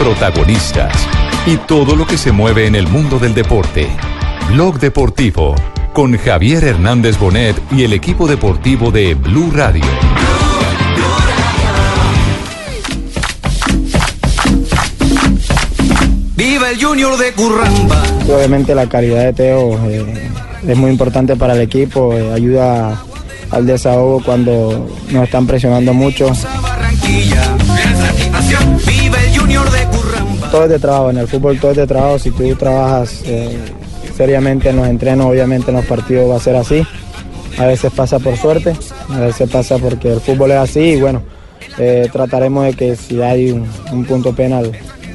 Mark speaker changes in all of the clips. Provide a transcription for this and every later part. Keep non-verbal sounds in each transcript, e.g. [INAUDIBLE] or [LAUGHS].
Speaker 1: protagonistas y todo lo que se mueve en el mundo del deporte. Blog Deportivo con Javier Hernández Bonet y el equipo deportivo de Blue Radio.
Speaker 2: Viva el Junior de Curramba.
Speaker 3: Obviamente la calidad de Teo eh, es muy importante para el equipo, eh, ayuda al desahogo cuando nos están presionando mucho.
Speaker 2: Viva el Junior de Curramba.
Speaker 3: Todo es de trabajo, en el fútbol todo es de trabajo, si tú trabajas eh, seriamente en los entrenos, obviamente en los partidos va a ser así. A veces pasa por suerte, a veces pasa porque el fútbol es así y bueno, eh, trataremos de que si hay un punto penal,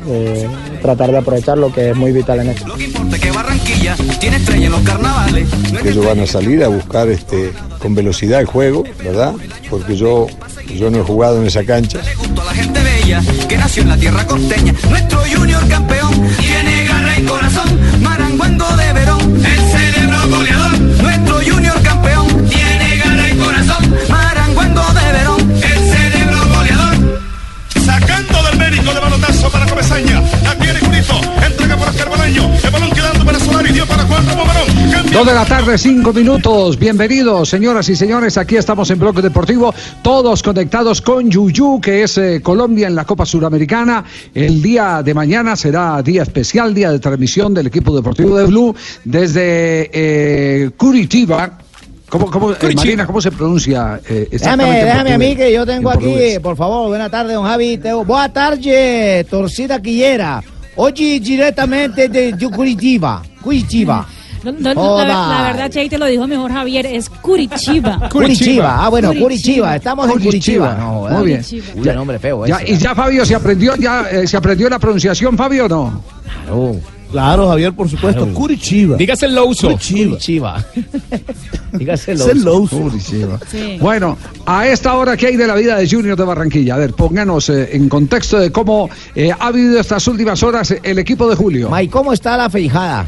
Speaker 3: eh, tratar de aprovecharlo, que es muy vital en esto.
Speaker 2: Lo que importa es que Barranquilla tiene estrella en los carnavales.
Speaker 4: Ellos van a salir a buscar este con velocidad el juego, ¿verdad? Porque yo, yo no he jugado en esa cancha.
Speaker 2: a la gente bella que nació en la tierra costeña. Nuestro Junior campeón tiene garra y corazón. Maranguango de
Speaker 5: Dos de la tarde, cinco minutos. Bienvenidos, señoras y señores. Aquí estamos en Bloque Deportivo, todos conectados con Yuyu, que es eh, Colombia en la Copa Suramericana. El día de mañana será día especial, día de transmisión del equipo deportivo de Blue desde eh, Curitiba. ¿Cómo, cómo, eh, Marina, ¿cómo se pronuncia? eh,
Speaker 6: Déjame, déjame a mí que yo tengo
Speaker 5: En
Speaker 6: aquí, por favor, buenas tardes, don Javi. Teo. Boa tarde, torcida quillera. Hoy directamente de, de Curitiba. Curitiba.
Speaker 7: No, no, no,
Speaker 6: Joda.
Speaker 7: la, la verdad, Chay te lo dijo mejor Javier, es Curitiba. [LAUGHS]
Speaker 6: Curitiba. Ah, bueno, Curitiba.
Speaker 7: Curitiba.
Speaker 6: Estamos en
Speaker 5: Curitiba.
Speaker 6: No.
Speaker 5: Muy bien.
Speaker 6: Uy, el nombre feo
Speaker 5: Ya,
Speaker 6: ese.
Speaker 5: y ya Fabio se aprendió, ya eh, se aprendió la pronunciación, Fabio, o no?
Speaker 6: Claro.
Speaker 8: Claro, Javier, por supuesto. Curitiba.
Speaker 9: Dígase el Louso.
Speaker 8: Curitiba. [LAUGHS]
Speaker 6: Dígase
Speaker 8: el Louso.
Speaker 5: Curitiba.
Speaker 7: Sí.
Speaker 5: Bueno, a esta hora, ¿qué hay de la vida de Junior de Barranquilla? A ver, pónganos eh, en contexto de cómo eh, ha vivido estas últimas horas el equipo de Julio.
Speaker 6: May, ¿cómo está la feijada?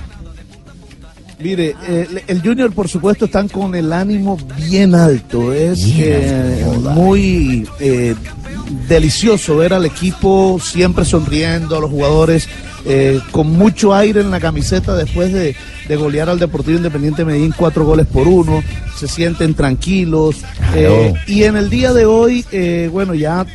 Speaker 8: Mire, el, el Junior, por supuesto, están con el ánimo bien alto. Es eh, muy eh, delicioso ver al equipo siempre sonriendo, a los jugadores eh, con mucho aire en la camiseta después de, de golear al Deportivo Independiente Medellín cuatro goles por uno. Se sienten tranquilos. Eh, y en el día de hoy, eh, bueno, ya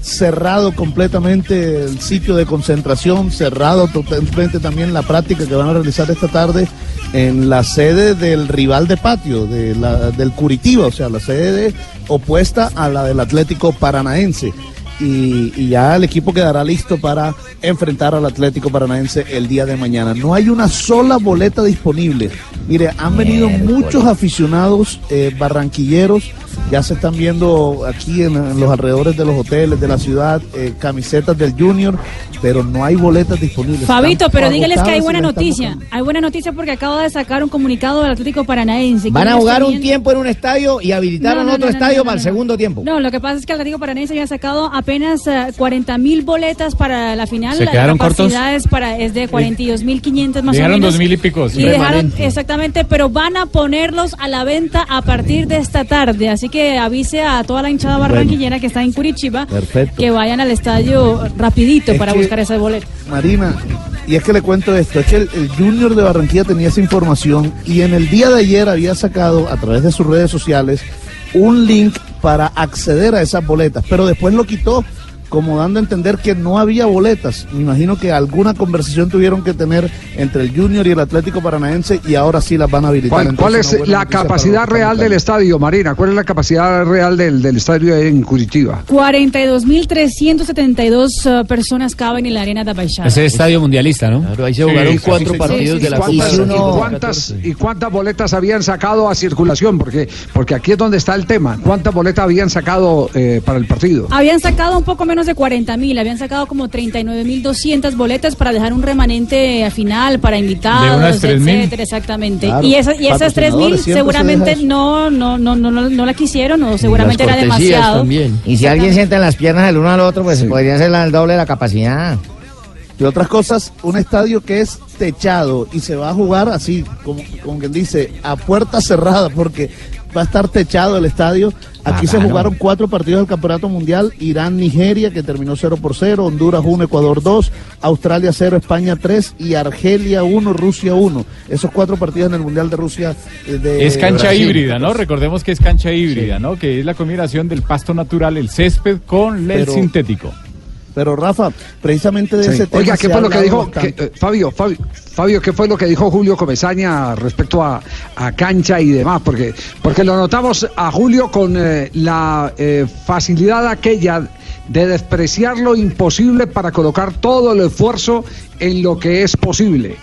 Speaker 8: cerrado completamente el sitio de concentración, cerrado totalmente también la práctica que van a realizar esta tarde en la sede del rival de patio, de la, del Curitiba, o sea, la sede opuesta a la del Atlético Paranaense. Y, y ya el equipo quedará listo para enfrentar al Atlético Paranaense el día de mañana. No hay una sola boleta disponible. Mire, han venido muchos aficionados eh, barranquilleros, ya se están viendo aquí en, en los alrededores de los hoteles de la ciudad, eh, camisetas del Junior, pero no hay boletas disponibles.
Speaker 7: Fabito,
Speaker 8: Están
Speaker 7: pero dígales que hay buena noticia. Hay buena noticia porque acaba de sacar un comunicado del Atlético Paranaense.
Speaker 6: Van a jugar un tiempo en un estadio y habilitaron
Speaker 7: No, no,
Speaker 6: otro
Speaker 7: no, no,
Speaker 6: estadio
Speaker 7: no, no,
Speaker 6: para el
Speaker 7: no.
Speaker 6: segundo tiempo.
Speaker 7: No, lo que pasa es que el Atlético Paranaense había sacado apenas 40 mil boletas para la final.
Speaker 9: ¿Se
Speaker 7: la
Speaker 9: quedaron cortos?
Speaker 7: capacidad es, para, es de 42 mil 500 más o
Speaker 9: Dejaron
Speaker 7: menos.
Speaker 9: dos mil y pico.
Speaker 7: Y dejaron, exactamente, pero van a ponerlos a la venta a partir de esta tarde. Así que avise a toda la hinchada barranquillera que está en Curitiba
Speaker 8: Perfecto.
Speaker 7: que vayan al estadio rapidito
Speaker 8: Es
Speaker 7: para
Speaker 8: que-
Speaker 7: buscar esas boletas.
Speaker 8: Marina, y es que le cuento esto, es que el, el Junior de Barranquilla tenía esa información y en el día de ayer había sacado a través de sus redes sociales un link para acceder a esas boletas, pero después lo quitó como dando a entender que no había boletas. Me imagino que alguna conversación tuvieron que tener entre el Junior y el Atlético Paranaense y ahora sí las van a habilitar.
Speaker 5: ¿Cuál, cuál es la capacidad real del estadio, Marina? ¿Cuál es la capacidad real del, del estadio en Curitiba?
Speaker 7: 42.372 uh, personas caben en la arena de Baixada.
Speaker 10: Ese estadio mundialista, ¿no?
Speaker 11: ahí se jugaron cuatro
Speaker 7: sí,
Speaker 11: partidos
Speaker 7: sí,
Speaker 11: de la. Copa.
Speaker 5: ¿Y y cuántas- y cuántas boletas habían sacado a circulación? Porque, porque aquí es donde está el tema. ¿Cuántas boletas habían sacado eh, para el partido?
Speaker 7: Habían sacado un poco menos de 40.000, habían sacado como 39.200 boletas para dejar un remanente a final para invitados,
Speaker 10: De unas 3.000.
Speaker 7: etcétera, exactamente.
Speaker 8: Claro,
Speaker 7: y, esas y esas
Speaker 8: patrocinadores,
Speaker 7: 3.000
Speaker 8: siempre se
Speaker 7: seguramente
Speaker 8: eso.
Speaker 7: no, no, no, no, no, no la quisieron o seguramente era demasiado.
Speaker 11: también.
Speaker 6: Y si alguien sienta en las piernas el uno al otro, pues podría ser el doble de la capacidad.
Speaker 8: Y otras cosas, un estadio que es techado y se va a jugar así, como, como quien dice, a puerta cerrada, porque va a estar techado el estadio. Aquí se jugaron cuatro partidos del Campeonato Mundial, Irán, Nigeria, que terminó 0 por 0, Honduras 1, Ecuador 2, Australia 0, España 3 y Argelia 1, Rusia 1. Esos cuatro partidos en el Mundial de Rusia. eh, de
Speaker 10: Es cancha
Speaker 8: Brasil.
Speaker 10: híbrida, ¿no? Recordemos que es cancha híbrida, ¿no? Que es la combinación del pasto natural, el césped, con el
Speaker 8: Pero-
Speaker 10: sintético.
Speaker 8: Pero Rafa, precisamente de
Speaker 5: Sí.
Speaker 8: ese tema.
Speaker 5: Oiga, ¿qué fue lo que dijo que, eh, Fabio, Fabio? Fabio, ¿qué fue lo que dijo Julio Comesaña respecto a, a cancha y demás? Porque, porque lo notamos a Julio con eh, la eh, facilidad aquella de despreciar lo imposible para colocar todo el esfuerzo en lo que es posible.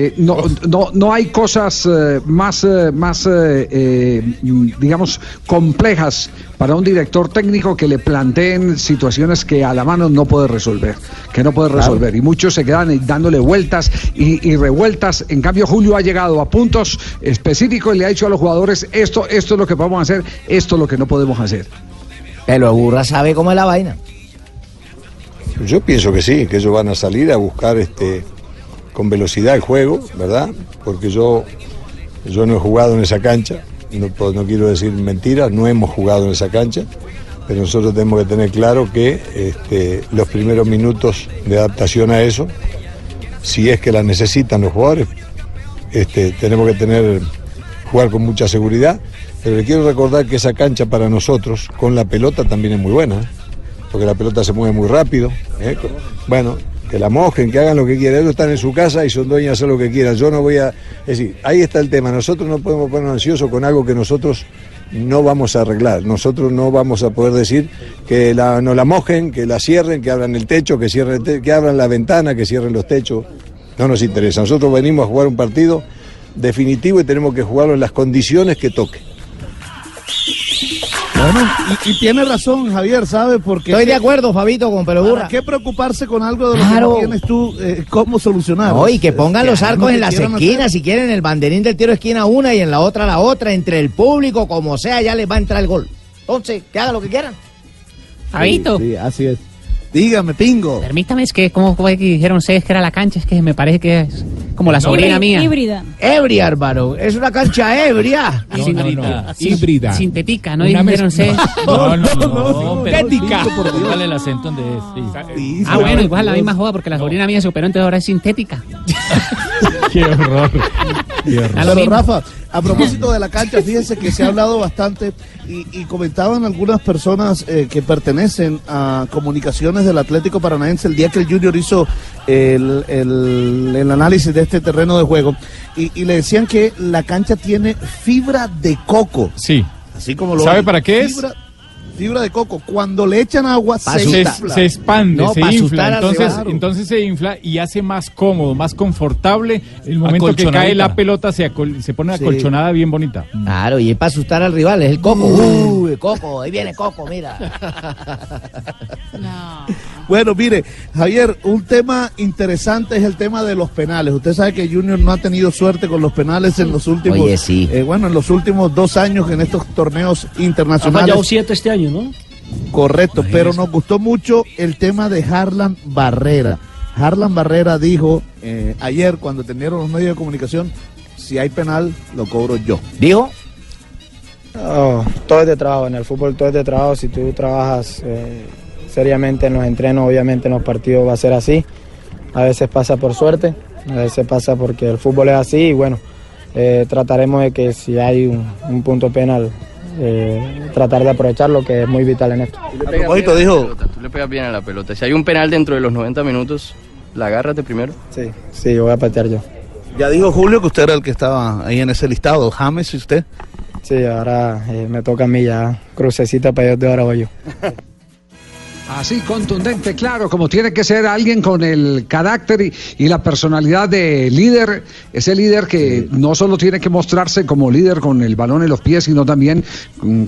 Speaker 5: Eh, no, no, no hay cosas eh, más, eh, más eh, eh, mm, digamos, complejas para un director técnico que le planteen situaciones que a la mano no puede resolver, que no puede resolver. Y muchos se quedan dándole vueltas y, y revueltas. En cambio, Julio ha llegado a puntos específicos y le ha dicho a los jugadores, esto, esto es lo que podemos hacer, esto es lo que no podemos hacer.
Speaker 6: Pero Burra sabe cómo es la vaina.
Speaker 12: Yo pienso que sí, que ellos van a salir a buscar este con velocidad el juego, ¿verdad? Porque yo, yo no he jugado en esa cancha, no, no quiero decir mentiras, no hemos jugado en esa cancha, pero nosotros tenemos que tener claro que este, los primeros minutos de adaptación a eso, si es que la necesitan los jugadores, este, tenemos que tener jugar con mucha seguridad, pero le quiero recordar que esa cancha para nosotros con la pelota también es muy buena, ¿eh? porque la pelota se mueve muy rápido. ¿eh? Bueno, que la mojen, que hagan lo que quieran, ellos están en su casa y son dueños de hacer lo que quieran. Yo no voy a... Es decir, ahí está el tema, nosotros no podemos ponernos ansiosos con algo que nosotros no vamos a arreglar, nosotros no vamos a poder decir que la, no la mojen, que la cierren, que abran el techo, que, cierren que abran la ventana, que cierren los techos, no nos interesa. Nosotros venimos a jugar un partido definitivo y tenemos que jugarlo en las condiciones que toque.
Speaker 8: Bueno, y, y tiene razón, Javier, ¿sabe? Porque
Speaker 6: Estoy de acuerdo, Fabito, con Pelo
Speaker 8: ¿Para qué preocuparse con algo de lo
Speaker 6: Claro.
Speaker 8: que no tienes tú eh, cómo solucionar?
Speaker 6: No, y que pongan los arcos en las esquinas,
Speaker 8: hacer.
Speaker 6: si quieren el banderín del tiro esquina una y en la otra la otra, entre el público, como sea, ya les va a entrar el gol. Entonces, que hagan lo que quieran.
Speaker 13: Fabito,
Speaker 8: Sí, así es. Dígame, Pingo.
Speaker 13: permítame, es que, ¿cómo fue que dijeron ustedes que era la cancha? Es que me parece que es como la sobrina
Speaker 7: Híbrida-
Speaker 13: mía.
Speaker 7: Híbrida.
Speaker 6: Ebria, hermano, es una cancha ebria.
Speaker 13: Sin- sin-
Speaker 10: Híbrida.
Speaker 13: Sintética, ¿no
Speaker 10: Una
Speaker 13: dijeron ustedes?
Speaker 10: No, no, no, [LAUGHS] pero
Speaker 13: Sintética.
Speaker 10: póngale el acento donde es. sí.
Speaker 13: Ah, bueno, igual la misma joda porque la sobrina mía se operó, entonces ahora es sintética. [LAUGHS] [LAUGHS]
Speaker 10: Qué horror. Qué horror.
Speaker 8: Pero. Rafa, a propósito de la cancha, fíjense que se ha hablado bastante y, y comentaban algunas personas eh, que pertenecen a comunicaciones del Atlético Paranaense el día que el Junior hizo el, el- el análisis de este terreno de juego y, y le decían que la cancha tiene fibra de coco.
Speaker 10: Sí.
Speaker 8: Así como lo
Speaker 10: ¿Sabe para qué es?
Speaker 8: Fibra, fibra de coco. Cuando le echan agua, se,
Speaker 10: Se,
Speaker 8: infla.
Speaker 10: se expande,
Speaker 6: No,
Speaker 10: se infla. Entonces, entonces se infla y hace más cómodo, más confortable. El momento que cae la pelota se, acol- se pone
Speaker 8: Sí.
Speaker 10: acolchonada bien bonita.
Speaker 6: Claro, y es para asustar al rival, es el coco. Uy, coco, ahí viene coco, mira. [LAUGHS]
Speaker 7: No.
Speaker 8: Bueno, mire, Javier, un tema interesante es el tema de los penales. Usted sabe que Junior no ha tenido suerte con los penales en los últimos,
Speaker 6: Oye, sí.
Speaker 8: eh, bueno, en los últimos dos años en estos torneos
Speaker 11: Ha
Speaker 8: internacionales.
Speaker 11: fallado siete este año, ¿no?
Speaker 8: Correcto, pero nos gustó mucho el tema de Harlan Barrera. Harlan Barrera dijo eh, ayer cuando atendieron los medios de comunicación, si hay penal, lo cobro yo.
Speaker 6: ¿Dijo?
Speaker 3: Oh, todo es de trabajo, en el fútbol todo es de trabajo. Si tú trabajas eh, seriamente en los entrenos, obviamente en los partidos va a ser así. A veces pasa por suerte, a veces pasa porque el fútbol es así y bueno, eh, trataremos de que si hay un, un punto penal eh, tratar de aprovechar lo que es muy vital en esto.
Speaker 14: A propósito, dijo... Tú le pegas bien a la pelota. Si hay un penal dentro de los 90 minutos, ¿la agarras de primero?
Speaker 3: Sí, sí, voy a patear yo.
Speaker 8: Ya dijo Julio que usted era el que estaba ahí en ese listado. James, ¿y usted?
Speaker 3: Sí, ahora eh, me toca a mí ya. Crucecita para ellos de ahora voy yo. [LAUGHS]
Speaker 5: Así contundente, claro, como tiene que ser alguien con el carácter y, y la personalidad de líder, ese líder que no solo tiene que mostrarse como líder con el balón en los pies, sino también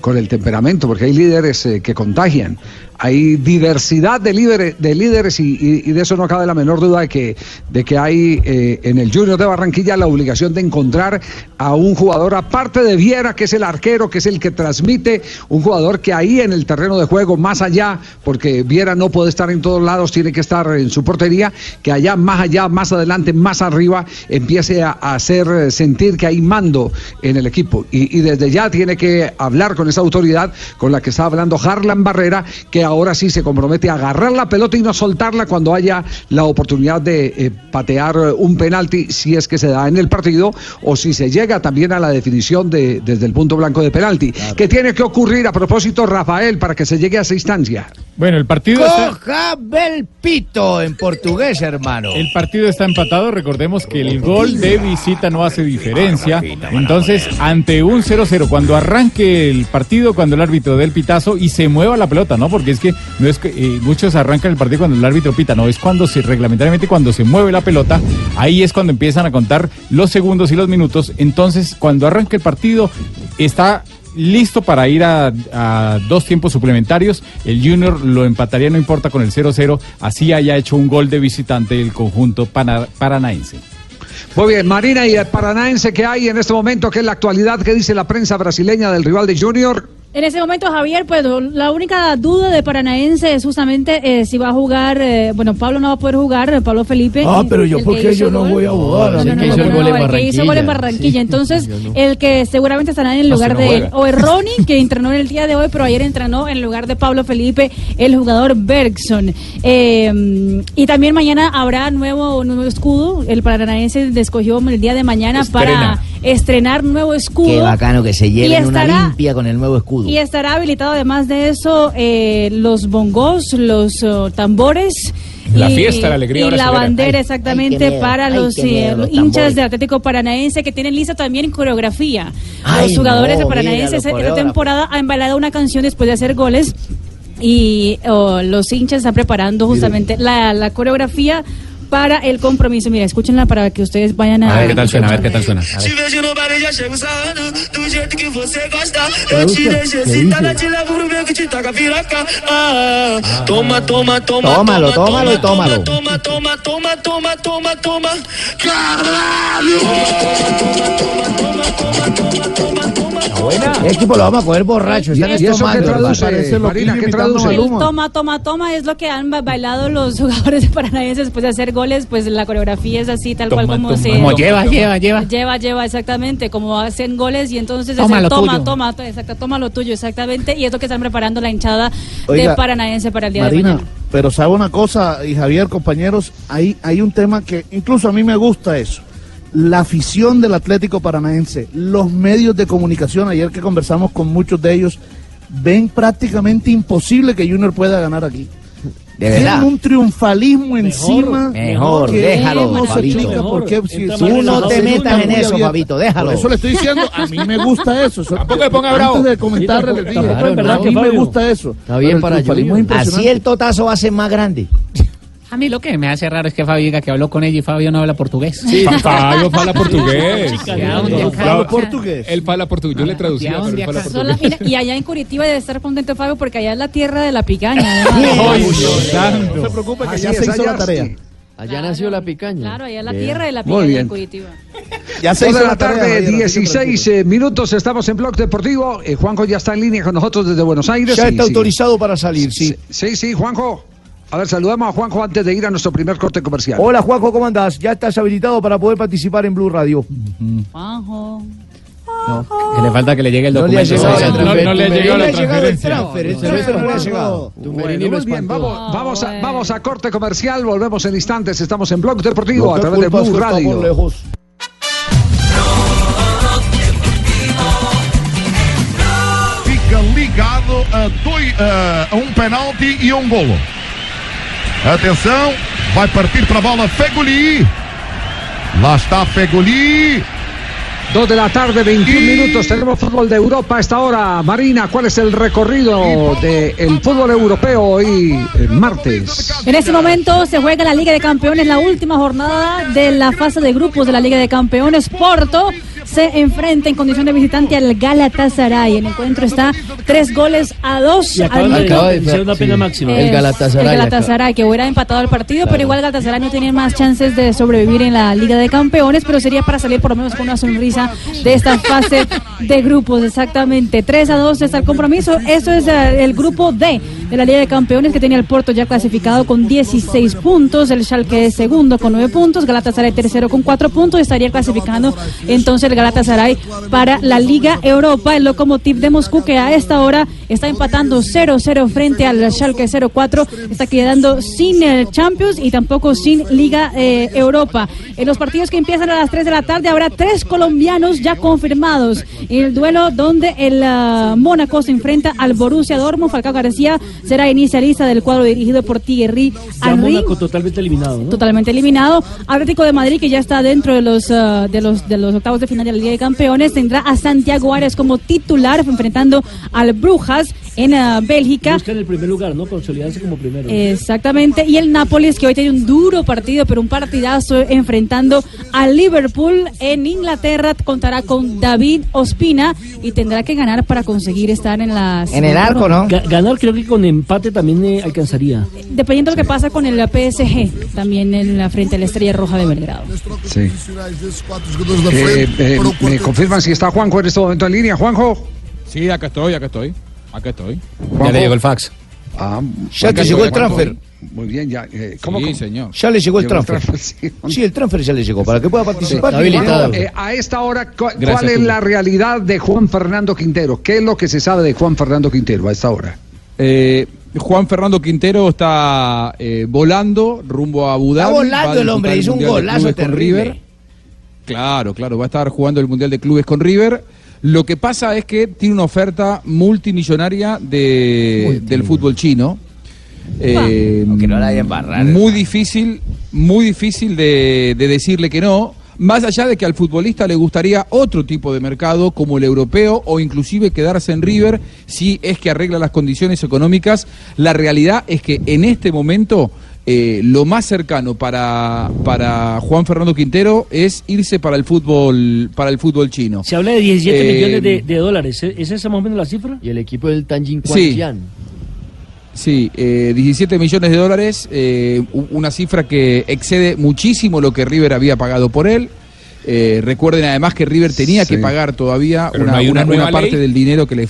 Speaker 5: con el temperamento, porque hay líderes eh, que contagian. Hay diversidad de líderes, de líderes y, de eso no cabe la menor duda de que, de que hay eh, en el Junior de Barranquilla la obligación de encontrar a un jugador, aparte de Viera, que es el arquero, que es el que transmite, un jugador que ahí en el terreno de juego, más allá, porque Viera no puede estar en todos lados, tiene que estar en su portería, que allá, más allá, más adelante, más arriba, empiece a, a hacer eh, sentir que hay mando en el equipo. Y, y desde ya tiene que hablar con esa autoridad con la que está hablando Harlan Barrera, que ahora sí se compromete a agarrar la pelota y no soltarla cuando haya la oportunidad de eh, patear eh, un penalti, si es que se da en el partido, o si se llega también a la definición de, desde el punto blanco de penalti. ¿Qué tiene que ocurrir a propósito, Rafael, para que se llegue a esa instancia?
Speaker 10: Bueno, el partido está...
Speaker 6: Coja bel pito en portugués, hermano.
Speaker 10: El partido está empatado, recordemos que el gol de visita no hace diferencia. Entonces, ante un 0-0, cuando arranque el partido, cuando el árbitro dé el pitazo y se mueva la pelota, ¿no? Porque es que no es que eh, muchos arrancan el partido cuando el árbitro pita, no, es cuando se reglamentariamente cuando se mueve la pelota, ahí es cuando empiezan a contar los segundos y los minutos. Entonces, cuando arranque el partido, está listo para ir a, dos tiempos suplementarios. El Junior lo empataría, no importa, con el 0-0. Así haya hecho un gol de visitante el conjunto paranaense.
Speaker 5: Muy bien, Marina y el Paranaense que hay en este momento, que es la actualidad que dice la prensa brasileña del rival de Junior.
Speaker 7: En ese momento, Javier, pues la única duda de Paranaense es justamente eh, si va a jugar, eh, bueno, Pablo no va a poder jugar, eh, Pablo Felipe.
Speaker 6: Ah, pero yo,
Speaker 7: el
Speaker 6: ¿por
Speaker 7: que
Speaker 6: qué
Speaker 7: hizo
Speaker 6: yo no
Speaker 7: gol.
Speaker 6: voy a jugar?
Speaker 7: No, no, no,
Speaker 6: hizo
Speaker 7: no,
Speaker 6: el gol en
Speaker 7: el que hizo gol en Barranquilla. Entonces, el que seguramente estará en el lugar de
Speaker 6: juega.
Speaker 7: o es Ronnie, que entrenó en el día de hoy, pero ayer entrenó en lugar de Pablo Felipe, el jugador Bergson. Eh, y también mañana habrá nuevo, nuevo escudo. El Paranaense escogió el día de mañana para estrenar nuevo escudo.
Speaker 6: Qué bacano que se
Speaker 7: Y
Speaker 6: lleven una
Speaker 7: estará-
Speaker 6: limpia con el nuevo escudo.
Speaker 7: Y estará habilitado además de eso eh, los bongos, los oh, tambores.
Speaker 15: La
Speaker 7: y,
Speaker 15: fiesta, la alegría
Speaker 7: Y la bandera
Speaker 15: Ay,
Speaker 7: exactamente
Speaker 15: ay, qué miedo,
Speaker 7: para
Speaker 15: ay,
Speaker 7: eh,
Speaker 15: miedo, los
Speaker 7: hinchas
Speaker 15: tambores.
Speaker 7: del Atlético Paranaense que tienen lista también coreografía.
Speaker 6: Ay,
Speaker 7: los jugadores
Speaker 6: no,
Speaker 7: de Paranaense
Speaker 6: mira,
Speaker 7: esta temporada han bailado una canción después de hacer goles. Y oh, los hinchas están preparando justamente la, la coreografía para el compromiso. Mira, escúchenla para que ustedes vayan a.
Speaker 15: A ver qué tal suena, a ver qué tal suena. A ver.
Speaker 2: Te vejo no bar e já chego sarrando Do jeito que você gosta Eu
Speaker 15: Traduza,
Speaker 2: te deixo
Speaker 15: que
Speaker 2: excitada
Speaker 15: dice?
Speaker 2: Te levo pro meu que te toca piroca ah, Toma, toma, toma
Speaker 6: Tómalo,
Speaker 2: toma,
Speaker 6: tómalo y
Speaker 2: toma,
Speaker 6: tómalo.
Speaker 2: Toma, toma, toma, toma, toma, toma Caralho
Speaker 6: El equipo lo vamos a coger borracho. Están
Speaker 5: ¿Y eso qué traduce,
Speaker 6: parece lo
Speaker 5: Marina?
Speaker 6: que
Speaker 5: ¿Qué traduce?
Speaker 7: El toma, toma, toma es lo que han ba- bailado los [LAUGHS] jugadores de Paranaense después de hacer goles, pues la coreografía es así, tal cual
Speaker 16: Toma,
Speaker 7: como
Speaker 16: toma,
Speaker 7: se...
Speaker 16: Como lleva, lleva, lleva.
Speaker 7: Lleva, lleva, exactamente, como hacen goles y entonces es
Speaker 16: Toma
Speaker 7: el
Speaker 16: lo
Speaker 7: toma,
Speaker 16: tuyo.
Speaker 7: toma, to- exacto, toma lo tuyo, exactamente, y es lo que están preparando la hinchada
Speaker 8: Oiga,
Speaker 7: de Paranaense para el día de
Speaker 8: Marina,
Speaker 7: mañana.
Speaker 8: pero sabe una cosa, y Javier, compañeros, hay, hay un tema que incluso a mí me gusta eso. La afición del Atlético Paranaense, los medios de comunicación, ayer que conversamos con muchos de ellos, ven prácticamente imposible que Junior pueda ganar aquí.
Speaker 6: De
Speaker 8: Tienen un triunfalismo encima.
Speaker 6: Mejor,
Speaker 8: que
Speaker 6: déjalo,
Speaker 8: no se
Speaker 6: Fabito.
Speaker 8: explica por qué. si-
Speaker 6: Tú no te metas en eso. Fabito, déjalo.
Speaker 8: Por eso le estoy diciendo, a mí me gusta eso. [LAUGHS]
Speaker 15: Tampoco le ponga bravo.
Speaker 8: Antes de comentar,
Speaker 15: Sí,
Speaker 8: les dije,
Speaker 15: es verdad
Speaker 8: a mí me gusta eso.
Speaker 6: Está bien
Speaker 8: el
Speaker 6: para
Speaker 8: triunfalismo
Speaker 6: Junior.
Speaker 8: es impresionante.
Speaker 6: Así el totazo va a ser más grande.
Speaker 16: A mí lo que me hace raro es que Fabio diga que habló con ella y Fabio no habla portugués.
Speaker 15: Sí, [LAUGHS] Fabio fala portugués. Fabio-
Speaker 8: portugués.
Speaker 15: Él fala portugués. Yo le traducía, pero él portugués.
Speaker 7: mira, y allá en Curitiba debe estar contento Fabio porque allá es la tierra de la picaña. ¿no? [LAUGHS]
Speaker 8: Se preocupe que ya se hizo la tarea.
Speaker 17: Allá nació la picaña.
Speaker 7: Claro, allá es la tierra de la
Speaker 5: Muy
Speaker 7: picaña
Speaker 5: bien.
Speaker 7: en Curitiba.
Speaker 8: Ya se hizo la
Speaker 5: tarde,
Speaker 8: Javier, así que
Speaker 5: 16 eh, minutos, estamos en Blog Deportivo. Eh, Juanjo ya está en línea con nosotros desde Buenos Aires.
Speaker 6: Ya
Speaker 5: Sí,
Speaker 6: está
Speaker 5: sí.
Speaker 6: autorizado para salir, sí.
Speaker 5: Sí, sí, Juanjo. A ver, saludamos a Juanjo antes de ir a nuestro primer corte comercial.
Speaker 6: Hola Juanjo, ¿cómo andás? Ya estás habilitado para poder participar en Blue Radio.
Speaker 7: Juanjo.
Speaker 16: Que le falta que le llegue el
Speaker 6: No
Speaker 16: documento. no,
Speaker 6: transfer.
Speaker 16: no le
Speaker 6: No
Speaker 16: la
Speaker 6: ha llegado el
Speaker 16: transferencia.
Speaker 6: no
Speaker 5: muy bien, vamos, vamos, a, vamos a corte comercial, volvemos en instantes, estamos en Blog Deportivo
Speaker 6: Lo
Speaker 5: a través de Blue
Speaker 6: suya por
Speaker 5: Radio.
Speaker 6: lejos.
Speaker 18: ah, dois, um penalti e um golo. Atenção, vai partir para a bola Feguli. Lá está Feguli.
Speaker 5: Dos de la tarde, 21 minutos. Tenemos fútbol de Europa a esta hora. Marina, ¿cuál es el recorrido del fútbol europeo hoy, eh, martes?
Speaker 7: En este momento se juega la Liga de Campeones, la última jornada de la fase de grupos de la Liga de Campeones. Porto se enfrenta en condición de visitante al Galatasaray. El encuentro está tres goles a dos.
Speaker 17: Y acaban
Speaker 7: al
Speaker 17: de
Speaker 7: minuto.
Speaker 17: vencer una pena máxima.
Speaker 7: Es El Galatasaray, que hubiera empatado el partido, pero igual Galatasaray no tiene más chances de sobrevivir en la Liga de Campeones, pero sería para salir por lo menos con una sonrisa de esta fase de grupos, exactamente. 3 a 2 está el compromiso. Eso es eh, el grupo D de la Liga de Campeones que tenía el Porto ya clasificado con 16 puntos, el Schalke es segundo con 9 puntos, Galatasaray tercero con 4 puntos, estaría clasificando entonces el Galatasaray para la Liga Europa, el Lokomotiv de Moscú que a esta hora está empatando 0-0 frente al Schalke 0-4, está quedando sin el Champions y tampoco sin Liga eh, Europa. En los partidos que empiezan a las 3 de la tarde habrá tres colombianos ya confirmados el duelo donde el ah, Mónaco se enfrenta al Borussia Dortmund, Falcao García será inicialista del cuadro dirigido por Thierry Henry
Speaker 17: Mónaco totalmente eliminado, ¿no?
Speaker 7: totalmente eliminado. Atlético de Madrid, que ya está dentro de los, ah, de los de los octavos de final de la Liga de Campeones, tendrá a Santiago Arias como titular, enfrentando al Brujas en ah, Bélgica.
Speaker 17: Buscan el primer lugar, ¿no? Consolidarse como primero.
Speaker 7: Exactamente, y el Nápoles que hoy tiene un duro partido, pero un partidazo enfrentando al Liverpool en Inglaterra, contará con David Ospina y tendrá que ganar para conseguir estar en la segunda ronda.
Speaker 17: Ga- ganar creo que con empate también eh, alcanzaría.
Speaker 7: Dependiendo de lo que pasa con el PSG, también en la frente a la Estrella Roja de Belgrado.
Speaker 5: Sí. Eh, eh, ¿Me confirman si está Juanjo en este momento en línea? Juanjo.
Speaker 15: Sí, acá estoy, acá estoy. Acá estoy.
Speaker 5: Ya le llegó el
Speaker 15: fax.
Speaker 5: Ah,
Speaker 8: Ya te llegó el transfer.
Speaker 5: Muy bien, ya. eh,
Speaker 15: Sí, señor.
Speaker 8: Ya le llegó el
Speaker 5: Llegó el
Speaker 8: transfer. Sí, el transfer ya le llegó. Para que pueda participar.
Speaker 5: Eh, a esta hora, cu- ¿cuál
Speaker 8: Gracias,
Speaker 5: es la realidad de Juan Fernando Quintero? ¿Qué es lo que se sabe de Juan Fernando Quintero a esta hora?
Speaker 19: Eh, Juan Fernando Quintero está eh, volando rumbo a Abu Dhabi.
Speaker 6: Está volando el hombre, hizo un golazo
Speaker 19: con. River. Claro, claro, va a estar jugando el Mundial de Clubes con River. Lo que pasa es que tiene una oferta multimillonaria de, del fútbol chino. Eh, muy difícil, muy difícil de, de decirle que no. Más allá de que al futbolista le gustaría otro tipo de mercado como el europeo o inclusive quedarse en River si es que arregla las condiciones económicas, la realidad es que en este momento eh, lo más cercano para, para Juan Fernando Quintero es irse para el fútbol para el fútbol chino.
Speaker 17: Se habla de 17
Speaker 19: Eh,
Speaker 17: millones de, de dólares. ¿Es es esa más o menos la cifra?
Speaker 14: Y el equipo del Tanjin
Speaker 19: Sí. Sí, eh, 17 millones de dólares, eh, una cifra que excede muchísimo lo que River había pagado por él. Eh, recuerden además que River tenía
Speaker 15: Sí.
Speaker 19: que pagar todavía
Speaker 15: Pero
Speaker 19: una,
Speaker 15: no hay una
Speaker 19: una- una
Speaker 15: nueva
Speaker 19: parte
Speaker 15: ley.
Speaker 19: del dinero que le...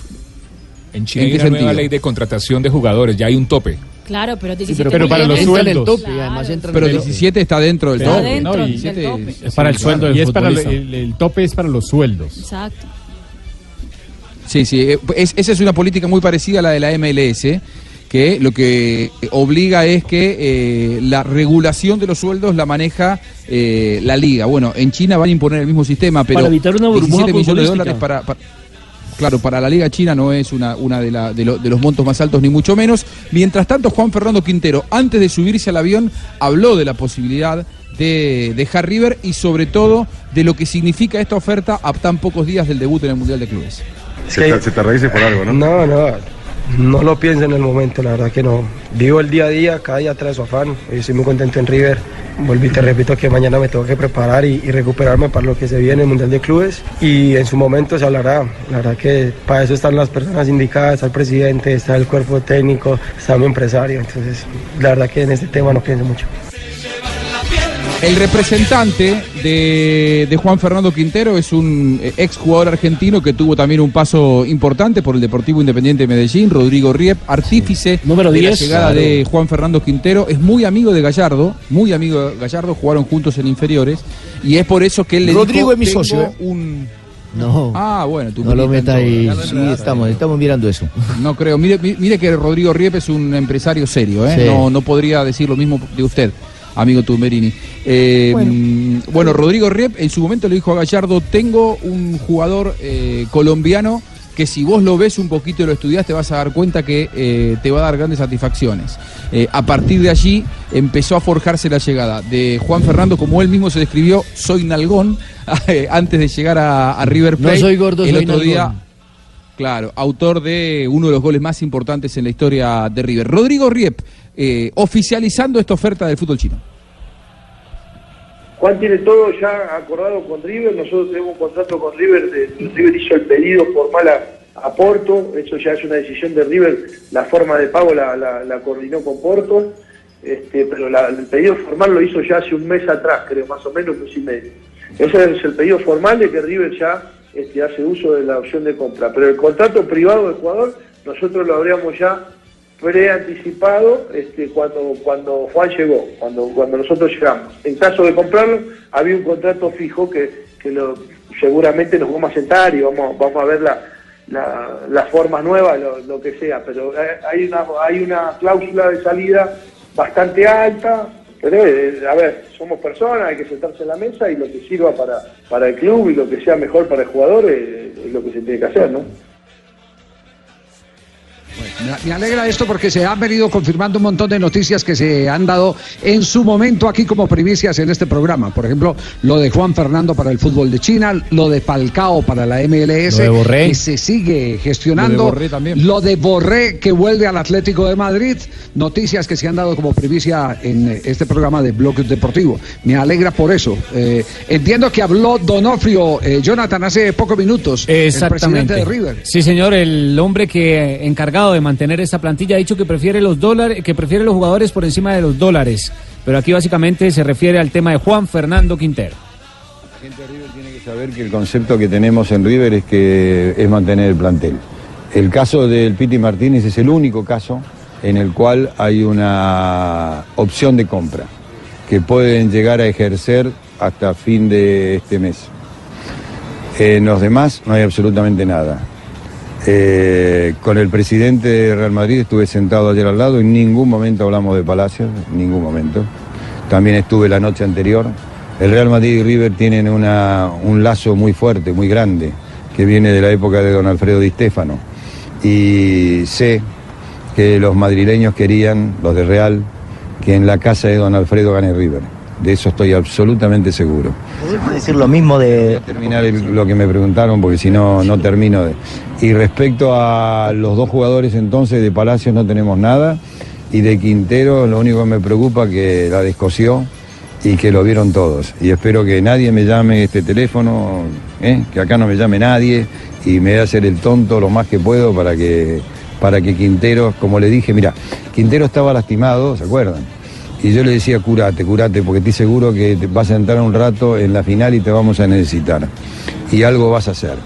Speaker 15: En Chile
Speaker 19: ¿En
Speaker 15: hay una nueva ley de contratación de jugadores, ya hay un tope.
Speaker 7: Claro, pero 17
Speaker 15: pero- pero para los sueldos. Tope,
Speaker 7: Claro.
Speaker 14: además entra en
Speaker 19: Pero
Speaker 14: el-
Speaker 19: 17 está dentro del
Speaker 7: Está
Speaker 19: tope.
Speaker 7: dentro
Speaker 19: ¿no?
Speaker 7: del
Speaker 19: 17
Speaker 7: tope.
Speaker 10: Es para el sueldo del
Speaker 15: Y es para el,
Speaker 10: futbolista.
Speaker 15: el- el tope es para los sueldos.
Speaker 7: Exacto.
Speaker 19: Sí, sí, eh, es- esa es una política muy parecida a la de la MLS, que lo que obliga es que eh, la regulación de los sueldos la maneja eh, la liga. Bueno, en China van a imponer el mismo sistema, pero
Speaker 17: Para evitar una burbuja
Speaker 19: 17 millones de dólares para, para- Claro, para la Liga China no es una, una de, la- de lo- de los montos más altos, ni mucho menos. Mientras tanto, Juan Fernando Quintero, antes de subirse al avión, habló de la posibilidad de dejar River y sobre todo de lo que significa esta oferta a tan pocos días del debut en el Mundial de Clubes.
Speaker 12: Se te, se te por algo, ¿no?
Speaker 20: No, no, no lo pienso en el momento, la verdad que no. Vivo el día a día, cada día trae su afán. Hoy estoy muy contento en River. Volví, te repito que mañana me tengo que preparar y, y recuperarme para lo que se viene en el Mundial de Clubes. Y en su momento se hablará. La verdad que para eso están las personas indicadas, está el presidente, está el cuerpo técnico, está mi empresario. Entonces, la verdad que en este tema no pienso mucho.
Speaker 19: El representante de, de Juan Fernando Quintero es un eh, exjugador argentino que tuvo también un paso importante por el Deportivo Independiente de Medellín, Rodrigo Riep, artífice
Speaker 17: Número
Speaker 19: de
Speaker 17: 10.
Speaker 19: la llegada
Speaker 17: Claro.
Speaker 19: de Juan Fernando Quintero. Es muy amigo de Gallardo, muy amigo de Gallardo, jugaron juntos en inferiores y es por eso que él le
Speaker 6: Rodrigo
Speaker 19: dijo,
Speaker 6: es mi
Speaker 19: "Tengo
Speaker 6: socio, ¿eh?".
Speaker 19: un...
Speaker 6: No.
Speaker 19: Ah, bueno, tú
Speaker 6: No lo
Speaker 19: militas
Speaker 6: meta
Speaker 19: en
Speaker 6: ahí.
Speaker 19: todo.
Speaker 6: Sí, estamos, estamos mirando eso. [LAUGHS]
Speaker 19: No creo. Mire, mi- mire que Rodrigo Riep es un empresario serio, ¿eh?
Speaker 6: Sí.
Speaker 19: No, no podría decir lo mismo de usted, amigo Tumberini. Eh, bueno. Rodrigo Riep en su momento le dijo a Gallardo, tengo un jugador eh, colombiano que si vos lo ves un poquito y lo estudiás te vas a dar cuenta que eh, te va a dar grandes satisfacciones. Eh, a partir de allí empezó a forjarse la llegada de Juan Fernando, como él mismo se describió, soy nalgón, [LAUGHS] antes de llegar a, a River
Speaker 17: No
Speaker 19: Plate.
Speaker 17: soy gordo,
Speaker 19: el
Speaker 17: soy
Speaker 19: otro
Speaker 17: nalgón.
Speaker 19: día, claro, autor de uno de los goles más importantes en la historia de River. Rodrigo Riep, eh, oficializando esta oferta del fútbol chino.
Speaker 21: Juan tiene todo ya acordado con River, nosotros tenemos un contrato con River, de- River hizo el pedido formal a, Porto, eso ya es una decisión de River, la forma de pago la, coordinó con Porto, este, pero el pedido formal lo hizo ya hace un mes atrás, creo, más o menos, mes y medio. Ese es el pedido formal de que River ya este, hace uso de la opción de compra, pero el contrato privado del jugador nosotros lo habríamos ya preanticipado este, cuando cuando Juan llegó, cuando cuando nosotros llegamos. En caso de comprarlo, había un contrato fijo que, que lo, seguramente nos vamos a sentar y vamos, vamos a ver la, la, la forma nueva, lo, lo que sea, pero eh, hay una, hay una cláusula de salida bastante alta, pero eh, a ver, somos personas, hay que sentarse en la mesa y lo que sirva para, para el club y lo que sea mejor para el jugador eh, es lo que se tiene que hacer, ¿no?
Speaker 5: Me alegra esto porque se han venido confirmando un montón de noticias que se han dado en su momento aquí como primicias en este programa. Por ejemplo, lo de Juan Fernando para el fútbol de China, lo de Falcao para la MLS,
Speaker 15: Lo de Borré.
Speaker 5: que se sigue gestionando.
Speaker 15: Lo de.
Speaker 5: Lo de Borré que vuelve al Atlético de Madrid. Noticias que se han dado como primicia en este programa de Bloque Deportivo. Me alegra por eso. Eh, entiendo que habló Donofrio, eh, Jonathan, hace pocos minutos. El presidente de River.
Speaker 13: Sí, señor, el hombre que encargado de mantener esa plantilla ha dicho que prefiere los dólares, que prefiere los jugadores por encima de los dólares. Pero aquí básicamente se refiere al tema de Juan Fernando Quintero.
Speaker 4: saber que el concepto que tenemos en River es que es mantener el plantel. El caso del Piti Martínez es el único caso en el cual hay una opción de compra que pueden llegar a ejercer hasta fin de este mes. En los demás no hay absolutamente nada. Eh, con el presidente de Real Madrid estuve sentado ayer al lado, en ningún momento hablamos de Palacios, en ningún momento. También estuve la noche anterior. El Real Madrid y River tienen una- un lazo muy fuerte, muy grande, que viene de la época de don Alfredo Di Stéfano. Y sé que los madrileños querían, los de Real, que en la casa de don Alfredo gane River. De eso estoy absolutamente seguro.
Speaker 6: ¿Podemos decir lo mismo de...
Speaker 4: terminar el- lo que me preguntaron porque si no, no termino de... Y respecto a los dos jugadores entonces de Palacios no tenemos nada y de Quintero lo único que me preocupa que la descosió y que lo vieron todos. Y espero que nadie me llame este teléfono, ¿eh? que acá no me llame nadie y me voy a hacer el tonto lo más que puedo para que, para que Quintero, como le dije, mira, Quintero estaba lastimado, ¿se acuerdan? Y yo le decía, curate, curate, porque estoy seguro que te vas a entrar un rato en la final y te vamos a necesitar. Y algo vas a hacer.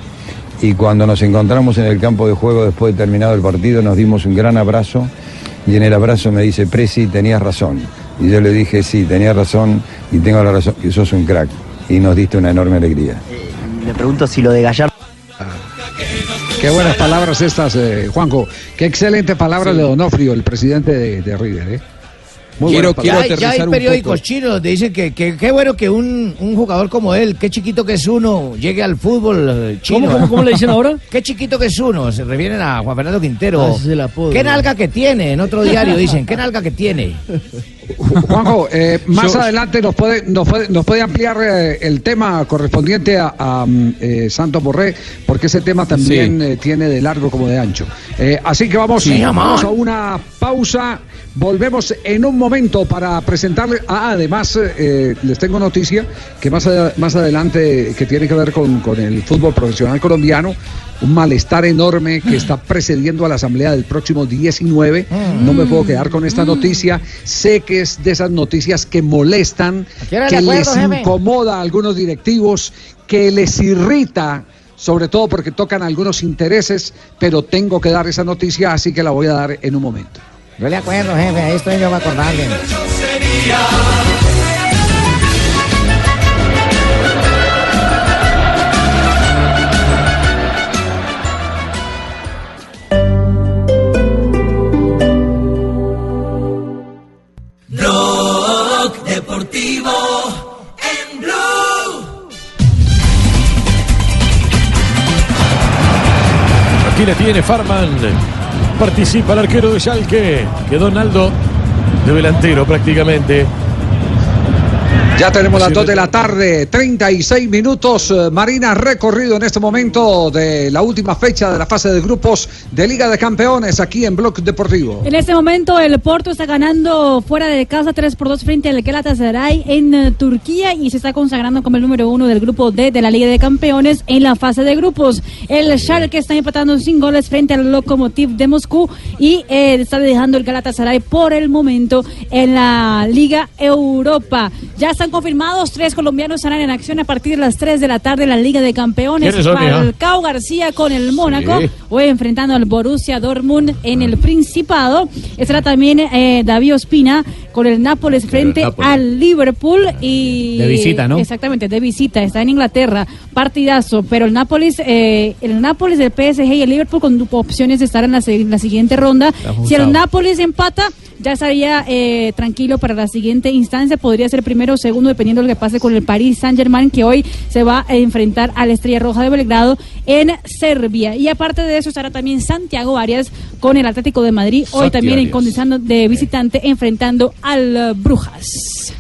Speaker 4: Y cuando nos encontramos en el campo de juego después de terminado el partido, nos dimos un gran abrazo. Y en el abrazo me dice, Presi, tenías razón. Y yo le dije, sí, tenías razón y tengo la razón, que sos un crack. Y nos diste una enorme alegría.
Speaker 6: Le pregunto si lo de Gallardo...
Speaker 5: Qué buenas palabras estas, eh, Juanjo. Qué excelente palabras de Donofrio, el presidente de, de River. ¿eh? Muy buenas palabras.
Speaker 6: ya, ya hay periódicos chinos donde dicen que que- qué bueno que un, un jugador como él, qué chiquito que es uno, llegue al fútbol eh, chino.
Speaker 17: ¿Cómo, cómo, cómo le dicen ahora? [LAUGHS]
Speaker 6: Qué chiquito que es uno, se refieren a Juan Fernando Quintero.
Speaker 17: Ah,
Speaker 6: qué nalga que tiene, en otro diario dicen, qué nalga que tiene.
Speaker 5: Juanjo, eh, [LAUGHS] más
Speaker 6: Yo-
Speaker 5: adelante nos puede, nos puede, nos puede ampliar eh, el tema correspondiente a, a, mm, eh, Santos Borré, porque ese tema también eh, tiene de largo como de ancho. Así que vamos,
Speaker 6: Sí,
Speaker 5: vamos a una pausa. Volvemos en un momento para presentarle. Ah, además, les tengo noticia que más, a- más adelante, que tiene que ver con, con el fútbol profesional colombiano, un malestar enorme que está precediendo a la asamblea del próximo 19. No me puedo quedar con esta noticia. Sé que es de esas noticias que molestan, que les incomoda a algunos directivos, que les irrita. Sobre todo porque tocan algunos intereses, pero tengo que dar esa noticia, así que la voy a dar en un momento.
Speaker 6: Yo le acuerdo, jefe, ahí estoy yo para acordarle.
Speaker 22: Tiene Farman. Participa el arquero de Schalke. Quedó Naldo de delantero prácticamente.
Speaker 5: Ya tenemos las 2 de la tarde, 36 minutos. eh, Marina, recorrido en este momento de la última fecha de la fase de grupos de Liga de Campeones aquí en Bloque Deportivo.
Speaker 7: En este momento el Porto está ganando fuera de casa 3 por 2 frente al Galatasaray en eh, Turquía y se está consagrando como el número uno del grupo D de la Liga de Campeones en la fase de grupos. El Schalke está empatando sin goles frente al Lokomotiv de Moscú y eh, está dejando el Galatasaray por el momento en la Liga Europa. Ya están confirmados, tres colombianos estarán en acción a partir de las 3 de la tarde en la Liga de Campeones. Falcao García con el Mónaco,
Speaker 22: Sí.
Speaker 7: hoy enfrentando al Borussia Dortmund en el Principado. Estará también eh, David Ospina con el Nápoles frente
Speaker 23: Nápoles.
Speaker 7: al Liverpool y
Speaker 23: De visita, ¿no?
Speaker 7: Exactamente, de visita. Está en Inglaterra, partidazo. Pero el Nápoles, eh, el Nápoles, el PSG y el Liverpool con opciones de estar en la, en la siguiente ronda. Si el Nápoles empata, ya estaría eh, tranquilo para la siguiente instancia. Podría ser primero o segundo, dependiendo de lo que pase con el Paris Saint-Germain, que hoy se va a enfrentar a la Estrella Roja de Belgrado en Serbia. Y aparte de eso, estará también Santiago Arias con el Atlético de Madrid, hoy también en condición de visitante, enfrentando al eh, Brujas.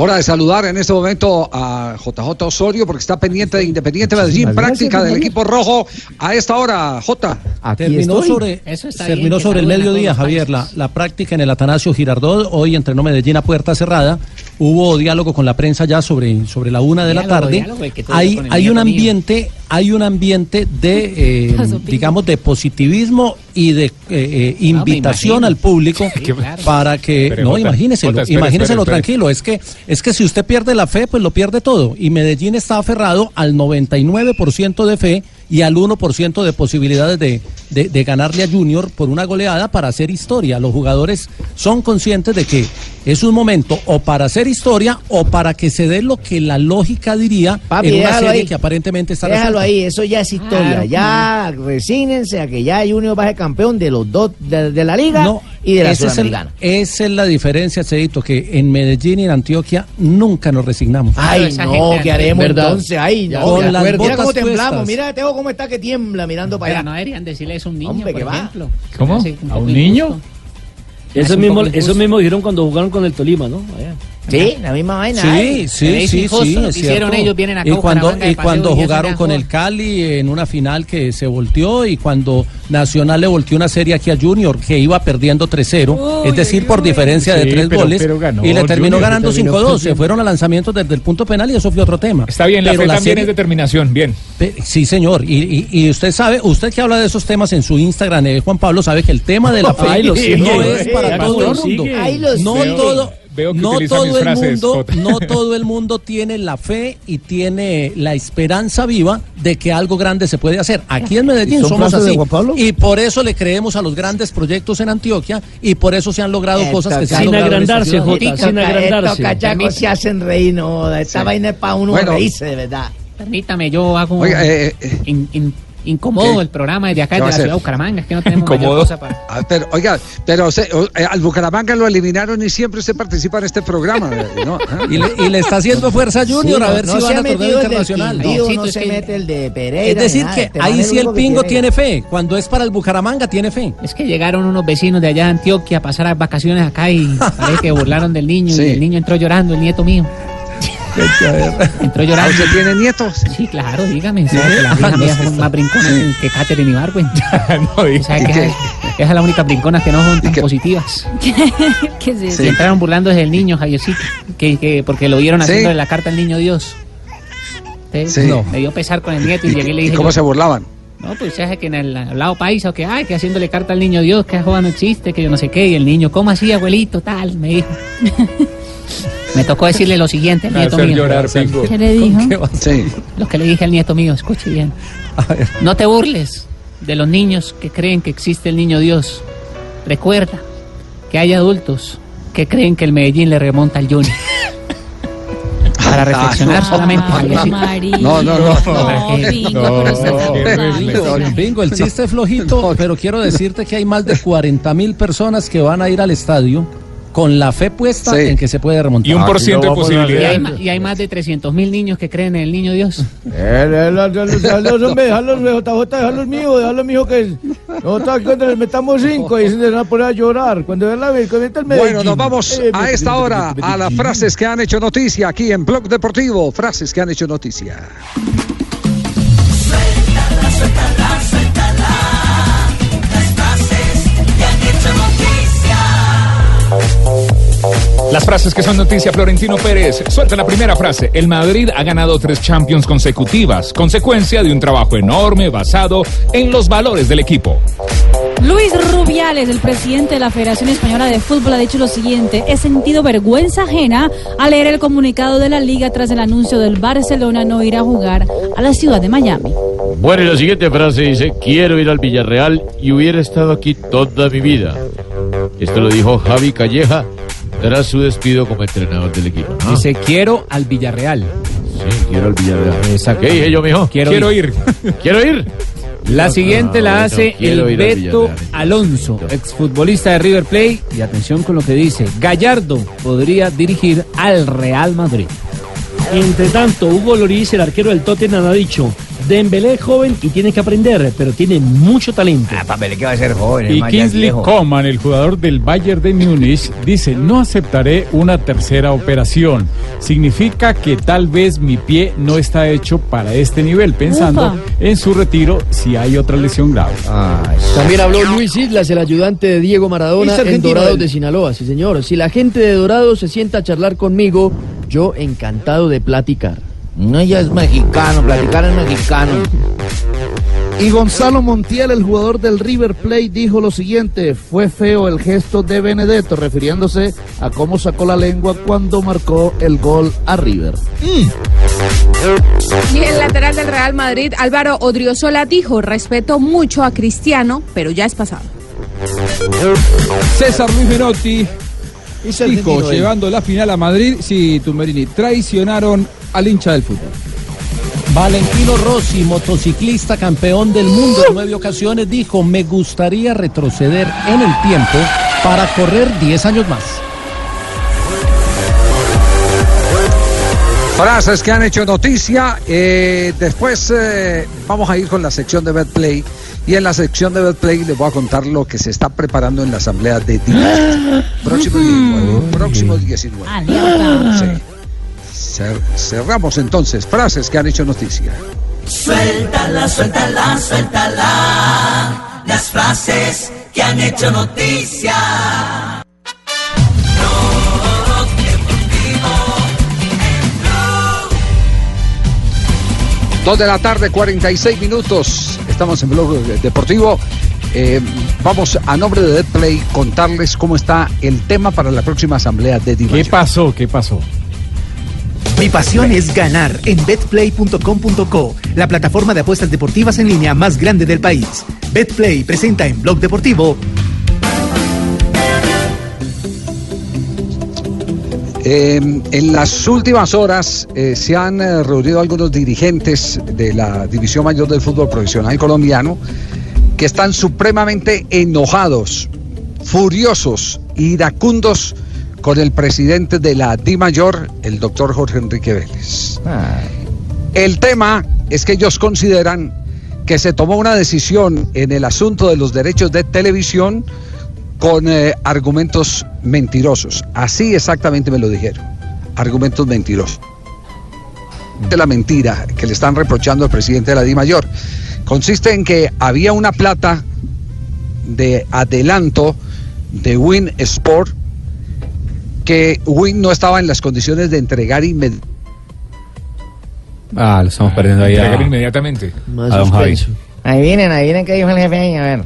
Speaker 5: Hora de saludar en este momento a JJ Osorio porque está pendiente de Independiente Medellín, práctica
Speaker 24: gracias,
Speaker 5: del equipo rojo a esta hora. J.
Speaker 24: terminó sobre, terminó sobre el mediodía, Javier, la, la práctica en el Atanasio Girardot. Hoy entrenó Medellín a puerta cerrada. Hubo diálogo con la prensa ya sobre, sobre la una de la tarde.
Speaker 13: diálogo,
Speaker 24: hay hay un ambiente, hay un ambiente de, [LAUGHS] eh, digamos, de positivismo y de eh, eh, invitación
Speaker 13: imagino.
Speaker 24: al público
Speaker 13: Sí, claro.
Speaker 24: para que,
Speaker 13: Pero,
Speaker 24: no,
Speaker 13: Jota, espere, espere.
Speaker 24: tranquilo. Es que, es que si usted pierde la fe, pues lo pierde todo. Y Medellín está aferrado al 99% de fe y al 1% de posibilidades de, de- de ganarle a Junior por una goleada para hacer historia. Los jugadores son conscientes de que es un momento o para hacer historia o para que se dé lo que la lógica diría
Speaker 25: Papi,
Speaker 24: en una serie
Speaker 25: ahí.
Speaker 24: que aparentemente está
Speaker 25: Ahí, eso ya es historia.
Speaker 24: Claro.
Speaker 25: ya resígnense a que ya Junior va a ser campeón de los dos, de, de la liga y de la
Speaker 24: Ese es el-
Speaker 25: Sudamericana.
Speaker 24: esa es la diferencia, Cedito, que en Medellín y en Antioquia nunca nos resignamos.
Speaker 25: Ay, no, ¿qué haremos entonces? Ay, no.
Speaker 24: Con las
Speaker 25: mira cómo temblamos,
Speaker 24: puestas.
Speaker 25: mira Teo cómo está que tiembla mirando para
Speaker 13: Pero
Speaker 25: allá.
Speaker 13: no deberían decirle eso a un niño,
Speaker 25: Hombre,
Speaker 13: por
Speaker 25: que va.
Speaker 13: ejemplo.
Speaker 15: ¿Cómo? ¿A un niño?
Speaker 17: Eso mismo, eso mismo dijeron cuando jugaron con el Tolima, ¿no? Allá.
Speaker 25: Sí, la misma vaina.
Speaker 24: Sí,
Speaker 25: ay.
Speaker 24: sí, sí, sí, es cierto. y cuando, y cuando jugaron con el Cali en una final que se volteó y cuando Nacional le volteó una serie aquí a Junior que iba perdiendo 3-0, es decir, por diferencia de
Speaker 15: Sí,
Speaker 24: tres
Speaker 15: pero-
Speaker 24: goles
Speaker 15: pero ganó
Speaker 24: y le terminó
Speaker 15: Junior,
Speaker 24: ganando
Speaker 15: terminó
Speaker 24: 5-2, se fueron a lanzamientos desde el punto penal y eso fue otro tema.
Speaker 15: Está bien, la
Speaker 24: Pero
Speaker 15: fe también
Speaker 24: serie-
Speaker 15: es determinación, bien.
Speaker 24: Pe- Sí, señor. Y, y- y usted sabe, usted que habla de esos temas en su Instagram, eh, Juan Pablo, sabe que el tema de la [LAUGHS] fe
Speaker 15: Ay, lo sigue.
Speaker 24: no es para todo
Speaker 15: lo
Speaker 24: el mundo.
Speaker 15: lo
Speaker 24: No todo,
Speaker 15: Veo que
Speaker 24: no todo
Speaker 15: mis
Speaker 24: el
Speaker 15: frases,
Speaker 24: mundo,
Speaker 15: Jota.
Speaker 24: no [LAUGHS] todo el mundo tiene la fe y tiene la esperanza viva de que algo grande se puede hacer. Aquí en Medellín
Speaker 8: ¿Y son
Speaker 24: somos así. Y por eso le creemos a los grandes proyectos en Antioquia y por eso se han logrado
Speaker 25: Esto
Speaker 24: cosas que se han
Speaker 25: sin
Speaker 24: logrado en esta
Speaker 17: agrandarse,
Speaker 24: ciudad.
Speaker 17: Jota, sin agrandarse.
Speaker 25: Se hacen reír, no. Esta
Speaker 24: Sí.
Speaker 25: vaina es para uno
Speaker 24: Bueno.
Speaker 25: reírse, de verdad.
Speaker 13: Permítame, yo hago
Speaker 24: Oiga, eh,
Speaker 13: in- in- incómodo
Speaker 10: ¿Qué?
Speaker 13: el programa desde acá,
Speaker 10: ¿Qué
Speaker 13: desde la ciudad de Bucaramanga, es que no tenemos mayor cosa para...
Speaker 10: Ah, pero, oiga, pero se- o- eh, al Bucaramanga lo eliminaron y siempre usted participa en este programa. [LAUGHS] eh, ¿no? Ah.
Speaker 24: Y le, y le está haciendo fuerza a Junior
Speaker 25: Sí,
Speaker 24: a
Speaker 25: no-
Speaker 24: ver
Speaker 25: no
Speaker 24: si
Speaker 25: se
Speaker 24: van a torneo internacional.
Speaker 25: Quindío,
Speaker 24: No.
Speaker 25: no se mete el de Pereira.
Speaker 24: Es decir,
Speaker 25: nada.
Speaker 24: que
Speaker 25: Este
Speaker 24: ahí sí el pingo tiene fe. Cuando es para el Bucaramanga, tiene fe.
Speaker 13: Es que llegaron unos vecinos de allá de Antioquia a pasar las vacaciones acá y [LAUGHS] parece que burlaron del niño
Speaker 24: Sí.
Speaker 13: y el niño entró llorando, el nieto mío. Entró llorando.
Speaker 10: ¿Ah, ¿Usted tiene nietos?
Speaker 13: Sí, claro, dígame. sabe que la hija mía son más brinconas que Katherine Ibargüen. [LAUGHS]
Speaker 15: no,
Speaker 13: ¿Sabe que esa, esa es la única brincona que no son tan positivas. [LAUGHS]
Speaker 7: ¿Qué es eso?
Speaker 13: Y entraron burlando desde el niño, Javiercito, que, que porque lo vieron
Speaker 10: Sí.
Speaker 13: haciendo la carta al niño Dios. Entonces,
Speaker 10: Sí.
Speaker 13: no, me dio pesar con el nieto y llegué y le
Speaker 10: ¿Y
Speaker 13: dije...
Speaker 10: cómo
Speaker 13: yo,
Speaker 10: se burlaban?
Speaker 13: No, pues se hace que en el lado paisa o que, ay, que haciéndole carta al niño Dios, que joda no existe, que yo no sé qué, y el niño, ¿cómo así, abuelito? Tal, me dijo. [LAUGHS] me tocó decirle lo siguiente al nieto
Speaker 15: Hacer
Speaker 13: mío.
Speaker 15: llorar, Pingo.
Speaker 7: ¿Qué le dijo?
Speaker 10: Sí.
Speaker 13: Lo que le dije al nieto mío, escuche bien. No te burles de los niños que creen que existe el niño Dios. Recuerda que hay adultos que creen que el Medellín le remonta al Junior. [LAUGHS] Para reflexionar solamente. Javiercito.
Speaker 10: No, no, no.
Speaker 24: No, Bingo, el chiste es flojito, pero quiero decirte que hay más de 40 mil personas que van a ir al estadio con la fe puesta
Speaker 16: Sí.
Speaker 24: en que se puede remontar.
Speaker 16: Y un por ciento de posibilidad. Y hay, y hay más de 300 mil niños que creen en el niño Dios.
Speaker 6: Déjalos, hombre, déjalos, JJ, déjalos mío, déjalos mío que nosotros cuando les metamos cinco y se les van a poner a llorar. Cuando vean la el
Speaker 5: Bueno, nos vamos
Speaker 6: Eh,
Speaker 5: a esta hora a las frases que han hecho noticia aquí en Blog Deportivo. Frases que han hecho noticia.
Speaker 2: Las frases que
Speaker 15: son noticia, Florentino Pérez. Suelta la primera frase. El Madrid ha ganado tres Champions consecutivas, consecuencia de un trabajo enorme basado en los valores del equipo.
Speaker 7: Luis Rubiales, el presidente de la Federación Española de Fútbol, ha dicho lo siguiente: He sentido vergüenza ajena al leer el comunicado de la liga tras el anuncio del Barcelona no ir a jugar a la ciudad de Miami.
Speaker 22: Bueno, y la siguiente frase dice, quiero ir al Villarreal y hubiera estado aquí toda mi vida. Esto lo dijo Javi Calleja tras su despido como entrenador del equipo. ¿no?
Speaker 13: Dice, quiero al Villarreal.
Speaker 22: Sí, quiero al Villarreal.
Speaker 13: Exacto.
Speaker 22: ¿Qué dije yo, mijo?
Speaker 13: Quiero,
Speaker 22: Quiero
Speaker 13: ir. [LAUGHS]
Speaker 22: ¿Quiero ir?
Speaker 13: La siguiente
Speaker 22: Ah,
Speaker 13: la hace el Beto. Alonso, exfutbolista de River Plate. Y atención con lo que dice, Gallardo podría dirigir al Real Madrid.
Speaker 17: Entre tanto, Hugo Lloris, el arquero del Tottenham, ha dicho: Dembélé es joven y tiene que aprender, pero tiene mucho talento. Ah,
Speaker 25: Dembélé que va a ser joven.
Speaker 10: Y Kingsley Coman, el jugador del Bayern de Múnich, dice, no aceptaré una tercera operación. Significa que tal vez mi pie no está hecho para este nivel, pensando en su retiro si hay otra lesión grave.
Speaker 26: También habló Luis Islas, el ayudante de Diego Maradona en Dorados de Sinaloa. Sí, señor. Si la gente de Dorados se sienta a charlar conmigo, yo encantado de platicar.
Speaker 6: No, ella es mexicano, platicar es mexicano.
Speaker 8: Y Gonzalo Montiel, el jugador del River Plate, dijo lo siguiente: fue feo el gesto de Benedetto, refiriéndose a cómo sacó la lengua cuando marcó el gol a River.
Speaker 27: Y el lateral del Real Madrid, Álvaro Odriozola, dijo, respeto mucho a Cristiano, pero ya es pasado.
Speaker 19: César Luis Menotti dijo,
Speaker 8: argentino él.
Speaker 19: llevando la final a Madrid, sí, Tumberini, traicionaron al hincha del fútbol.
Speaker 24: Valentino Rossi, motociclista campeón del mundo en nueve ocasiones, dijo, me gustaría retroceder en el tiempo para correr 10 años más.
Speaker 5: Frases que han hecho noticia. eh, después eh, vamos a ir con la sección de Betplay. Y en la sección de Betplay les voy a contar lo que se está preparando en la asamblea de Día. Próximo 19. Próximo 19. Sí. Cer- cerramos entonces. Frases que han hecho noticia.
Speaker 2: Suéltala, suéltala, suéltala. Las frases que han hecho noticia.
Speaker 5: Dos de la tarde, 46 minutos. Estamos en Blog Deportivo. Eh, vamos a nombre de Betplay contarles cómo está el tema para la próxima asamblea de Dimayor.
Speaker 10: ¿Qué pasó? ¿Qué pasó?
Speaker 28: Mi pasión es ganar en betplay.com.co, la plataforma de apuestas deportivas en línea más grande del país. Betplay presenta en Blog Deportivo
Speaker 5: Eh, en las últimas horas eh, se han eh, reunido algunos dirigentes de la División Mayor del Fútbol Profesional colombiano que están supremamente enojados, furiosos, iracundos con el presidente de la Di Mayor, el doctor Jorge Enrique Vélez. El tema es que ellos consideran que se tomó una decisión en el asunto de los derechos de televisión con eh, argumentos mentirosos. Así exactamente me lo dijeron. Argumentos mentirosos. De la mentira que le están reprochando al presidente de la Di Mayor consiste en que había una plata de adelanto de Win Sport que Win no estaba en las condiciones de entregar inmediatamente.
Speaker 15: Ah, lo estamos perdiendo ahí. Entregar inmediatamente. a don Javi.
Speaker 6: Ahí vienen, ahí vienen que dijo el jefe ahí, a ver.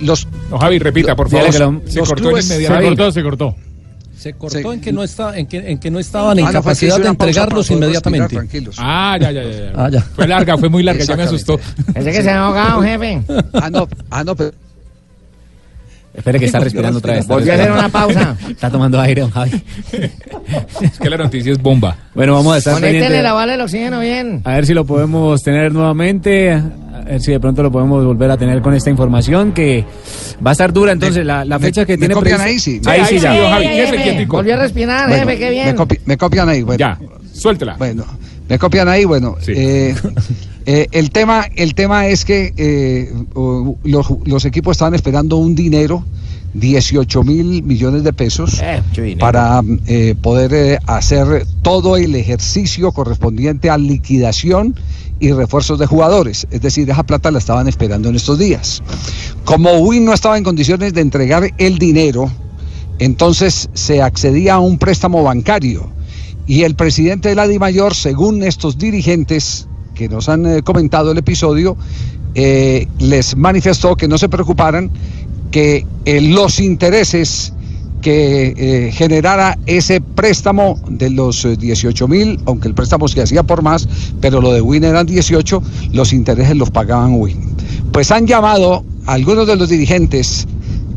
Speaker 5: Los,
Speaker 15: no, Javi, repita, por favor.
Speaker 24: que lo-
Speaker 15: se
Speaker 24: los
Speaker 15: cortó
Speaker 24: clubes-
Speaker 15: inmediatamente.
Speaker 24: Se cortó,
Speaker 10: se cortó.
Speaker 24: Se cortó en, que no está, en, que, en que no estaban en
Speaker 5: Ah, pues sí,
Speaker 24: capacidad de entregarlos inmediatamente.
Speaker 5: tranquilos.
Speaker 15: Ah, ya, ya, ya. ya.
Speaker 24: Ah, ya.
Speaker 15: Fue larga, fue muy larga, ya me asustó.
Speaker 6: Ese que se ha ahogado, jefe.
Speaker 5: Ah, no, ah, no, pero
Speaker 13: Espere que está respirando otra vez. está
Speaker 25: Volvió a hacer una pausa. [LAUGHS]
Speaker 13: Está tomando aire, don Javi.
Speaker 15: Es que la noticia es bomba.
Speaker 13: Bueno, vamos a estar
Speaker 25: Conéctele
Speaker 13: pendientes.
Speaker 25: la bala del oxígeno bien.
Speaker 13: A ver si lo podemos tener nuevamente. A ver si de pronto lo podemos volver a tener con esta información que va a estar dura. Entonces, la, la fecha que
Speaker 5: me
Speaker 13: tiene
Speaker 5: copian
Speaker 13: prevista-
Speaker 5: ahí, sí.
Speaker 13: Ahí sí, ya.
Speaker 15: Javi.
Speaker 25: Volvió a respirar,
Speaker 5: Bueno,
Speaker 25: jefe, qué
Speaker 5: Me,
Speaker 25: bien.
Speaker 5: copi- me copian ahí, bueno.
Speaker 15: Ya, suéltela.
Speaker 5: Bueno, me copian ahí, bueno. eh, [LAUGHS] eh, el tema, el tema es que eh, los, los equipos estaban esperando un dinero, 18 mil millones de pesos,
Speaker 25: Eh,
Speaker 5: para eh, poder eh, hacer todo el ejercicio correspondiente a liquidación y refuerzos de jugadores. Es decir, esa plata la estaban esperando en estos días. Como Win no estaba en condiciones de entregar el dinero, entonces se accedía a un préstamo bancario. Y el presidente de la DIMAYOR, según estos dirigentes que nos han eh, comentado el episodio, eh, les manifestó que no se preocuparan, que eh, los intereses que generara ese préstamo de los eh, 18 mil, aunque el préstamo se hacía por más, pero lo de Win eran 18, los intereses los pagaban Win. Pues han llamado, algunos de los dirigentes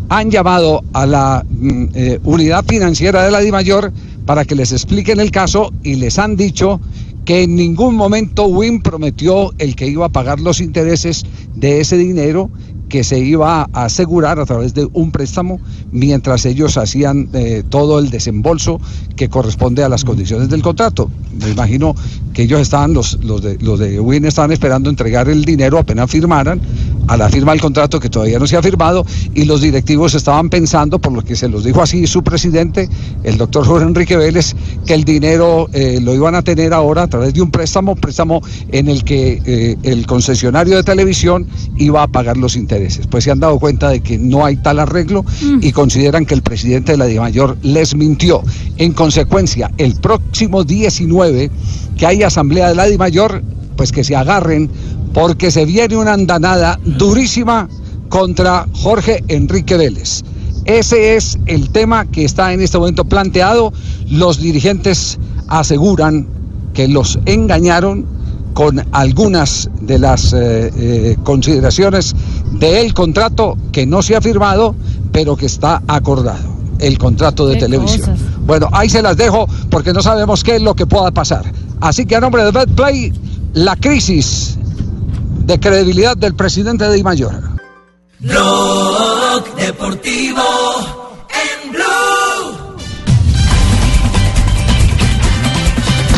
Speaker 5: han llamado a la mm, unidad financiera de la DIMAYOR para que les expliquen el caso y les han dicho que en ningún momento Win prometió el que iba a pagar los intereses de ese dinero que se iba a asegurar a través de un préstamo mientras ellos hacían eh, todo el desembolso que corresponde a las condiciones del contrato. Me imagino que ellos estaban, los, los, de, los de Win estaban esperando entregar el dinero apenas firmaran a la firma del contrato que todavía no se ha firmado y los directivos estaban pensando, por lo que se los dijo así su presidente, el doctor Jorge Enrique Vélez, que el dinero eh, lo iban a tener ahora a través de un préstamo, préstamo en el que eh, el concesionario de televisión iba a pagar los intereses. Pues se han dado cuenta de que no hay tal arreglo y consideran que el presidente de la DIMAYOR les mintió. En consecuencia, el próximo 19 que hay asamblea de la DIMAYOR, pues que se agarren porque se viene una andanada durísima contra Jorge Enrique Vélez. Ese es el tema que está en este momento planteado. Los dirigentes aseguran que los engañaron con algunas de las eh, eh, consideraciones del contrato que no se ha firmado, pero que está acordado, el contrato de
Speaker 7: Qué
Speaker 5: televisión.
Speaker 7: cosas.
Speaker 5: Bueno, ahí se las dejo porque no sabemos qué es lo que pueda pasar. Así que a nombre de BetPlay, la crisis de credibilidad del presidente de Mayor.
Speaker 2: Blog Deportivo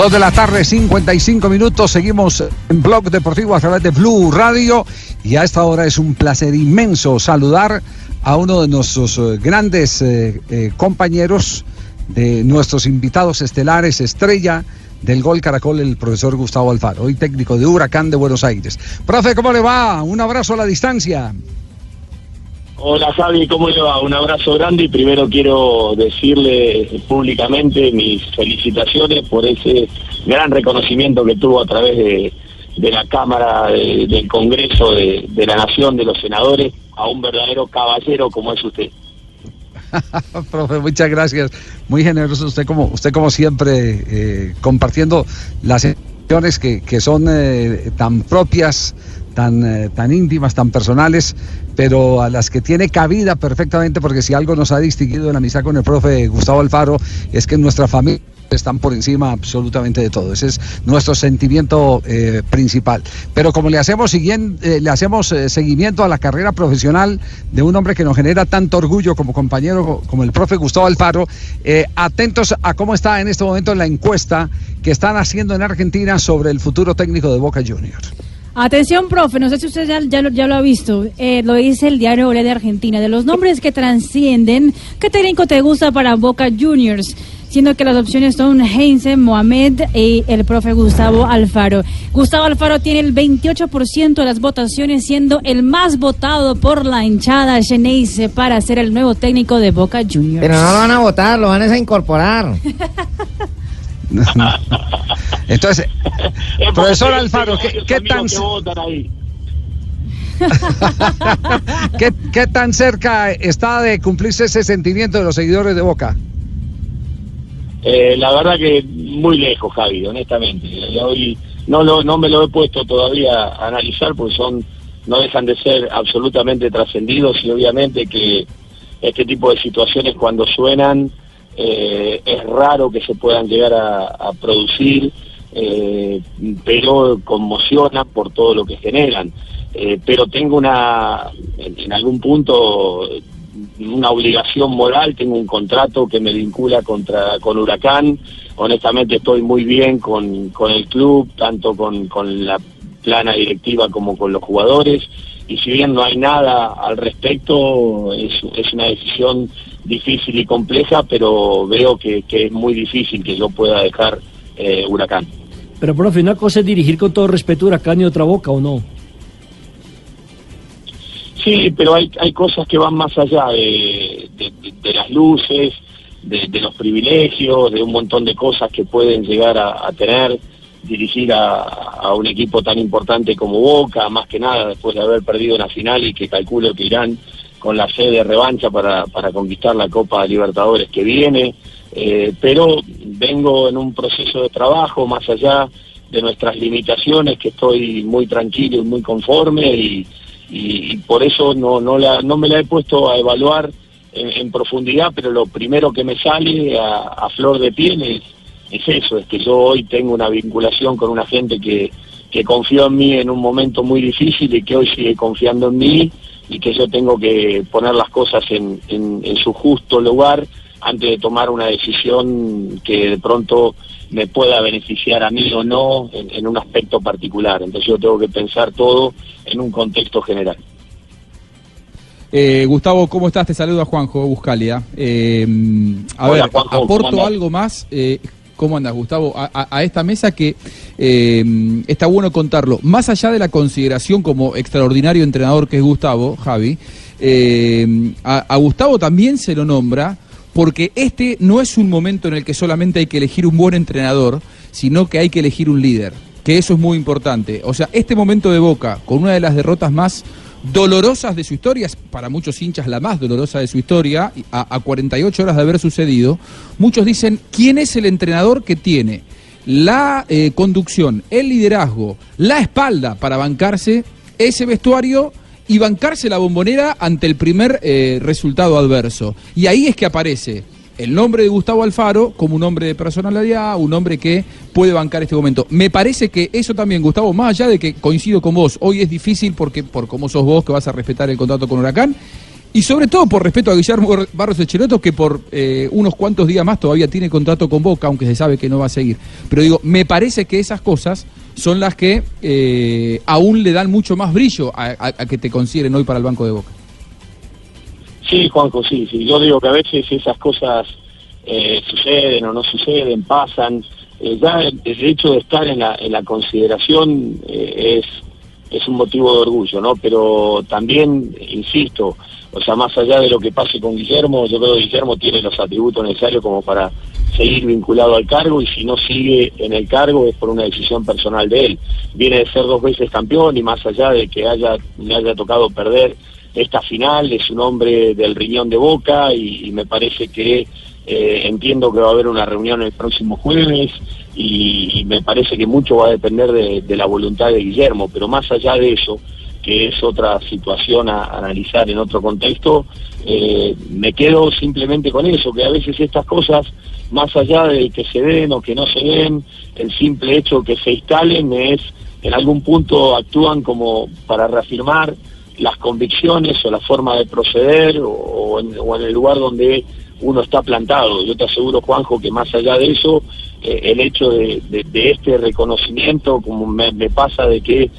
Speaker 5: Dos de la tarde, 55 minutos. Seguimos en Blog Deportivo a través de Blue Radio. Y a esta hora es un placer inmenso saludar a uno de nuestros eh, grandes eh, eh, compañeros, de nuestros invitados estelares, estrella del Gol Caracol, el profesor Gustavo Alfaro, hoy técnico de Huracán de Buenos Aires. Profe, ¿cómo le va? Un abrazo a la distancia.
Speaker 29: Hola Javi, ¿cómo le va? Un abrazo grande y primero quiero decirle públicamente mis felicitaciones por ese gran reconocimiento que tuvo a través de, la Cámara de- del Congreso de, la Nación, de los senadores, a un verdadero caballero como es usted. [LAUGHS]
Speaker 5: Profe, muchas gracias. Muy generoso usted como usted como siempre eh, compartiendo las emociones que, que son eh, tan propias, tan, eh, tan íntimas, tan personales, pero a las que tiene cabida perfectamente, porque si algo nos ha distinguido en la amistad con el profe Gustavo Alfaro es que nuestra familia están por encima absolutamente de todo. Ese es nuestro sentimiento eh, principal. Pero como le hacemos, eh, le hacemos eh, seguimiento a la carrera profesional de un hombre que nos genera tanto orgullo como compañero, co- como el profe Gustavo Alfaro, atentos a cómo está en este momento la encuesta que están haciendo en Argentina sobre el futuro técnico de Boca Juniors.
Speaker 7: Atención, profe, no sé si usted ya, ya lo, ya lo ha visto, eh, lo dice el diario Olé de Argentina, de los nombres que trascienden, ¿qué técnico te gusta para Boca Juniors? Siendo que las opciones son Heinze, Mohamed y el profe Gustavo Alfaro. Gustavo Alfaro tiene el 28% de las votaciones, siendo el más votado por la hinchada Geneise para ser el nuevo técnico de Boca Juniors.
Speaker 25: Pero no lo van a votar, lo van a incorporar. [LAUGHS] [LAUGHS]
Speaker 5: Entonces, profesor Alfaro, ¿qué, qué tan,
Speaker 29: que [LAUGHS]
Speaker 5: qué- qué tan cerca está de cumplirse ese sentimiento de los seguidores de Boca?
Speaker 29: Eh, la verdad que muy lejos, Javi, honestamente. Hoy no, lo, no me lo he puesto todavía a analizar porque son no dejan de ser absolutamente trascendidos y obviamente que este tipo de situaciones cuando suenan eh, es raro que se puedan llegar a, producir, eh, pero conmocionan por todo lo que generan. Eh, pero tengo una, en, algún punto, una obligación moral, tengo un contrato que me vincula contra con Huracán. Honestamente estoy muy bien con, con el club, tanto con, con la plana directiva como con los jugadores. Y si bien no hay nada al respecto, es, es una decisión difícil y compleja, pero veo que, que es muy difícil que yo pueda dejar eh, Huracán.
Speaker 17: Pero, profe, una cosa es dirigir con todo respeto a Huracán y otra boca, ¿o no?
Speaker 29: Sí, pero hay, hay cosas que van más allá de, de- las luces, de, de los privilegios, de un montón de cosas que pueden llegar a, a tener dirigir a, a un equipo tan importante como Boca, más que nada después de haber perdido una final y que calculo que irán con la sede de revancha para, para conquistar la Copa Libertadores que viene. Eh, pero vengo en un proceso de trabajo más allá de nuestras limitaciones, que estoy muy tranquilo y muy conforme y, y- por eso no, no, la, no me la he puesto a evaluar en, en profundidad, pero lo primero que me sale a, a flor de piel es, es eso, es que yo hoy tengo una vinculación con una gente que, que confió en mí en un momento muy difícil y que hoy sigue confiando en mí y que yo tengo que poner las cosas en, en- en su justo lugar antes de tomar una decisión que de pronto me pueda beneficiar a mí o no en, en un aspecto particular. Entonces yo tengo que pensar todo en un contexto general.
Speaker 19: Eh, Gustavo, ¿cómo estás? Te saluda Juanjo Buscalia. Eh, a
Speaker 29: Hola,
Speaker 19: ver,
Speaker 29: Juanjo, ¿cómo
Speaker 19: aporto algo más. eh, ¿Cómo andas, Gustavo? A, esta mesa que eh, está bueno contarlo. Más allá de la consideración como extraordinario entrenador que es Gustavo, Javi, eh, a, a Gustavo también se lo nombra porque este no es un momento en el que solamente hay que elegir un buen entrenador, sino que hay que elegir un líder, que eso es muy importante. O sea, este momento de Boca, con una de las derrotas más dolorosas de su historia, para muchos hinchas la más dolorosa de su historia, a 48 horas de haber sucedido, muchos dicen, ¿quién es el entrenador que tiene la eh, conducción, el liderazgo, la espalda para bancarse ese vestuario y bancarse la bombonera ante el primer eh, resultado adverso? Y ahí es que aparece el nombre de Gustavo Alfaro como un hombre de personalidad, un hombre que puede bancar este momento. Me parece que eso también, Gustavo, más allá de que coincido con vos, hoy es difícil porque por cómo sos vos que vas a respetar el contrato con Huracán, y sobre todo por respeto a Guillermo Barros Echeloto, que por eh, unos cuantos días más todavía tiene contrato con Boca, aunque se sabe que no va a seguir. Pero digo, me parece que esas cosas son las que eh, aún le dan mucho más brillo a, a- a que te consideren hoy para el banco de Boca.
Speaker 29: Sí, Juanjo, sí, sí. Yo digo que a veces esas cosas eh, suceden o no suceden, pasan. Eh, ya el, hecho de estar en la, en la consideración eh, es, es un motivo de orgullo, ¿no? Pero también, insisto, o sea, más allá de lo que pase con Guillermo, yo creo que Guillermo tiene los atributos necesarios como para seguir vinculado al cargo y si no sigue en el cargo es por una decisión personal de él. Viene de ser dos veces campeón y más allá de que haya, le haya tocado perder esta final, es un hombre del riñón de Boca y, me parece que eh, entiendo que va a haber una reunión el próximo jueves y, me parece que mucho va a depender de, la voluntad de Guillermo, pero más allá de eso, que es otra situación a, a analizar en otro contexto, eh, me quedo simplemente con eso, que a veces estas cosas, más allá de que se den o que no se den, el simple hecho que se instalen es, en algún punto actúan como para reafirmar las convicciones o la forma de proceder o, en, el lugar donde uno está plantado. Yo te aseguro, Juanjo, que más allá de eso, eh, el hecho de, este reconocimiento, como me, pasa de que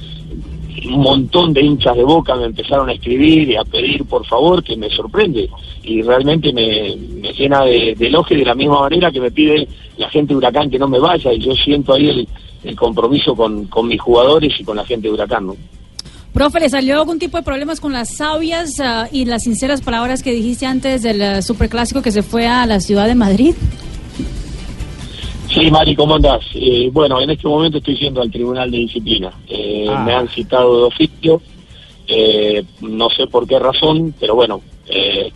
Speaker 29: un montón de hinchas de boca me empezaron a escribir y a pedir por favor, que me sorprende y realmente me, llena de, de de la misma manera que me pide la gente de Huracán que no me vaya y yo siento ahí el, compromiso con, mis jugadores y con la gente de Huracán.
Speaker 7: Profe, ¿le salió algún tipo de problemas con las sabias ah, y las sinceras palabras que dijiste antes del ah, superclásico que se fue a la ciudad de Madrid?
Speaker 29: Sí, Mari, ¿cómo andás? Eh, bueno, en este momento estoy yendo al Tribunal de Disciplina. Eh,
Speaker 17: Ah.
Speaker 29: Me han citado de oficio, eh, no sé por qué razón, pero bueno, eh,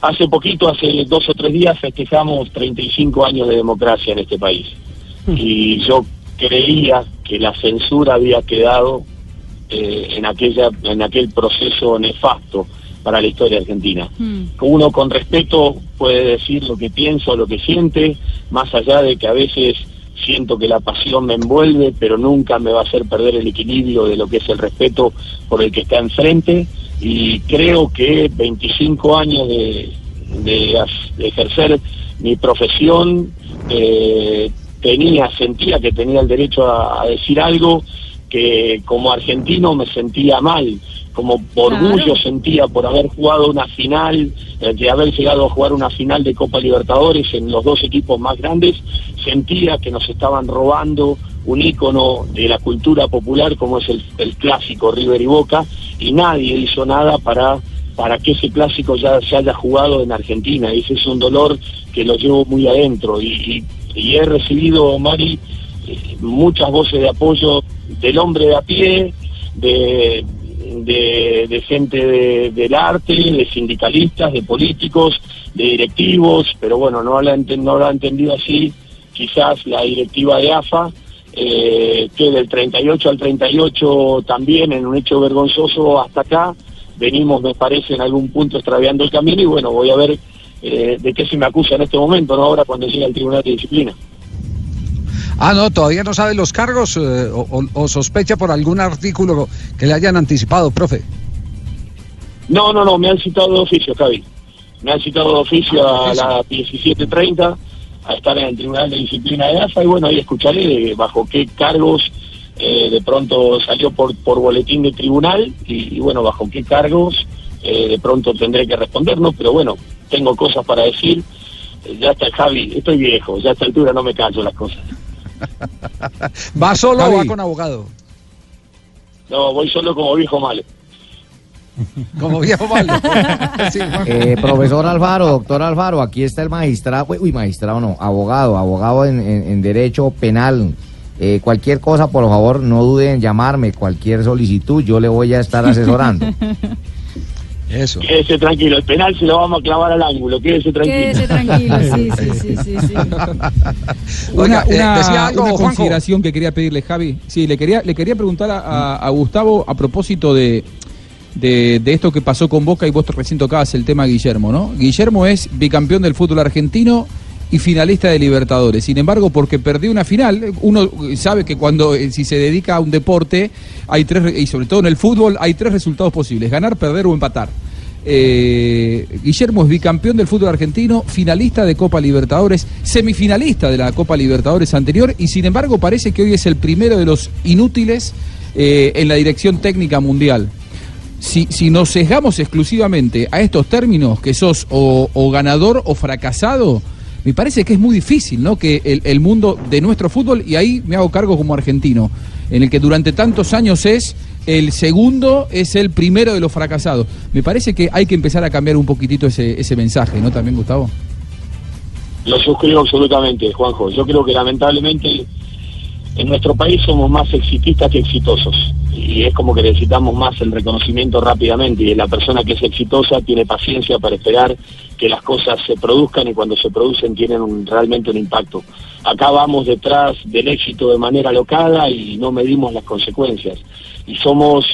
Speaker 29: hace poquito, hace dos o tres días, festejamos 35 años de democracia en este país. Y yo creía que la censura había quedado eh, en, aquella, en aquel proceso nefasto para la historia argentina. Uno con respeto puede decir lo que piensa o lo que siente, más allá de que a veces siento que la pasión me envuelve, pero nunca me va a hacer perder el equilibrio de lo que es el respeto por el que está enfrente. Y creo que 25 años de, de ejercer mi profesión, eh, tenía, sentía que tenía el derecho a, a decir algo que como argentino me sentía mal, como orgullo sentía por haber jugado una final, eh, de haber llegado a jugar una final de Copa Libertadores en los dos equipos más grandes, sentía que nos estaban robando un ícono de la cultura popular como es el, el clásico River y Boca y nadie hizo nada para para que ese clásico ya se haya jugado en Argentina. Ese es un dolor que lo llevo muy adentro y, y- y he recibido Mari muchas voces de apoyo del hombre de a pie de gente de- del arte, de sindicalistas, de políticos, de directivos, pero bueno, no enten- no lo ha entendido así quizás la directiva de AFA, eh, que del 38 al 38 también en un hecho vergonzoso hasta acá, venimos me parece en algún punto extraviando el camino y bueno, voy a ver eh, de qué se me acusa en este momento, no ahora cuando llegue al Tribunal de Disciplina.
Speaker 5: Ah, no, todavía no sabe los cargos eh, o, o- o sospecha por algún artículo que le hayan anticipado, profe.
Speaker 29: No, no, no, me han citado de oficio, Javi. Me han citado de oficio a las 17.30 a estar en el Tribunal de Disciplina de AFA y bueno, ahí escucharé bajo qué cargos eh, de pronto salió por, por boletín de tribunal y, y, bueno, bajo qué cargos eh, de pronto tendré que responder, ¿no? Pero bueno, tengo cosas para decir. Ya está, Javi, estoy viejo, ya a esta altura no me callo las cosas. [LAUGHS]
Speaker 5: ¿Va solo o va con abogado?
Speaker 29: No, voy solo como viejo malo. [LAUGHS]
Speaker 5: Como viejo malo. [LAUGHS] Sí.
Speaker 25: Eh, profesor Alfaro, doctor Alfaro, aquí está el magistrado, uy, uy, magistrado no, abogado, abogado en, en- en derecho penal. Eh, cualquier cosa, por favor, no duden en llamarme, cualquier solicitud, yo le voy a estar asesorando.
Speaker 5: Eso.
Speaker 29: Quédese tranquilo, el penal se lo vamos a clavar al ángulo, quédese tranquilo.
Speaker 7: Quédese tranquilo, sí, sí, sí, sí, sí. [LAUGHS]
Speaker 19: Una,
Speaker 5: Oiga, eh,
Speaker 19: una-
Speaker 5: decía algo,
Speaker 19: una
Speaker 5: Juanjo.
Speaker 19: consideración que quería pedirle, Javi. Sí, le quería, le quería preguntar a, a- a Gustavo a propósito de, de, de esto que pasó con Boca y vos recién tocabas el tema Guillermo, ¿no? Guillermo es bicampeón del fútbol argentino y finalista de Libertadores. Sin embargo, porque perdió una final, uno sabe que cuando eh, si se dedica a un deporte, hay tres, re- y sobre todo en el fútbol, hay tres resultados posibles, ganar, perder o empatar. Eh, Guillermo es bicampeón del fútbol argentino, finalista de Copa Libertadores, semifinalista de la Copa Libertadores anterior y sin embargo parece que hoy es el primero de los inútiles eh, en la dirección técnica mundial. Si, nos sesgamos exclusivamente a estos términos, que sos o ganador o fracasado, me parece que es muy difícil, ¿no? Que el, el mundo de nuestro fútbol, y ahí me hago cargo como argentino, en el que durante tantos años es el segundo, es el primero de los fracasados. Me parece que hay que empezar a cambiar un poquitito ese, ese mensaje, ¿no? También, Gustavo.
Speaker 29: Lo suscribo absolutamente, Juanjo. Yo creo que lamentablemente en nuestro país somos más exitistas que exitosos. Y es como que necesitamos más el reconocimiento rápidamente. Y la persona que es exitosa tiene paciencia para esperar que las cosas se produzcan y cuando se producen tienen realmente un impacto. Acá vamos detrás del éxito de manera alocada y no medimos las consecuencias. Y somos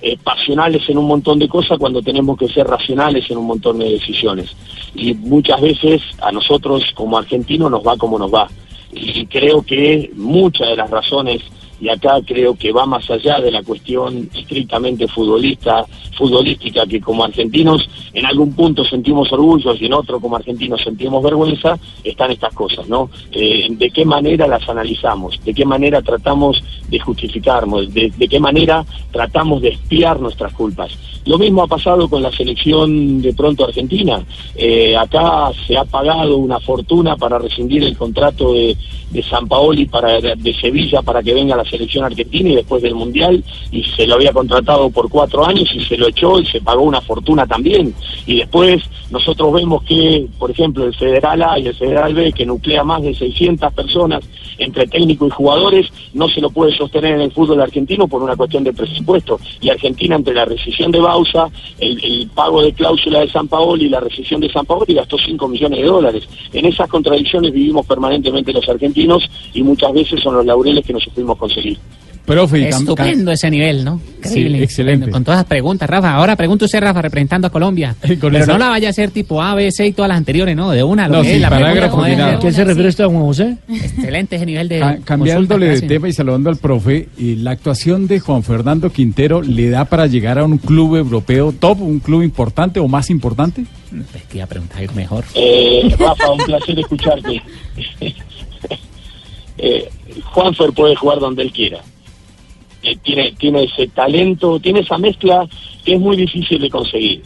Speaker 29: eh, pasionales en un montón de cosas cuando tenemos que ser racionales en un montón de decisiones. Y muchas veces a nosotros como argentinos nos va como nos va. Y creo que muchas de las razones, y acá creo que va más allá de la cuestión estrictamente futbolista, futbolística, que como argentinos en algún punto sentimos orgullo y en otro como argentinos sentimos vergüenza, están estas cosas, ¿no? Eh, ¿De qué manera las analizamos? ¿De qué manera tratamos de justificarnos? ¿De, de qué manera tratamos de espiar nuestras culpas? Lo mismo ha pasado con la selección de pronto argentina. Eh, acá se ha pagado una fortuna para rescindir el contrato de, de San Paoli para, de Sevilla para que venga a selección argentina y después del Mundial y se lo había contratado por cuatro años y se lo echó y se pagó una fortuna también. Y después nosotros vemos que, por ejemplo, el Federal A y el Federal B, que nuclea más de 600 personas entre técnico y jugadores, no se lo puede sostener en el fútbol argentino por una cuestión de presupuesto. Y Argentina, entre la rescisión de Bausa, el, pago de cláusula de San Paoli y la rescisión de San Paoli, gastó 5 millones de dólares. En esas contradicciones vivimos permanentemente los argentinos y muchas veces son los laureles que no supimos conseguir.
Speaker 10: Profe, y
Speaker 16: Estupendo ese nivel, ¿no?
Speaker 10: Sí,
Speaker 16: Increíble.
Speaker 10: excelente.
Speaker 16: Con todas las preguntas, Rafa. Ahora pregunta usted, Rafa, representando a Colombia. [LAUGHS] Pero
Speaker 10: esa-
Speaker 16: no la vaya a hacer tipo A, B, C y todas las anteriores, ¿no? De una, lo
Speaker 10: No,
Speaker 16: que es la
Speaker 10: parágrafo ¿A qué
Speaker 17: se refiere usted, Juan José?
Speaker 16: Excelente ese nivel de.
Speaker 10: Ca- cambiándole de tema y saludando al profe, eh, la actuación de Juan Fernando Quintero le da para llegar a un club europeo top, un club importante o más importante?
Speaker 16: hacen. Es que iba a preguntar mejor.
Speaker 29: Eh, Rafa, un [LAUGHS] placer escucharte. Eh, Juanfer puede jugar donde él quiera. Eh, tiene, tiene ese talento, tiene esa mezcla que es muy difícil de conseguir.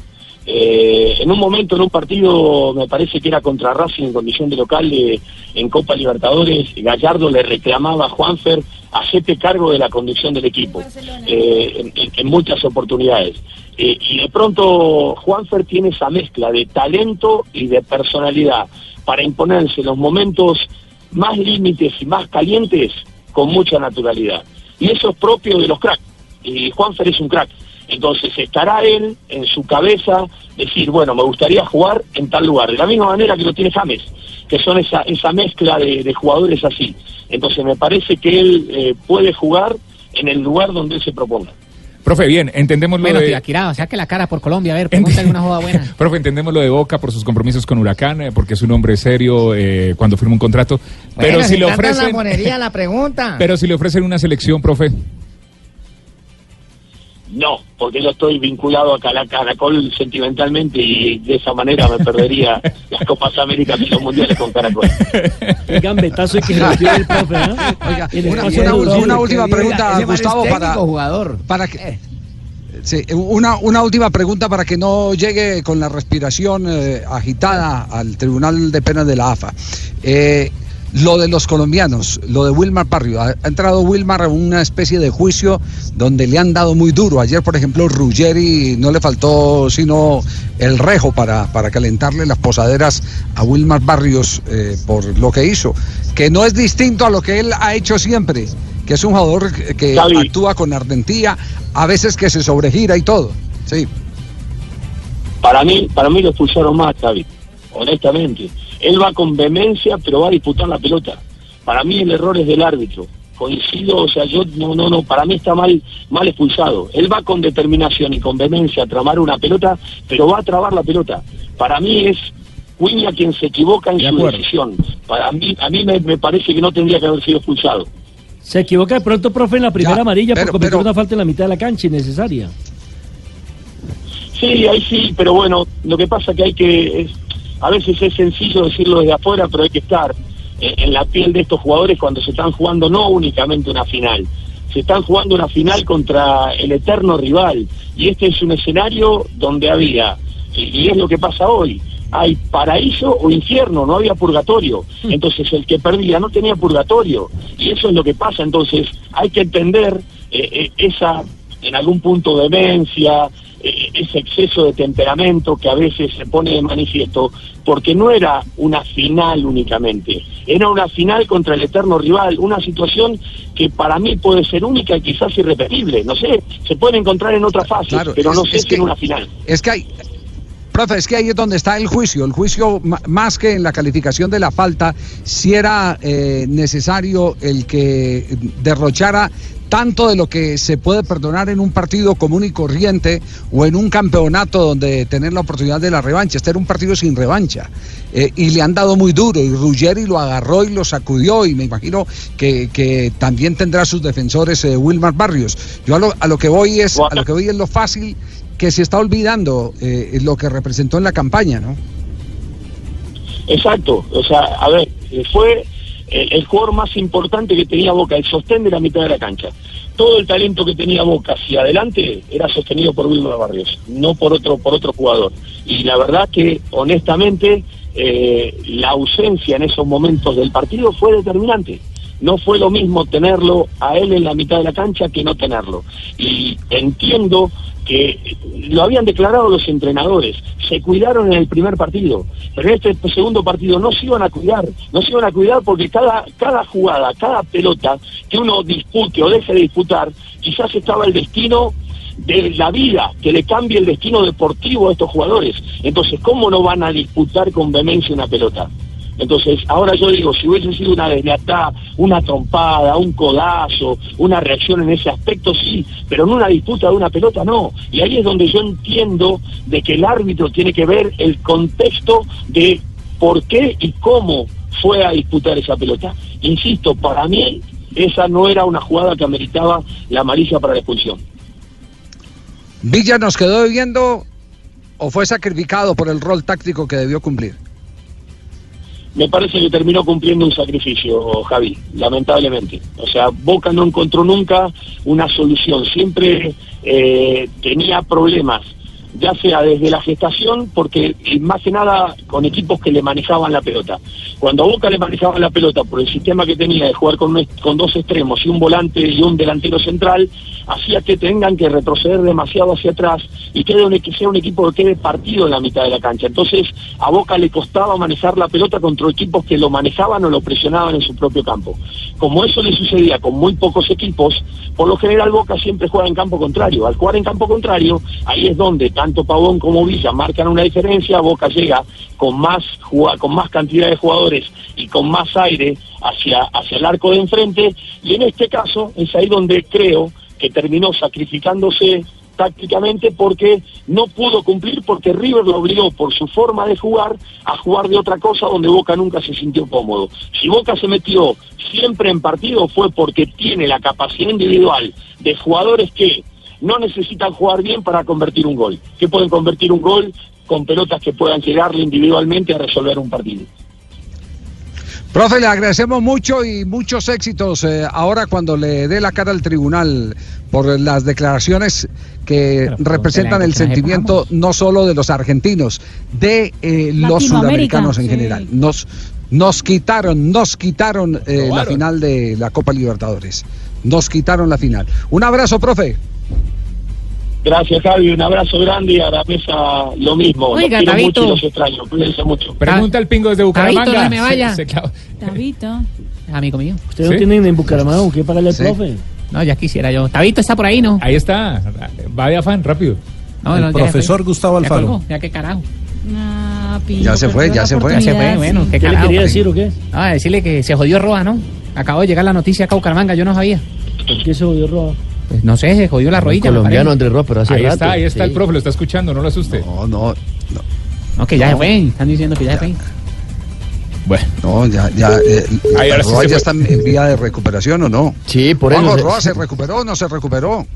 Speaker 29: Eh, en un momento, en un partido, me parece que era contra Racing en condición de local de- en Copa Libertadores, Gallardo le reclamaba a Juanfer, hacete cargo de la conducción del equipo, eh, en, en- en muchas oportunidades. Eh, y de pronto Juanfer tiene esa mezcla de talento y de personalidad para imponerse en los momentos más límites y más calientes con mucha naturalidad. Y eso es propio de los cracks. Y Juanfer es un crack. Entonces estará él en su cabeza decir, bueno, me gustaría jugar en tal lugar. De la misma manera que lo tiene James, que son esa, esa mezcla de, jugadores así. Entonces me parece que él eh, puede jugar en el lugar donde él se proponga.
Speaker 15: Profe, bien, entendemos lo
Speaker 16: Bueno,
Speaker 15: de...
Speaker 16: Tibaquirá, saque la cara por Colombia, a ver, pregúntale una joda buena. [LAUGHS]
Speaker 15: Profe, entendemos lo de Boca por sus compromisos con Huracán, eh, porque es un hombre serio eh, cuando firma un contrato. pero
Speaker 25: Bueno,
Speaker 15: si le ofrecen,
Speaker 25: lambonería la pregunta. [LAUGHS]
Speaker 15: pero si le ofrecen una selección, profe.
Speaker 29: No, porque yo estoy vinculado a Caracol sentimentalmente y de esa manera me perdería [LAUGHS] las Copas Américas y los Mundiales con Caracol. [LAUGHS]
Speaker 17: El gambetazo que metió el profe, ¿eh?
Speaker 5: Oiga, una, una- una última pregunta, Gustavo, para,
Speaker 25: jugador.
Speaker 5: para que sí, una, una última pregunta para que no llegue con la respiración eh, agitada al Tribunal de Penas de la AFA. Eh, lo de los colombianos, lo de Wilmar Barrio, ha, entrado Wilmar a una especie de juicio donde le han dado muy duro. Ayer, por ejemplo, Ruggeri no le faltó sino el rejo para, para calentarle las posaderas a Wilmar Barrios eh, por lo que hizo, que no es distinto a lo que él ha hecho siempre, que es un jugador que- que
Speaker 29: Xavi.
Speaker 5: actúa con ardentía, a veces que se sobregira y todo. Sí.
Speaker 29: Para mí, para mí lo expulsaron más, Xavi, honestamente. Él va con vehemencia, pero va a disputar la pelota. Para mí el error es del árbitro. Coincido, o sea, yo no, no, no, para mí está mal, mal expulsado. Él va con determinación y con vehemencia a tramar una pelota, pero va a trabar la pelota. Para mí es Cuña quien se equivoca en
Speaker 17: De
Speaker 29: su
Speaker 17: acuerdo.
Speaker 29: decisión. Para mí, a mí me, me parece que no tendría que haber sido expulsado.
Speaker 17: Se equivoca de pronto, profe, en la primera
Speaker 29: Ya,
Speaker 17: amarilla
Speaker 29: pero-
Speaker 17: por cometer
Speaker 29: pero-
Speaker 17: una falta en la mitad de la cancha innecesaria.
Speaker 29: Sí, ahí sí, pero bueno, lo que pasa que hay que, es- a veces es sencillo decirlo desde afuera, pero hay que estar eh, en la piel de estos jugadores cuando se están jugando no únicamente una final, se están jugando una final contra el eterno rival. Y este es un escenario donde había, y es lo que pasa hoy, hay paraíso o infierno, no había purgatorio, entonces el que perdía no tenía purgatorio. Y eso es lo que pasa, entonces hay que entender eh, eh, esa en algún punto demencia, ese exceso de temperamento que a veces se pone de manifiesto, porque no era una final únicamente, era una final contra el eterno rival, una situación que para mí puede ser única y quizás irrepetible, no sé, se puede encontrar en otra fase,
Speaker 5: Claro,
Speaker 29: pero no
Speaker 5: es-
Speaker 29: sé
Speaker 5: es
Speaker 29: si
Speaker 5: que-
Speaker 29: en una final.
Speaker 5: Es que hay. Profe, es que ahí es donde está el juicio. El juicio, más que en la calificación de la falta, si era eh, necesario el que derrochara tanto de lo que se puede perdonar en un partido común y corriente o en un campeonato donde tener la oportunidad de la revancha. Este era un partido sin revancha. Eh, y le han dado muy duro. Y Ruggeri lo agarró y lo sacudió. Y me imagino que, que también tendrá sus defensores eh, Wilmar Barrios. Yo a lo, a lo que voy es a lo que voy es lo fácil que se está olvidando eh, lo que representó en la campaña, ¿no?
Speaker 29: Exacto, o sea, a ver, eh, fue el jugador más importante que tenía Boca, el sostén de la mitad de la cancha. Todo el talento que tenía Boca hacia adelante era sostenido por Wilmer Barrios, no por otro por otro jugador. Y la verdad que, honestamente, eh, la ausencia en esos momentos del partido fue determinante. No fue lo mismo tenerlo a él en la mitad de la cancha que no tenerlo. Y entiendo que lo habían declarado los entrenadores, se cuidaron en el primer partido, pero en este segundo partido no se iban a cuidar, no se iban a cuidar porque cada, cada jugada, cada pelota que uno dispute o deje de disputar, quizás estaba el destino de la vida, que le cambie el destino deportivo a estos jugadores. Entonces, ¿cómo no van a disputar con vehemencia una pelota? Entonces, ahora yo digo, si hubiese sido una deslealtad, una trompada, un codazo, una reacción en ese aspecto, sí, pero en una disputa de una pelota, no. Y ahí es donde yo entiendo de que el árbitro tiene que ver el contexto de por qué y cómo fue a disputar esa pelota. Insisto, para mí esa no era una jugada que ameritaba la amarilla para la expulsión.
Speaker 5: ¿Villa nos quedó debiendo o fue sacrificado por el rol táctico que debió cumplir?
Speaker 29: Me parece que terminó cumpliendo un sacrificio, Javi, lamentablemente. O sea, Boca no encontró nunca una solución, siempre eh, tenía problemas, ya sea desde la gestación, porque eh, más que nada con equipos que le manejaban la pelota. Cuando a Boca le manejaban la pelota por el sistema que tenía de jugar con, con dos extremos y un volante y un delantero central, hacía que tengan que retroceder demasiado hacia atrás y quede un, que sea un equipo que quede partido en la mitad de la cancha. Entonces, a Boca le costaba manejar la pelota contra equipos que lo manejaban o lo presionaban en su propio campo. Como eso le sucedía con muy pocos equipos, por lo general Boca siempre juega en campo contrario. Al jugar en campo contrario, ahí es donde tanto Pavón como Villa marcan una diferencia, Boca llega con más con más cantidad de jugadores y con más aire hacia, hacia el arco de enfrente, y en este caso es ahí donde creo que terminó sacrificándose tácticamente porque no pudo cumplir porque River lo obligó por su forma de jugar a jugar de otra cosa donde Boca nunca se sintió cómodo. Si Boca se metió siempre en partido fue porque tiene la capacidad individual de jugadores que no necesitan jugar bien para convertir un gol, que pueden convertir un gol con pelotas que puedan llegarle individualmente a resolver un partido.
Speaker 5: Profe, le agradecemos mucho y muchos éxitos eh, ahora cuando le dé la cara al tribunal por las declaraciones que representan el sentimiento no solo de los argentinos, de eh, los sudamericanos en general. Nos, nos quitaron, nos quitaron eh, la final de la Copa Libertadores. Nos quitaron la final. Un abrazo, profe.
Speaker 29: Gracias, Javi. Un abrazo grande y a la mesa lo mismo.
Speaker 13: Oiga,
Speaker 29: los quiero
Speaker 13: Tabito.
Speaker 29: mucho y los extraño. Cuídense mucho.
Speaker 10: Pregunta al pingo desde Bucaramanga.
Speaker 13: Tabito, no me vaya.
Speaker 10: Se- se.
Speaker 7: Tabito. [LAUGHS]
Speaker 13: Amigo mío.
Speaker 17: ¿Ustedes no tienen en Bucaramanga que pagarle al
Speaker 10: Sí.
Speaker 17: profe?
Speaker 13: No, ya quisiera yo. Tabito está por ahí, ¿no?
Speaker 10: Ahí está. Va de afán, rápido.
Speaker 13: No,
Speaker 10: El
Speaker 13: no, ya
Speaker 10: profesor. Gustavo
Speaker 13: Ya
Speaker 10: Alfaro.
Speaker 13: colgó, Ya qué carajo.
Speaker 5: Ya se fue, ya se fue.
Speaker 13: Ya se fue, bueno,
Speaker 7: sí.
Speaker 13: qué
Speaker 17: ¿Qué le
Speaker 13: carajo.
Speaker 17: quería decir o qué?
Speaker 13: Ah, decirle que se jodió Roa, ¿no? Acabó de llegar la noticia acá a Bucaramanga, yo no sabía.
Speaker 17: ¿Por qué se jodió Roa?
Speaker 13: Pues no sé, se jodió la rodilla. colombiano. Andrés Roa, pero hace
Speaker 10: Ahí
Speaker 13: rato,
Speaker 10: está, ahí está
Speaker 13: sí.
Speaker 10: el profe, lo está escuchando, no lo asuste.
Speaker 5: No, no.
Speaker 13: No, que ya se fue. Están diciendo que ya se fue.
Speaker 10: Bueno.
Speaker 5: No, ya, ya. eh,
Speaker 10: Ahí, ahora sí
Speaker 5: Roa
Speaker 10: se
Speaker 5: ya está en vía de recuperación o no.
Speaker 24: Sí, por eso.
Speaker 5: Roa se recuperó o no se recuperó.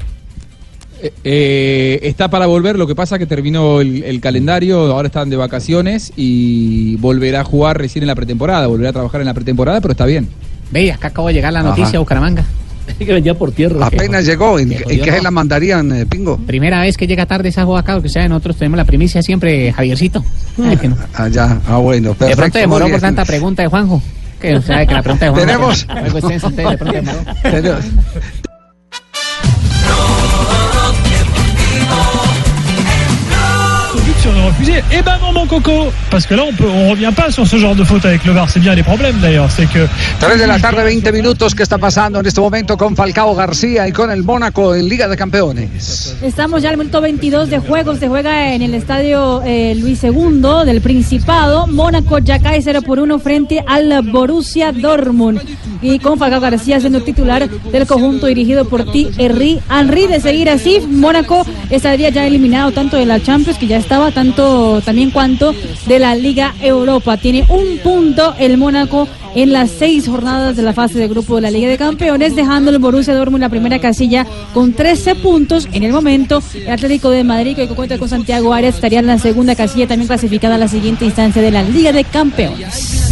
Speaker 19: Eh, eh, está para volver, lo que pasa que terminó el, el calendario, ahora están de vacaciones y volverá a jugar recién en la pretemporada, volverá a trabajar en la pretemporada, pero está bien.
Speaker 13: Ve, acá acabo de llegar la
Speaker 5: Ajá.
Speaker 13: noticia a Bucaramanga. [LAUGHS]
Speaker 17: que venía por tierra.
Speaker 5: Apenas llegó. ¿En,
Speaker 13: Que
Speaker 5: en qué
Speaker 13: ¿no?
Speaker 5: se la mandarían, eh, Pingo?
Speaker 13: Primera vez que llega tarde esa acá, porque saben, nosotros tenemos la primicia siempre, Javiercito. Que no.
Speaker 5: Ah, ya. Ah, bueno.
Speaker 13: De
Speaker 5: Perfecto.
Speaker 13: pronto demoró por tanta pregunta de Juanjo. Que sabe que la pregunta de Juanjo. [LAUGHS]
Speaker 5: Tenemos-
Speaker 13: de pronto demoró. [LAUGHS]
Speaker 5: Tenemos-
Speaker 30: le refusé. Eh ben non mon coco Parce que là on peut on revient pas sur ce genre de faute avec le VAR. C'est bien les problèmes d'ailleurs. C'est que
Speaker 5: 3 de la tarde, 20 minutos. ¿Qué está pasando en este momento con Falcao García y con el Mónaco en Liga de Campeones?
Speaker 7: Estamos ya al minuto 22 de juego. Se juega en el estadio eh, Luis II del Principado. Mónaco ya cae 0 por 1 frente al Borussia Dortmund. Y con Falcao García siendo titular del conjunto dirigido por Thierry Henry. De seguir así, Mónaco estaría ya eliminado tanto de la Champions, que ya estaba, tanto también cuanto de la Liga Europa. Tiene un punto el Mónaco en las seis jornadas de la fase de grupo de la Liga de Campeones, dejando el Borussia Dortmund en la primera casilla con 13 puntos. En el momento, el Atlético de Madrid, que cuenta con Santiago Arias, estaría en la segunda casilla, también clasificada a la siguiente instancia de la Liga de Campeones.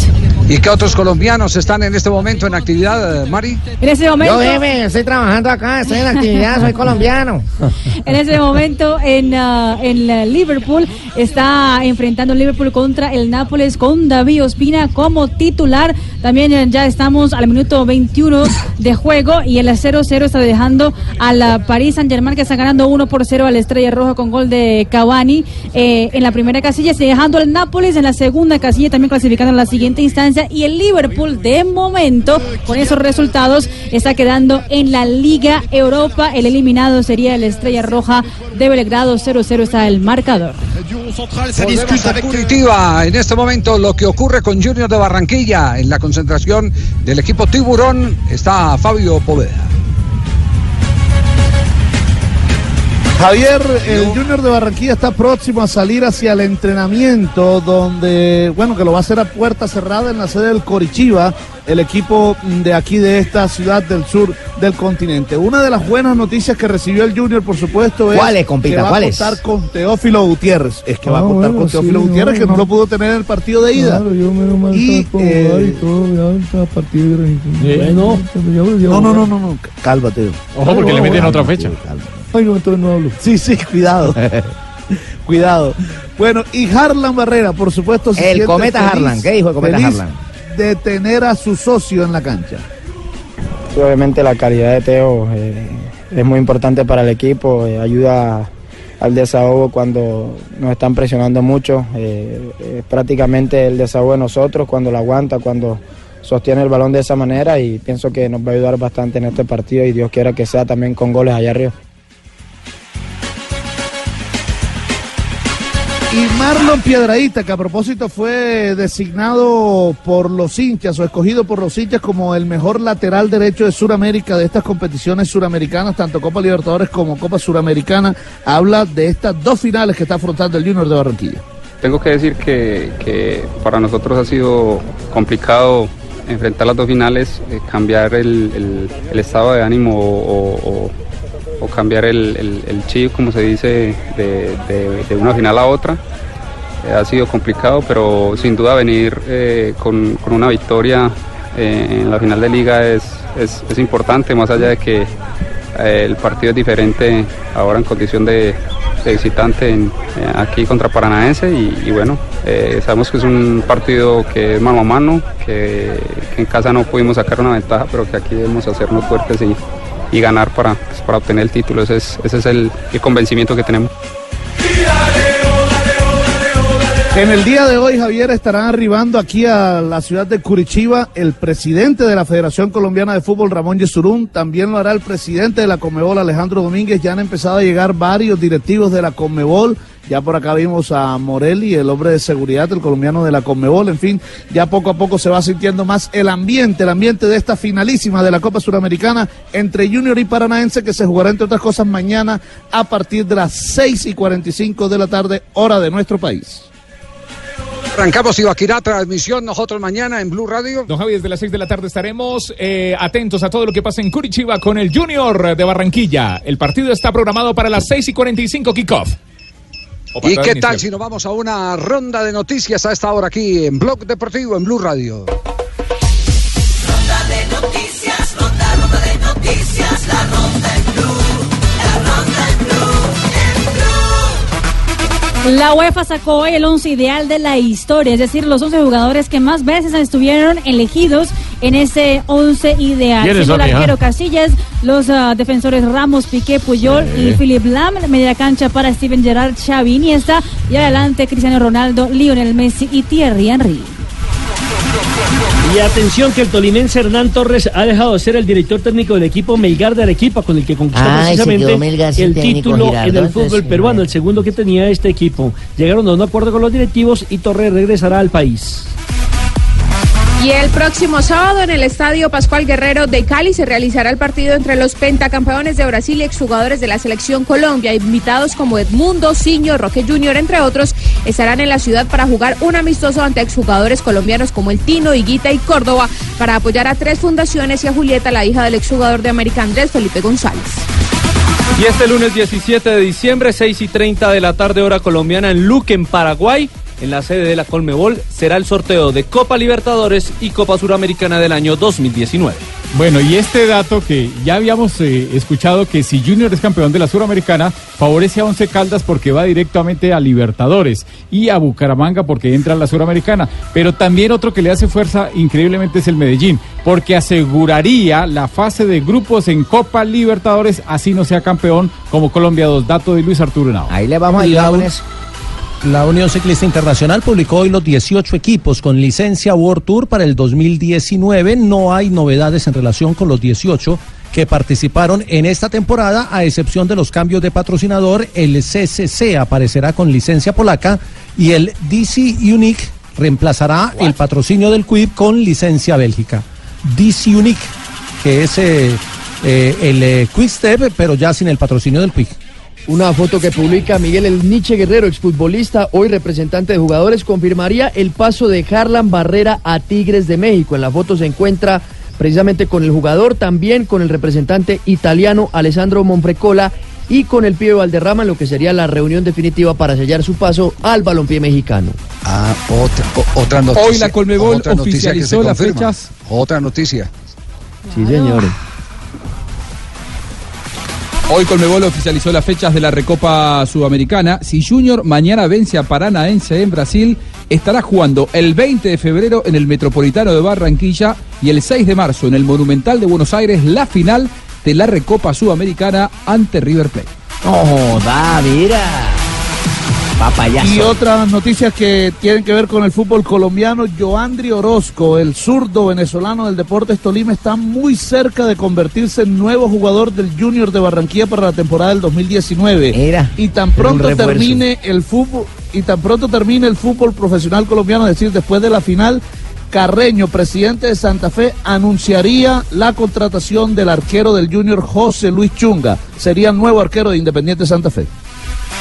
Speaker 5: ¿Y qué otros colombianos están en este momento en actividad, eh, Mari?
Speaker 7: En ese momento,
Speaker 25: Yo, jefe, estoy trabajando acá, estoy en actividad, soy colombiano. [LAUGHS]
Speaker 7: en ese momento en, ah, en la Liverpool está enfrentando Liverpool contra el Nápoles con David Ospina como titular. También eh, ya estamos al minuto 21 de juego y el 0-0 está dejando a la Paris Saint Germain que está ganando 1 por 0 a la Estrella Roja con gol de Cavani eh, en la primera casilla, está dejando al Nápoles en la segunda casilla también clasificando en la siguiente instancia y el Liverpool de momento con esos resultados está quedando en la Liga Europa. El eliminado sería el Estrella Roja de Belgrado 0-0 está el marcador.
Speaker 5: A Curitiba. En este momento lo que ocurre con Junior de Barranquilla en la concentración del equipo Tiburón está Fabio Poveda.
Speaker 8: Javier, el Junior de Barranquilla está próximo a salir hacia el entrenamiento, donde, bueno, que lo va a hacer a puerta cerrada en la sede del Corichiva, el equipo de aquí de esta ciudad del sur del continente. Una de las buenas noticias que recibió el Junior, por supuesto, es
Speaker 25: ¿Cuáles, compita,
Speaker 8: que va a contar con Teófilo Gutiérrez. Es que va a
Speaker 6: Ah,
Speaker 8: contar
Speaker 6: bueno,
Speaker 8: con Teófilo
Speaker 6: sí,
Speaker 8: Gutiérrez, que no lo pudo tener en el partido de ida.
Speaker 6: Claro, yo menos mal
Speaker 8: Y, eh,
Speaker 6: y todo, ya de...
Speaker 8: Bueno.
Speaker 6: Ya
Speaker 8: No, no, no, no, no, cálmate.
Speaker 10: Ojo, porque le meten otra fecha.
Speaker 8: Ay, no, entonces no hablo. Sí, sí, cuidado. [LAUGHS] cuidado. Bueno, y Harlan Barrera, por supuesto. se
Speaker 25: El cometa
Speaker 8: feliz-
Speaker 25: Harlan, ¿qué dijo el cometa
Speaker 8: feliz
Speaker 25: Harlan?
Speaker 8: De tener a su socio en la cancha.
Speaker 31: Sí, obviamente la calidad de Teo eh, es muy importante para el equipo, eh, ayuda al desahogo cuando nos están presionando mucho, eh, es prácticamente el desahogo de nosotros cuando lo aguanta, cuando sostiene el balón de esa manera y pienso que nos va a ayudar bastante en este partido y Dios quiera que sea también con goles allá arriba.
Speaker 8: Y Marlon Piedradita, que a propósito fue designado por los hinchas o escogido por los hinchas como el mejor lateral derecho de Sudamérica de estas competiciones suramericanas, tanto Copa Libertadores como Copa Suramericana, habla de estas dos finales que está afrontando el Junior de Barranquilla.
Speaker 32: Tengo que decir que, para nosotros ha sido complicado enfrentar las dos finales, eh, cambiar el, estado de ánimo o- o cambiar el, el- chip, como se dice, de, de- una final a otra. Eh, ha sido complicado, pero sin duda venir eh, con, con una victoria eh, en la final de liga es, es- es importante, más allá de que el partido es diferente ahora en condición de, de visitante aquí contra Paranaense y, bueno, sabemos que es un partido que es mano a mano, que, que en casa no pudimos sacar una ventaja, pero que aquí debemos hacernos fuertes y, y ganar para, para obtener el título. Ese es, ese es el, el convencimiento que tenemos.
Speaker 8: En el día de hoy, Javier, estarán arribando aquí a la ciudad de Curitiba el presidente de la Federación Colombiana de Fútbol, Ramón Yesurún. También lo hará el presidente de la Conmebol, Alejandro Domínguez. Ya han empezado a llegar varios directivos de la Conmebol. Ya por acá vimos a Morelli, el hombre de seguridad, el colombiano de la Conmebol. En fin, ya poco a poco se va sintiendo más el ambiente, el ambiente de esta finalísima de la Copa Suramericana entre Junior y Paranaense, que se jugará, entre otras cosas, mañana a partir de las 6 y 45 de la tarde, hora de nuestro país.
Speaker 5: Arrancamos Ibaquirá, transmisión nosotros mañana en Blue Radio.
Speaker 15: Don Javi, desde las 6 de la tarde estaremos eh, atentos a todo lo que pasa en Curitiba con el Junior de Barranquilla. El partido está programado para las 6 y 45 kickoff.
Speaker 5: ¿Y qué
Speaker 15: inicial.
Speaker 5: tal si nos vamos a una ronda de noticias a esta hora aquí en Blog Deportivo en Blue Radio?
Speaker 2: Ronda de noticias, ronda, ronda de noticias, la ronda La
Speaker 7: UEFA sacó hoy el 11 ideal de la historia, es decir, los 11 jugadores que más veces estuvieron elegidos en ese 11 ideal.
Speaker 22: ¿Quiénes
Speaker 7: Siendo
Speaker 22: son,
Speaker 7: el arquero Casillas, los ah, defensores Ramos, Piqué, Puyol
Speaker 22: Sí.
Speaker 7: y Philip Lam, media cancha para Steven Gerrard, Xavi Iniesta y adelante Cristiano Ronaldo, Lionel Messi y Thierry Henry.
Speaker 17: Y atención que el tolimense Hernán Torres ha dejado de ser el director técnico del equipo Melgar de Arequipa, con el que conquistó precisamente el título en el fútbol peruano, el segundo que tenía este equipo. Llegaron a un acuerdo con los directivos y Torres regresará al país.
Speaker 27: Y el próximo sábado en el Estadio Pascual Guerrero de Cali se realizará el partido entre los pentacampeones de Brasil y exjugadores de la selección Colombia. Invitados como Edmundo, Ciño, Roque Junior, entre otros, estarán en la ciudad para jugar un amistoso ante exjugadores colombianos como el Tino, Higuita y Córdoba para apoyar a tres fundaciones y a Julieta, la hija del exjugador de América Andrés Felipe González.
Speaker 33: Y este lunes 17 de diciembre, 6 y 30 de la tarde, hora colombiana, en Luque, en Paraguay, en la sede de la Colmebol, será el sorteo de Copa Libertadores y Copa Suramericana del año 2019.
Speaker 10: Bueno, y este dato que ya habíamos eh, escuchado que si Junior es campeón de la Suramericana, favorece a Once Caldas porque va directamente a Libertadores y a Bucaramanga porque entra a la Suramericana. Pero también otro que le hace fuerza increíblemente es el Medellín, porque aseguraría la fase de grupos en Copa Libertadores, así no sea campeón como Colombia 2. Dato de Luis Arturo Henao.
Speaker 25: Ahí le vamos a ayudar con
Speaker 24: Un-
Speaker 25: eso.
Speaker 24: La Unión Ciclista Internacional publicó hoy los 18 equipos con licencia World Tour para el 2019. No hay novedades en relación con los 18 que participaron en esta temporada, a excepción de los cambios de patrocinador. El CCC aparecerá con licencia polaca y el DC Unique reemplazará el patrocinio del Quip con licencia bélgica. DC Unique, que es eh, eh, el eh, Quick Step, pero ya sin el patrocinio del Quick.
Speaker 11: Una foto que publica Miguel El Nietzsche Guerrero, exfutbolista, hoy representante de jugadores, confirmaría el paso de Harlan Barrera a Tigres de México. En la foto se encuentra precisamente con el jugador, también con el representante italiano Alessandro Monfrecola y con el pibe Valderrama en lo que sería la reunión definitiva para sellar su paso al balompié mexicano.
Speaker 5: Ah, otra, o- otra noticia.
Speaker 10: Hoy la Colmebol
Speaker 5: otra noticia que se
Speaker 10: oficializó las fechas.
Speaker 5: Otra noticia.
Speaker 11: Sí, señores.
Speaker 19: Hoy Colmebol oficializó las fechas de la Recopa Sudamericana. Si Junior mañana vence a Paranaense en Brasil, estará jugando el 20 de febrero en el Metropolitano de Barranquilla y el 6 de marzo en el Monumental de Buenos Aires la final de la Recopa Sudamericana ante River Plate.
Speaker 25: No, da, mira. Papayazo.
Speaker 8: Y otras noticias que tienen que ver con el fútbol colombiano, Joandri Orozco, el zurdo venezolano del Deportes Tolima, está muy cerca de convertirse en nuevo jugador del Junior de Barranquilla para la temporada del 2019. y tan pronto termine el fútbol y tan pronto termine el fútbol profesional colombiano, es decir, después de la final, Carreño, presidente de Santa Fe, anunciaría la contratación del arquero del Junior José Luis Chunga. Sería nuevo arquero de Independiente Santa Fe.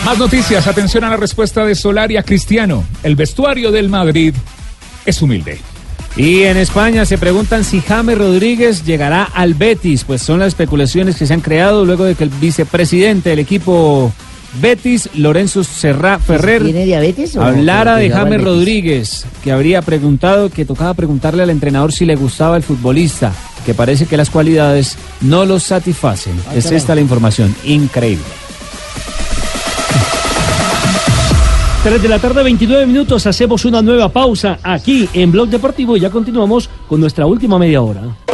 Speaker 15: Más noticias, atención a la respuesta de Solaria Cristiano. El vestuario del Madrid es humilde.
Speaker 13: Y en España se preguntan si James Rodríguez llegará al Betis, pues son las especulaciones que se han creado luego de que el vicepresidente del equipo Betis, Lorenzo Serra Ferrer,
Speaker 25: ¿Tiene diabetes o
Speaker 13: hablara de James? Rodríguez, que habría preguntado, que tocaba preguntarle al entrenador si le gustaba el futbolista, que parece que las cualidades no los satisfacen.
Speaker 17: Ah,
Speaker 13: es esta la información, increíble.
Speaker 17: 3 de la tarde, 29 minutos. Hacemos una nueva pausa aquí en Blog Deportivo y ya continuamos con nuestra última media hora.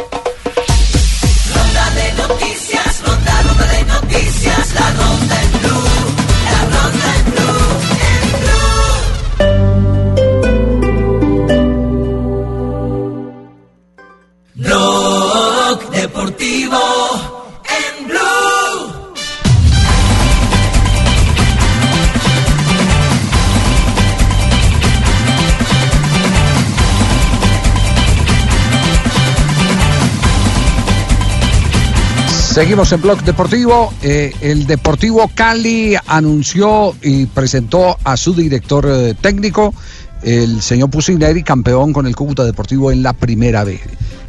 Speaker 5: Seguimos en Blog Deportivo. Eh, el Deportivo Cali anunció y presentó a su director eh, técnico, el señor Pusineri, campeón con el Cúcuta Deportivo en la primera vez.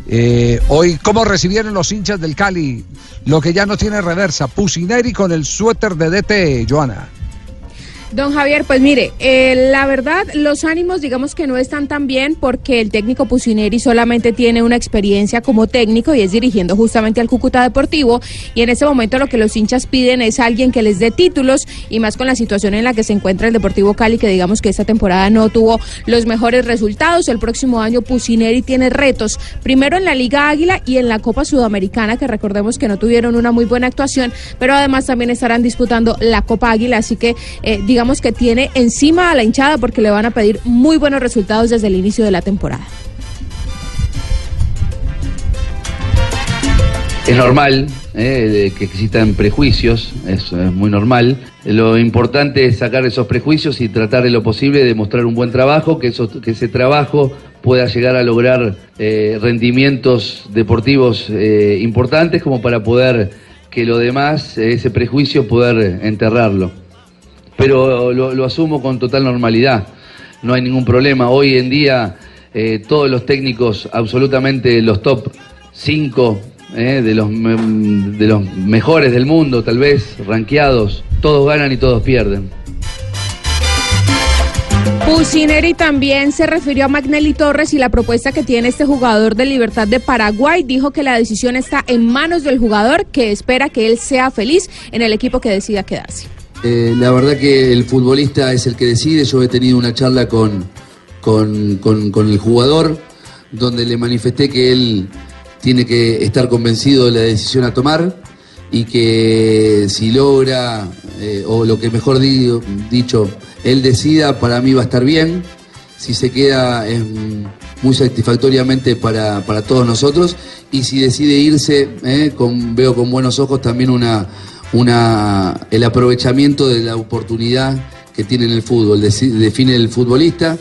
Speaker 5: Eh, hoy, ¿cómo recibieron los hinchas del Cali? Lo que ya no tiene reversa. Pusineri con el suéter de DT, Joana.
Speaker 27: Don Javier, pues mire, eh, la verdad, los ánimos digamos que no están tan bien porque el técnico Pusineri solamente tiene una experiencia como técnico y es dirigiendo justamente al Cúcuta Deportivo y en ese momento lo que los hinchas piden es alguien que les dé títulos y más con la situación en la que se encuentra el Deportivo Cali que digamos que esta temporada no tuvo los mejores resultados. El próximo año Pusineri tiene retos, primero en la Liga Águila y en la Copa Sudamericana que recordemos que no tuvieron una muy buena actuación, pero además también estarán disputando la Copa Águila, así que eh, digamos que tiene encima a la hinchada porque le van a pedir muy buenos resultados desde el inicio de la temporada.
Speaker 34: Es normal eh, que existan prejuicios, es, es muy normal. Lo importante es sacar esos prejuicios y tratar de lo posible de mostrar un buen trabajo, que, eso, que ese trabajo pueda llegar a lograr eh, rendimientos deportivos eh, importantes como para poder que lo demás, eh, ese prejuicio, poder enterrarlo. Pero lo, asumo con total normalidad, no hay ningún problema. Hoy en día eh, todos los técnicos, absolutamente los top 5 eh, de, los, de los mejores del mundo, tal vez, ranqueados, todos ganan y todos pierden.
Speaker 27: Pusineri también se refirió a Magnelli Torres y la propuesta que tiene este jugador de Libertad de Paraguay. Dijo que la decisión está en manos del jugador, que espera que él sea feliz en el equipo que decida quedarse.
Speaker 34: Eh, la verdad que el futbolista es el que decide. Yo he tenido una charla con, con, con- el jugador donde le manifesté que él tiene que estar convencido de la decisión a tomar y que si logra, eh, o lo que mejor di- dicho, él decida, para mí va a estar bien. Si se queda es, muy satisfactoriamente para, para todos nosotros. Y si decide irse, eh, veo con buenos ojos también una, una, el aprovechamiento de la oportunidad que tiene en el fútbol, define el futbolista.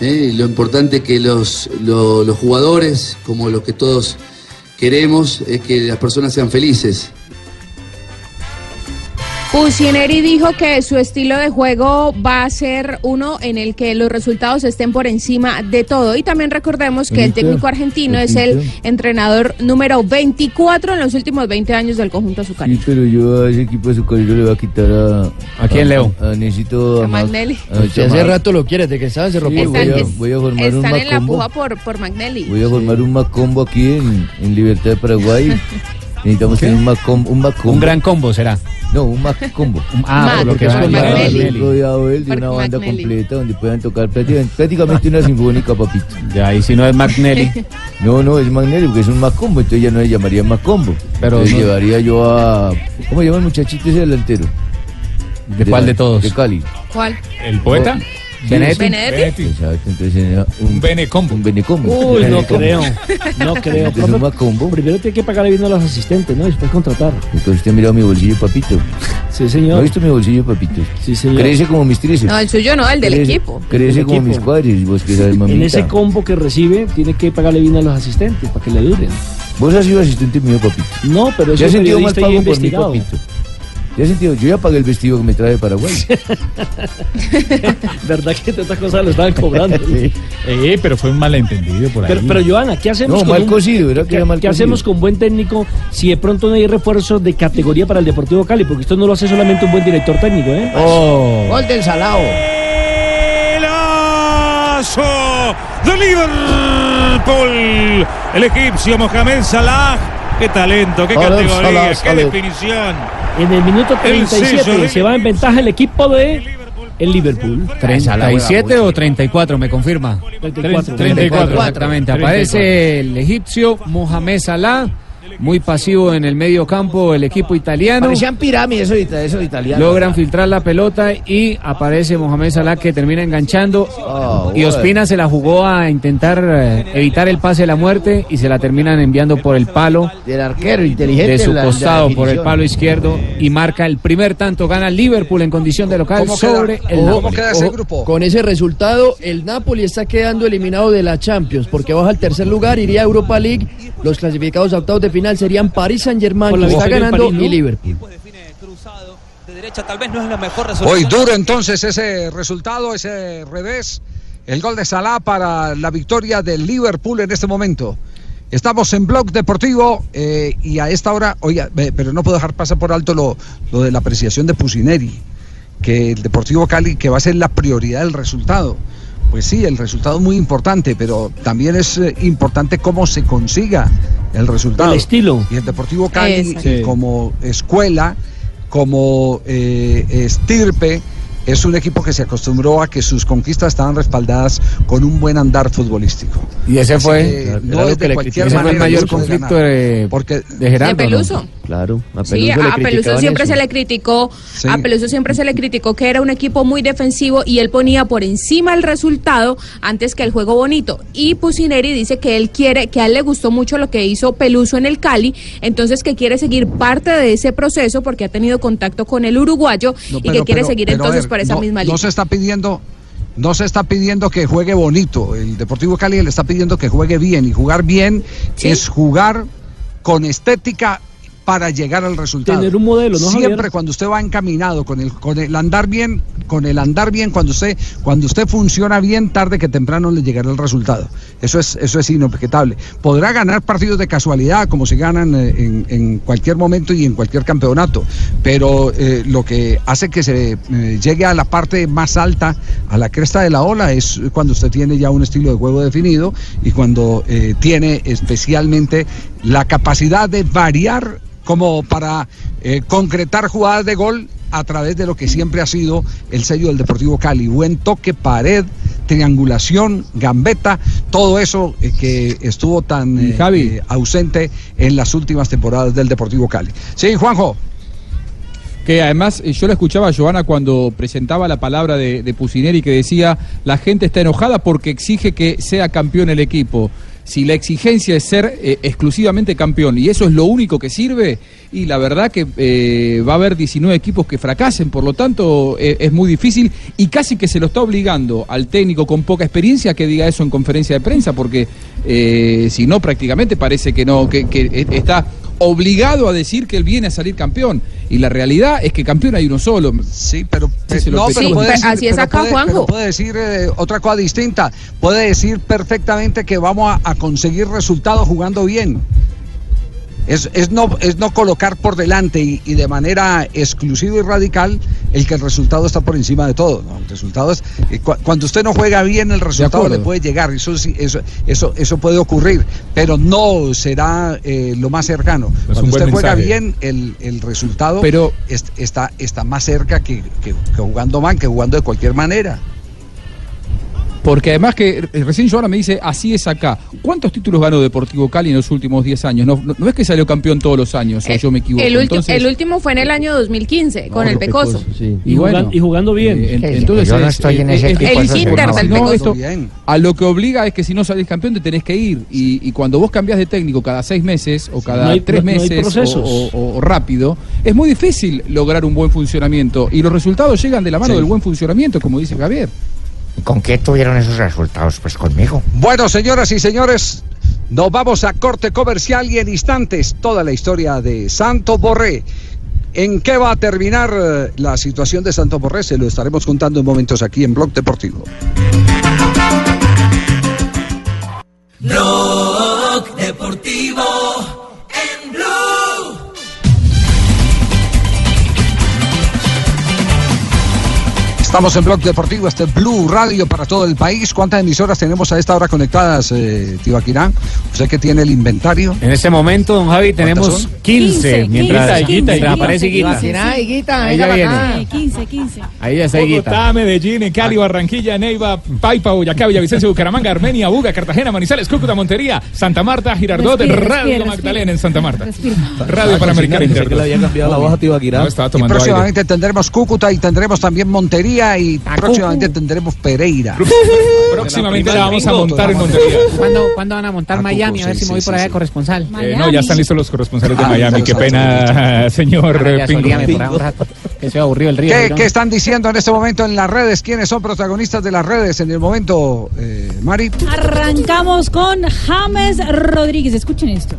Speaker 34: eh, lo importante que los, lo- los jugadores, como los que todos queremos, es que las personas sean felices.
Speaker 27: Pusineri dijo que su estilo de juego va a ser uno en el que los resultados estén por encima de todo. Y también recordemos que el técnico argentino es el entrenador número 24 en los últimos 20 años del conjunto azucarero.
Speaker 6: Sí, pero yo a ese equipo azucarero le voy a quitar a...
Speaker 13: ¿A quién, Leo?
Speaker 6: A, Necesito
Speaker 27: A Magnelli.
Speaker 11: Si hace rato lo quieres, de que estaba se
Speaker 6: Sí,
Speaker 11: rompió.
Speaker 6: voy, a, voy a formar un
Speaker 27: Están en la puja por, por Magnelli.
Speaker 6: Voy a formar un macombo aquí en, en Libertad de Paraguay. [LAUGHS] Necesitamos tener un macombo. Un, macombo.
Speaker 13: Un gran combo será.
Speaker 6: No, un macombo. [LAUGHS]
Speaker 13: ah,
Speaker 27: Mac,
Speaker 13: por lo que
Speaker 27: porque es. Magnelli.
Speaker 6: rodeado él de una banda completa donde puedan tocar prácticamente, prácticamente una sinfónica, papito.
Speaker 13: Ya, y si no es Magnelli. [LAUGHS]
Speaker 6: No, no, es Magnelli porque es un macombo, entonces ya no se llamaría macombo.
Speaker 13: Pero
Speaker 6: Entonces
Speaker 13: no-
Speaker 6: llevaría yo a... ¿Cómo llama el muchachito ese delantero?
Speaker 13: ¿De cuál de todos?
Speaker 6: De Cali.
Speaker 27: ¿Cuál?
Speaker 15: ¿El poeta?
Speaker 13: Benedetti.
Speaker 27: Benedetti.
Speaker 6: Exacto, entonces un,
Speaker 15: Un benecombo.
Speaker 6: un benecombo.
Speaker 17: Uy, no creo. [LAUGHS] No creo.
Speaker 6: Entonces un macombo.
Speaker 17: Primero tiene que pagarle bien a los asistentes, ¿no? Y Después contratar.
Speaker 6: Entonces usted ha mirado mi bolsillo, papito.
Speaker 17: Sí,
Speaker 6: ¿No ha
Speaker 17: señor.
Speaker 6: visto mi bolsillo, papito?
Speaker 17: Sí, señor.
Speaker 6: Crece como mis tríceps.
Speaker 27: No, el suyo no, el del
Speaker 6: Crece-
Speaker 27: equipo.
Speaker 6: Crece como
Speaker 17: equipo.
Speaker 6: mis cuadros. Y vos que sabes, mamita. [LAUGHS]
Speaker 17: En ese combo que recibe, tiene que pagarle bien a los asistentes para que le duren.
Speaker 6: Vos has sido asistente mío, papito.
Speaker 17: No, pero
Speaker 6: ¿Ya
Speaker 17: ese
Speaker 6: has sentido más
Speaker 17: periodista
Speaker 6: pago
Speaker 17: ya
Speaker 6: por mí,
Speaker 17: investigado.
Speaker 6: papito? ¿Ya sentido? Yo ya pagué el vestido que me trae de Paraguay. [LAUGHS]
Speaker 17: ¿Verdad que estas cosas lo estaban cobrando? [LAUGHS]
Speaker 10: Eh, pero fue un malentendido por ahí.
Speaker 17: Pero, pero Joana, ¿qué hacemos
Speaker 6: No,
Speaker 17: con
Speaker 6: mal
Speaker 17: un-
Speaker 6: cocido, era que
Speaker 17: ¿qué,
Speaker 6: era mal
Speaker 17: qué
Speaker 6: cocido.
Speaker 17: hacemos con buen técnico si de pronto no hay refuerzos de categoría para el Deportivo Cali? Porque esto no lo hace solamente un buen director técnico, ¿eh?
Speaker 13: Oh.
Speaker 25: Gol del Salao.
Speaker 35: Golazo de Liverpool. El egipcio Mohamed Salah. Qué talento, qué
Speaker 25: Ahora
Speaker 35: categoría, qué definición.
Speaker 17: En el minuto
Speaker 35: El sello
Speaker 17: 37
Speaker 35: de
Speaker 17: se va en ventaja el equipo de el Liverpool.
Speaker 13: 37 o 34, me confirma.
Speaker 17: 34.
Speaker 13: 34, exactamente. Aparece el egipcio Mohamed Salah, muy pasivo en el medio campo el equipo italiano.
Speaker 25: Parecían pirámides esos, ita- esos italianos.
Speaker 13: Logran filtrar la pelota y aparece Mohamed Salah que termina enganchando.
Speaker 25: Ah,
Speaker 13: Y. Ospina se la jugó a intentar eh, evitar el pase de la muerte y se la terminan enviando por el palo
Speaker 25: Del arquero inteligente.
Speaker 13: de su
Speaker 25: la- la
Speaker 13: costado por el palo izquierdo y marca el primer tanto. Gana Liverpool en condición de local
Speaker 5: ¿Cómo queda?
Speaker 13: sobre el
Speaker 5: ¿Cómo
Speaker 13: Napoli.
Speaker 5: queda ese
Speaker 11: Ojo,
Speaker 5: grupo?
Speaker 11: Con ese resultado, el Napoli está quedando eliminado de la Champions porque baja al tercer lugar, iría a Europa League. Los clasificados a octavos de final serían
Speaker 17: Con
Speaker 11: que
Speaker 17: la
Speaker 11: está ganando,
Speaker 17: París, ¿no?
Speaker 11: y Liverpool.
Speaker 36: de derecha tal vez no es la mejor
Speaker 5: Hoy duro entonces ese resultado, ese revés, el gol de Salah para la victoria del Liverpool en este momento. Estamos en Blog Deportivo eh, y a esta hora, oiga, pero no puedo dejar pasar por alto lo, lo de la apreciación de Pusineri, que el Deportivo Cali, que va a ser la prioridad del resultado. Pues sí, el resultado es muy importante, pero también es eh, importante cómo se consiga el resultado.
Speaker 17: El estilo.
Speaker 5: Y el Deportivo Cali,
Speaker 17: Sí.
Speaker 5: como escuela, como eh, estirpe, es un equipo que se acostumbró a que sus conquistas estaban respaldadas con un buen andar futbolístico.
Speaker 13: Y ese
Speaker 5: Así
Speaker 13: fue,
Speaker 5: no
Speaker 13: lo
Speaker 5: es
Speaker 13: que
Speaker 5: de
Speaker 13: le
Speaker 5: cualquier
Speaker 13: fue el
Speaker 5: manera
Speaker 13: mayor conflicto de,
Speaker 5: Porque
Speaker 13: de Gerardo.
Speaker 27: De
Speaker 13: ¿no?
Speaker 27: Peluso.
Speaker 25: Claro, a
Speaker 27: Sí, a Peluso siempre se le criticó,
Speaker 5: Sí.
Speaker 27: a Peluso siempre se le criticó que era un equipo muy defensivo y él ponía por encima el resultado antes que el juego bonito. Y Pusineri dice que él quiere, que a él le gustó mucho lo que hizo Peluso en el Cali, entonces que quiere seguir parte de ese proceso porque ha tenido contacto con el uruguayo
Speaker 5: No,
Speaker 27: y que quiere
Speaker 5: pero-
Speaker 27: seguir
Speaker 5: pero,
Speaker 27: entonces por esa
Speaker 5: no-
Speaker 27: misma
Speaker 5: No
Speaker 27: línea.
Speaker 5: se está pidiendo, no se está pidiendo que juegue bonito. El Deportivo Cali le está pidiendo que juegue bien. Y jugar bien es jugar con estética para llegar al resultado.
Speaker 17: Tener un modelo, ¿no,
Speaker 5: Siempre
Speaker 17: Javier?
Speaker 5: cuando usted va encaminado con el con el andar bien, con el andar bien cuando usted cuando usted funciona bien, tarde que temprano le llegará el resultado. Eso es eso es inobjetable. Podrá ganar partidos de casualidad como se ganan eh, en, en cualquier momento y en cualquier campeonato, pero eh, lo que hace que se eh, llegue a la parte más alta, a la cresta de la ola, es cuando usted tiene ya un estilo de juego definido y cuando eh, tiene especialmente la capacidad de variar como para eh, concretar jugadas de gol a través de lo que siempre ha sido el sello del Deportivo Cali. Buen toque, pared, triangulación, gambeta, todo eso eh, que estuvo tan eh, ausente en las últimas temporadas del Deportivo Cali. Sí, Juanjo.
Speaker 19: Que además yo la escuchaba a Joana cuando presentaba la palabra de, de Pusineri que decía la gente está enojada porque exige que sea campeón el equipo. Si la exigencia es ser eh, exclusivamente campeón y eso es lo único que sirve, y la verdad que eh, va a haber 19 equipos que fracasen, por lo tanto eh, es muy difícil y casi que se lo está obligando al técnico con poca experiencia que diga eso en conferencia de prensa, porque eh, si no prácticamente parece que no, que, está obligado a decir que él viene a salir campeón. Y la realidad es que campeón hay uno solo.
Speaker 5: Sí, pero no, puede decir,
Speaker 27: así es
Speaker 5: pero
Speaker 27: acá,
Speaker 5: puede-
Speaker 27: Juanjo.
Speaker 5: pero puede decir eh, otra cosa distinta. Puede decir perfectamente que vamos a, a conseguir resultados jugando bien. Es, es no, es no colocar por delante y, y de manera exclusiva y radical el que el resultado está por encima de todo. ¿no? El resultado es, eh, cu- cuando usted no juega bien, el resultado le puede llegar. Eso, sí, eso, eso, eso puede ocurrir, pero no será eh, lo más cercano. Cuando usted juega
Speaker 19: mensaje.
Speaker 5: bien, el, el resultado
Speaker 19: Pero-
Speaker 5: est- está, está más cerca que, que- que jugando mal, que jugando de cualquier manera.
Speaker 19: Porque además que eh, recién Joana me dice, así es acá. ¿Cuántos títulos ganó Deportivo Cali en los últimos 10 años? No, no, no es que salió campeón todos los años, o yo me equivoco.
Speaker 27: Eh, El, ulti-
Speaker 19: Entonces-
Speaker 27: el último fue en el año 2015 con el Pecoso.
Speaker 19: Y, bueno,
Speaker 17: y jugando bien.
Speaker 19: eh, en-
Speaker 17: ¿Qué?
Speaker 19: entonces
Speaker 17: Yo no
Speaker 19: es-
Speaker 17: estoy en
Speaker 19: eh,
Speaker 17: ese
Speaker 19: eh,
Speaker 17: equipo,
Speaker 19: eh,
Speaker 27: El Inter
Speaker 19: no,
Speaker 27: del
Speaker 19: no,
Speaker 27: Pecoso.
Speaker 19: esto
Speaker 5: Bien.
Speaker 19: a lo que obliga es que si no salís campeón te tenés que ir. Y, y cuando vos cambiás de técnico cada seis meses o cada
Speaker 17: No hay-
Speaker 19: tres
Speaker 17: no- no
Speaker 19: meses o, o- o rápido, es muy difícil lograr un buen funcionamiento. Y los resultados llegan de la mano
Speaker 5: Sí.
Speaker 19: del buen funcionamiento, como dice Javier.
Speaker 25: ¿Con qué tuvieron esos resultados? Pues conmigo.
Speaker 5: Bueno, señoras y señores, nos vamos a corte comercial y en instantes toda la historia de Santo Borré. ¿En qué va a terminar eh, la situación de Santo Borré? Se lo estaremos contando en momentos aquí en Blog Deportivo.
Speaker 2: Blog
Speaker 5: Estamos en Blog Deportivo, este Blue Radio para todo el país. ¿Cuántas emisoras tenemos a esta hora conectadas, eh, Tibaquirá? Usted que tiene el inventario.
Speaker 13: En este momento, don Javi, tenemos
Speaker 5: son?
Speaker 13: 15. mientras,
Speaker 10: 15,
Speaker 13: mientras
Speaker 10: 15,
Speaker 13: aparece Guita. Ahí ya viene.
Speaker 7: Eh, 15, 15.
Speaker 13: Ahí ya está Guita.
Speaker 15: Bogotá, Medellín, Cali, Barranquilla, Neiva, Paipa, Boyacá, Villavicencio, Bucaramanga, Armenia, Buga, Cartagena, Manizales, Cúcuta, Montería, Santa Marta, Girardot, Radio Magdalena en Santa Marta. Radio Panamericana
Speaker 8: Pensé que le había cambiado la voz a Tibaquirá.
Speaker 15: No, estaba
Speaker 5: Y
Speaker 15: tomando aire.
Speaker 5: próximamente tendremos Cúcuta y tendremos también Montería y próximamente tendremos Pereira. [LAUGHS]
Speaker 15: Próximamente la vamos a montar en Montería.
Speaker 13: ¿Cuándo, ¿Cuándo van a montar
Speaker 5: Ah,
Speaker 13: Miami? A ver
Speaker 5: sí,
Speaker 13: si me voy
Speaker 5: sí,
Speaker 13: por allá
Speaker 5: sí.
Speaker 13: de corresponsal.
Speaker 15: Eh, no, ya están listos los corresponsales de
Speaker 5: Ah,
Speaker 15: Miami. Qué pena, [LAUGHS] señor
Speaker 13: ya
Speaker 15: Pingo.
Speaker 13: que se aburrido el río.
Speaker 5: ¿Qué, qué están diciendo en este momento en las redes? ¿Quiénes son protagonistas de las redes en el momento, eh, Mari?
Speaker 7: Arrancamos con James Rodríguez. Escuchen esto.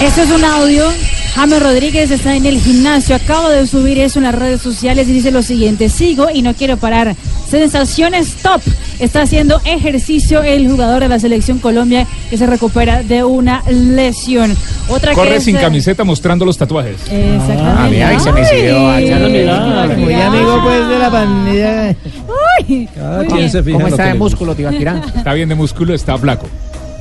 Speaker 7: Este es un audio. James Rodríguez está en el gimnasio. Acabo de subir eso en las redes sociales y dice lo siguiente: Sigo y no quiero parar. Sensaciones top. Está haciendo ejercicio el jugador de la selección Colombia que se recupera de una lesión. Otra
Speaker 15: Corre
Speaker 7: que es,
Speaker 15: sin
Speaker 7: eh,
Speaker 15: camiseta mostrando los tatuajes.
Speaker 7: Exactamente.
Speaker 13: Ah, mira, ahí se me siguió.
Speaker 6: Muy amigo pues de la pandilla.
Speaker 7: Ay,
Speaker 13: ¿Cómo está de músculo, Tibaquirá?
Speaker 15: Está bien de músculo, está flaco.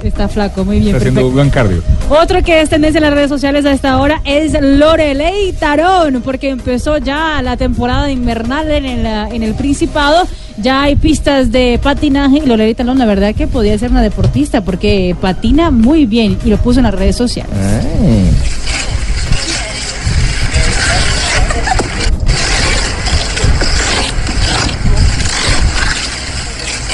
Speaker 7: Está flaco, muy bien.
Speaker 15: Está haciendo buen cardio.
Speaker 7: Otro que es tendencia en las redes sociales a esta hora es Lorelei Tarón, porque empezó ya la temporada invernal en el, en el Principado. Ya hay pistas de patinaje y Lorelei Tarón, la verdad que podía ser una deportista porque patina muy bien y lo puso en las redes sociales.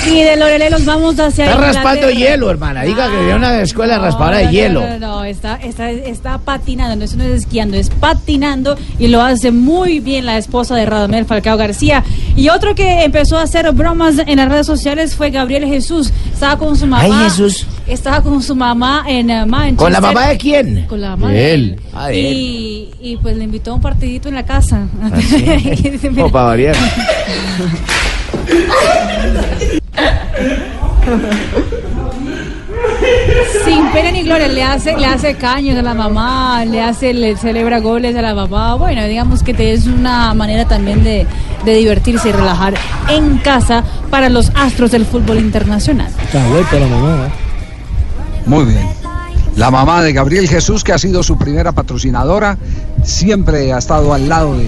Speaker 7: Y de Lorelei nos vamos hacia
Speaker 6: Está raspando hielo, hermana. Diga que viene una escuela raspadora de
Speaker 7: no,
Speaker 6: hielo.
Speaker 7: No, no, está, está, está patinando, no, eso no es esquiando, es patinando y lo hace muy bien la esposa de Radamel Falcao García. Y otro que empezó a hacer bromas en las redes sociales fue Gabriel Jesús. Estaba con su mamá.
Speaker 6: Ay, Jesús.
Speaker 7: Estaba con su mamá en eh, Manchester.
Speaker 6: ¿Con la mamá de quién?
Speaker 7: Con la mamá
Speaker 6: De
Speaker 7: de
Speaker 6: él. Ah, de
Speaker 7: y, y pues le invitó a un partidito en la casa.
Speaker 6: Como para variar.
Speaker 7: Sin pena ni gloria, le hace, le hace caños a la mamá, le hace, le celebra goles a la mamá. Bueno, digamos que te- es una manera también de, de divertirse y relajar en casa para los astros del fútbol internacional.
Speaker 17: Está vuelta la mamá. ¿eh?
Speaker 5: Muy bien. La mamá de Gabriel Jesús, que ha sido su primera patrocinadora, siempre ha estado al lado de,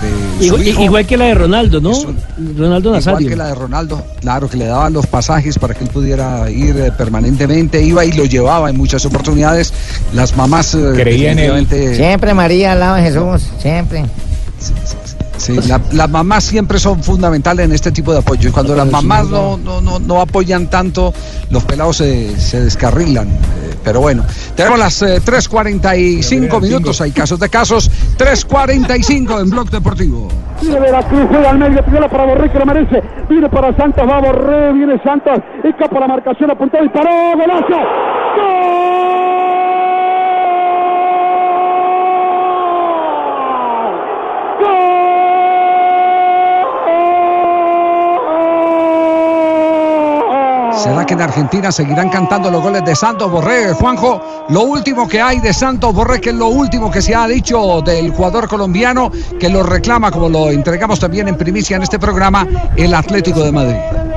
Speaker 5: de su
Speaker 17: Igual,
Speaker 5: hijo.
Speaker 17: igual que la de Ronaldo, ¿no? Ronaldo
Speaker 5: Igual
Speaker 17: Nazario.
Speaker 5: que la de Ronaldo, claro, que le daban los pasajes para que él pudiera ir eh, permanentemente, iba y lo llevaba en muchas oportunidades. Las mamás eh, definitivamente-
Speaker 25: Siempre María al lado de Jesús, siempre.
Speaker 5: Sí, la- las mamás siempre son fundamentales en este tipo de apoyo. Y cuando las mamás no, no, no, no apoyan tanto, los pelados se, se descarrilan. Pero bueno, tenemos las eh, 3.45 minutos. Hay casos de casos. 3.45 en Blog Deportivo.
Speaker 37: Viene Veracruz, juega al medio, piola para Borré que lo merece. Viene para Santos, va Borré, viene Santos, escapa la marcación, apuntó y paró, golazo.
Speaker 5: ¿Será en Argentina seguirán cantando los goles de Santos Borré? Juanjo, lo último que hay de Santos Borré, que es lo último que se ha dicho del jugador colombiano, que lo reclama, como lo entregamos también en primicia en este programa, el Atlético de Madrid.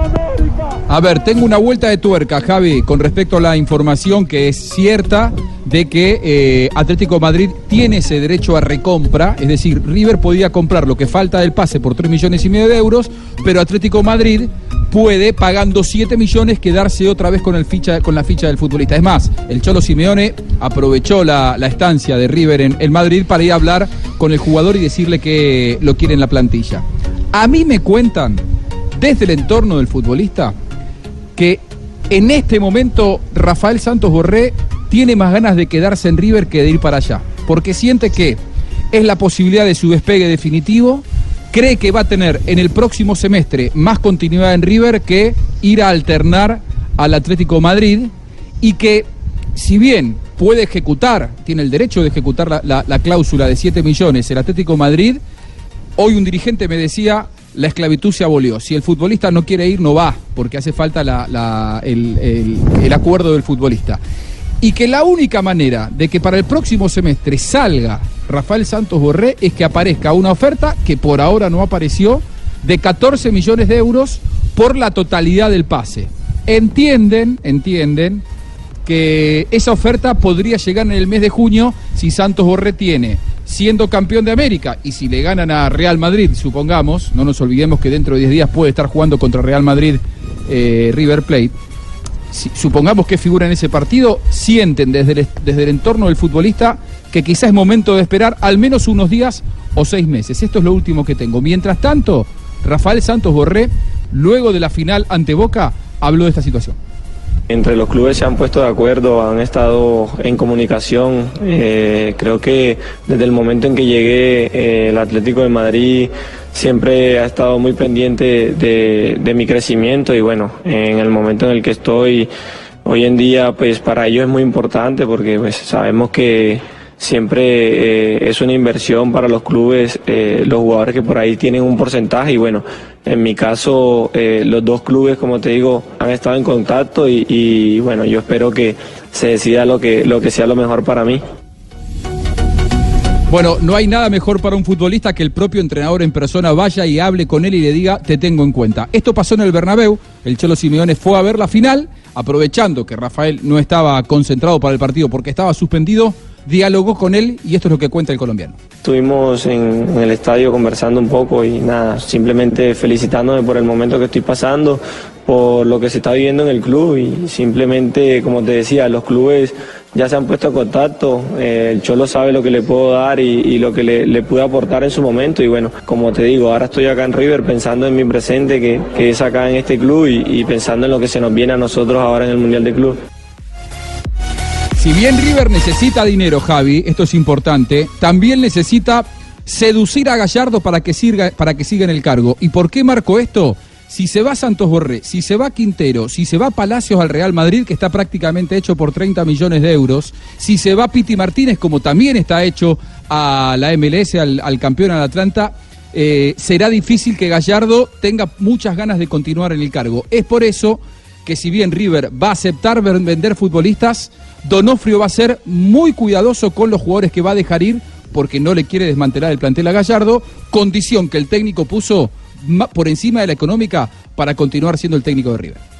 Speaker 19: A ver, tengo una vuelta de tuerca, Javi, con respecto a la información que es cierta de que eh, Atlético Madrid tiene ese derecho a recompra, es decir, River podía comprar lo que falta del pase por 3 millones y medio de euros, pero Atlético Madrid puede, pagando 7 millones, quedarse otra vez con, el ficha, con la ficha del futbolista. Es más, el Cholo Simeone aprovechó la, la estancia de River en el Madrid para ir a hablar con el jugador y decirle que lo quiere en la plantilla. A mí me cuentan, desde el entorno del futbolista, que en este momento Rafael Santos Borré tiene más ganas de quedarse en River que de ir para allá, porque siente que es la posibilidad de su despegue definitivo, cree que va a tener en el próximo semestre más continuidad en River que ir a alternar al Atlético Madrid y que si bien puede ejecutar, tiene el derecho de ejecutar la, la- la cláusula de 7 millones el Atlético Madrid, Hoy un dirigente me decía, la esclavitud se abolió. Si el futbolista no quiere ir, no va, porque hace falta el- el acuerdo del futbolista. Y que la única manera de que para el próximo semestre salga Rafael Santos Borré es que aparezca una oferta que por ahora no apareció de 14 millones de euros por la totalidad del pase. Entienden, entienden que esa oferta podría llegar en el mes de junio si Santos Borré tiene, siendo campeón de América, y si le ganan a Real Madrid, supongamos, no nos olvidemos que dentro de 10 días puede estar jugando contra Real Madrid eh, River Plate, si- supongamos que figura en ese partido, sienten desde el, desde el entorno del futbolista que quizás es momento de esperar al menos unos días o seis meses. Esto es lo último que tengo. Mientras tanto, Rafael Santos Borré, luego de la final ante Boca, habló de esta situación.
Speaker 38: Entre los clubes se han puesto de acuerdo, han estado en comunicación. Eh, creo que desde el momento en que llegué, eh, el Atlético de Madrid siempre ha estado muy pendiente de, de mi crecimiento y bueno, en el momento en el que estoy hoy en día, pues para ellos es muy importante porque pues, sabemos que siempre eh, es una inversión para los clubes, eh, los jugadores que por ahí tienen un porcentaje y bueno, en mi caso eh, los dos clubes, como te digo, han estado en contacto y, y, bueno, yo espero que se decida lo que, lo que sea lo mejor para mí.
Speaker 19: Bueno, no hay nada mejor para un futbolista que el propio entrenador en persona vaya y hable con él y le diga, te tengo en cuenta. Esto pasó en el Bernabéu, el Cholo Simeone fue a ver la final, aprovechando que Rafael no estaba concentrado para el partido porque estaba suspendido, dialogó con él y esto es lo que cuenta el colombiano.
Speaker 38: Estuvimos en, el estadio conversando un poco y nada, simplemente felicitándome por el momento que estoy pasando, por lo que se está viviendo en el club y simplemente, como te decía, los clubes ya se han puesto en contacto, eh, el Cholo sabe lo que le puedo dar y, lo que le, pude aportar en su momento y bueno, como te digo, ahora estoy acá en River pensando en mi presente que, que es acá en este club y, y pensando en lo que se nos viene a nosotros ahora en el Mundial de Club.
Speaker 19: Si bien River necesita dinero, Javi, esto es importante, también necesita seducir a Gallardo para que siga, para que siga en el cargo. ¿Y por qué marco esto? Si se va Santos Borré, si se va Quintero, si se va Palacios al Real Madrid, que está prácticamente hecho por 30 millones de euros, si se va Piti Martínez, como también está hecho a la MLS, al, campeón al Atlanta, eh, será difícil que Gallardo tenga muchas ganas de continuar en el cargo. Es por eso que si bien River va a aceptar vender futbolistas, Donofrio va a ser muy cuidadoso con los jugadores que va a dejar ir porque no le quiere desmantelar el plantel a Gallardo, condición que el técnico puso por encima de la económica para continuar siendo el técnico de River.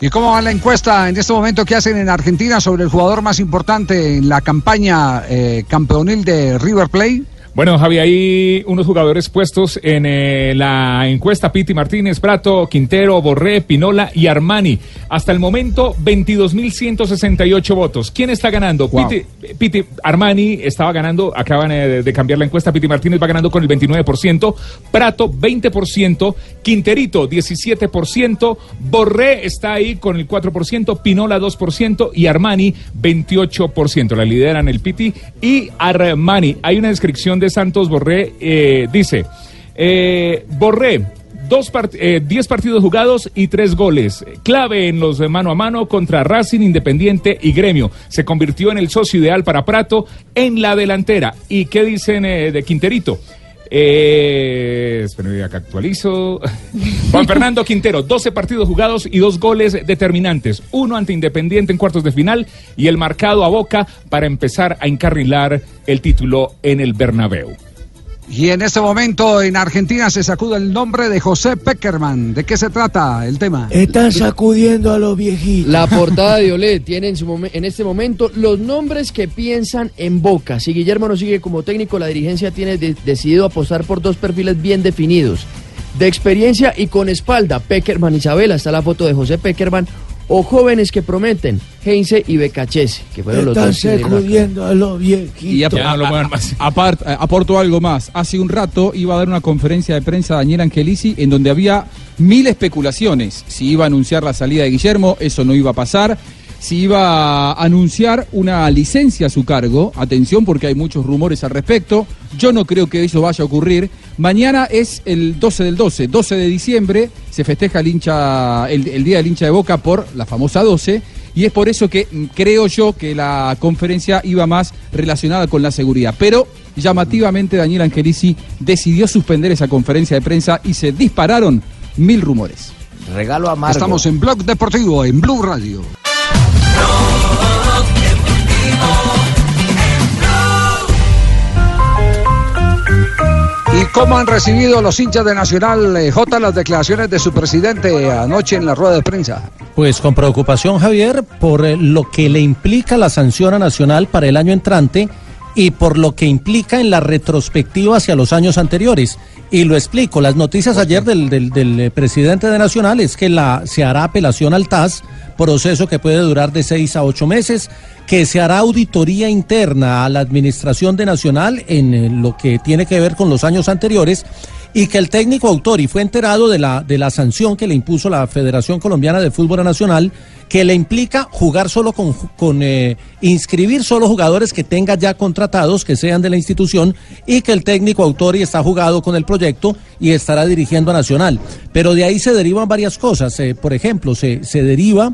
Speaker 5: ¿Y cómo va la encuesta en este momento que hacen en Argentina sobre el jugador más importante en la campaña eh, campeonil de River Plate?
Speaker 15: Bueno, Javi, hay unos jugadores puestos en eh, la encuesta. Piti Martínez, Prato, Quintero, Borré, Pinola y Armani. Hasta el momento, 22.168 votos. ¿Quién está ganando? Piti, Piti- Armani estaba ganando, acaban eh, de, de cambiar la encuesta. Piti Martínez va ganando con el 29%. Prato, 20%. Quinterito, 17%. Borré está ahí con el 4%. Pinola, 2%. Y Armani, 28%. La lideran el Piti y Armani. Hay una descripción de Santos Borré. eh, dice, eh, Borré, dos part- eh, 10 partidos jugados y 3 goles. Clave en los de mano a mano contra Racing, Independiente y Gremio. Se convirtió en el socio ideal para Prato en la delantera. ¿Y qué dicen eh, de Quinterito? Eh, esperen, acá actualizo. Juan Fernando Quintero, 12 partidos jugados y dos goles determinantes. Uno ante Independiente en cuartos de final y el marcado a Boca para empezar a encarrilar el título en el Bernabéu.
Speaker 5: Y en este momento en Argentina se sacude el nombre de José Peckerman. ¿De qué se trata el tema?
Speaker 6: Están sacudiendo a los viejitos.
Speaker 11: La portada de [LAUGHS] Olé tiene en, su momen- en este momento los nombres que piensan en Boca. Si Guillermo no sigue como técnico, la dirigencia tiene de- decidido apostar por dos perfiles bien definidos. De experiencia y con espalda, Peckerman Isabela, está la foto de José Peckerman, o jóvenes que prometen, Heinze y Becachese, que fueron los dos
Speaker 6: sacudiendo a los viejitos.
Speaker 19: Y ap- a- a- apart- a- aporto algo más. Hace un rato iba a dar una conferencia de prensa Daniel Angelici en donde había mil especulaciones. Si iba a anunciar la salida de Guillermo, eso no iba a pasar. Si iba a anunciar una licencia a su cargo, atención porque hay muchos rumores al respecto. Yo no creo que eso vaya a ocurrir. Mañana es el 12 del 12, 12 de diciembre, se festeja el, hincha, el, el Día del hincha de Boca por la famosa 12. Y es por eso que creo yo que la conferencia iba más relacionada con la seguridad. Pero llamativamente Daniel Angelici decidió suspender esa conferencia de prensa y se dispararon mil rumores.
Speaker 25: Regalo amargo.
Speaker 5: Estamos en Blog Deportivo, en Blue Radio. Cómo han recibido los hinchas de Nacional eh, J las declaraciones de su presidente anoche en la rueda de prensa?
Speaker 24: Pues con preocupación, Javier, por eh, lo que le implica la sanción a Nacional para el año entrante y por lo que implica en la retrospectiva hacia los años anteriores. Y lo explico, las noticias ayer del, del- del, eh, presidente de Nacional es que la, se hará apelación al TAS, proceso que puede durar de seis a ocho meses, que se hará auditoría interna a la administración de Nacional en eh, lo que tiene que ver con los años anteriores y que el técnico Autori fue enterado de la, de la sanción que le impuso la Federación Colombiana de Fútbol Nacional, que le implica jugar solo con, con eh, inscribir solo jugadores que tenga ya contratados, que sean de la institución, y que el técnico Autori está jugado con el proyecto y estará dirigiendo a Nacional. Pero de ahí se derivan varias cosas. eh, por ejemplo, se, se deriva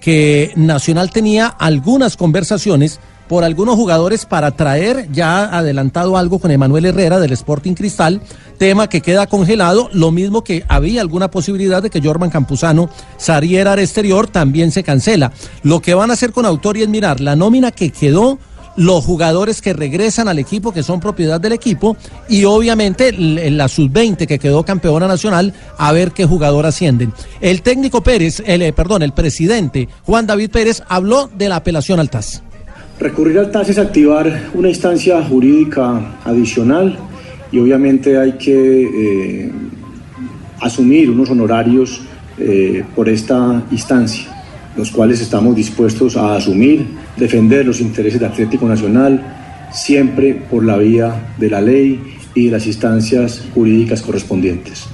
Speaker 24: que Nacional tenía algunas conversaciones por algunos jugadores para traer ya adelantado algo con Emanuel Herrera del Sporting Cristal, tema que queda congelado, lo mismo que había alguna posibilidad de que Jorman Campuzano saliera al exterior, también se cancela. Lo que van a hacer con Autori es mirar la nómina que quedó los jugadores que regresan al equipo, que son propiedad del equipo, y obviamente la sub-20 que quedó campeona nacional, a ver qué jugador ascienden. El técnico Pérez, el, eh, perdón, el presidente Juan David Pérez habló de la apelación al TAS.
Speaker 39: Recurrir al TAS es activar una instancia jurídica adicional y obviamente hay que eh, asumir unos honorarios eh, por esta instancia, los cuales estamos dispuestos a asumir, defender los intereses de Atlético Nacional, siempre por la vía de la ley y de las instancias jurídicas correspondientes.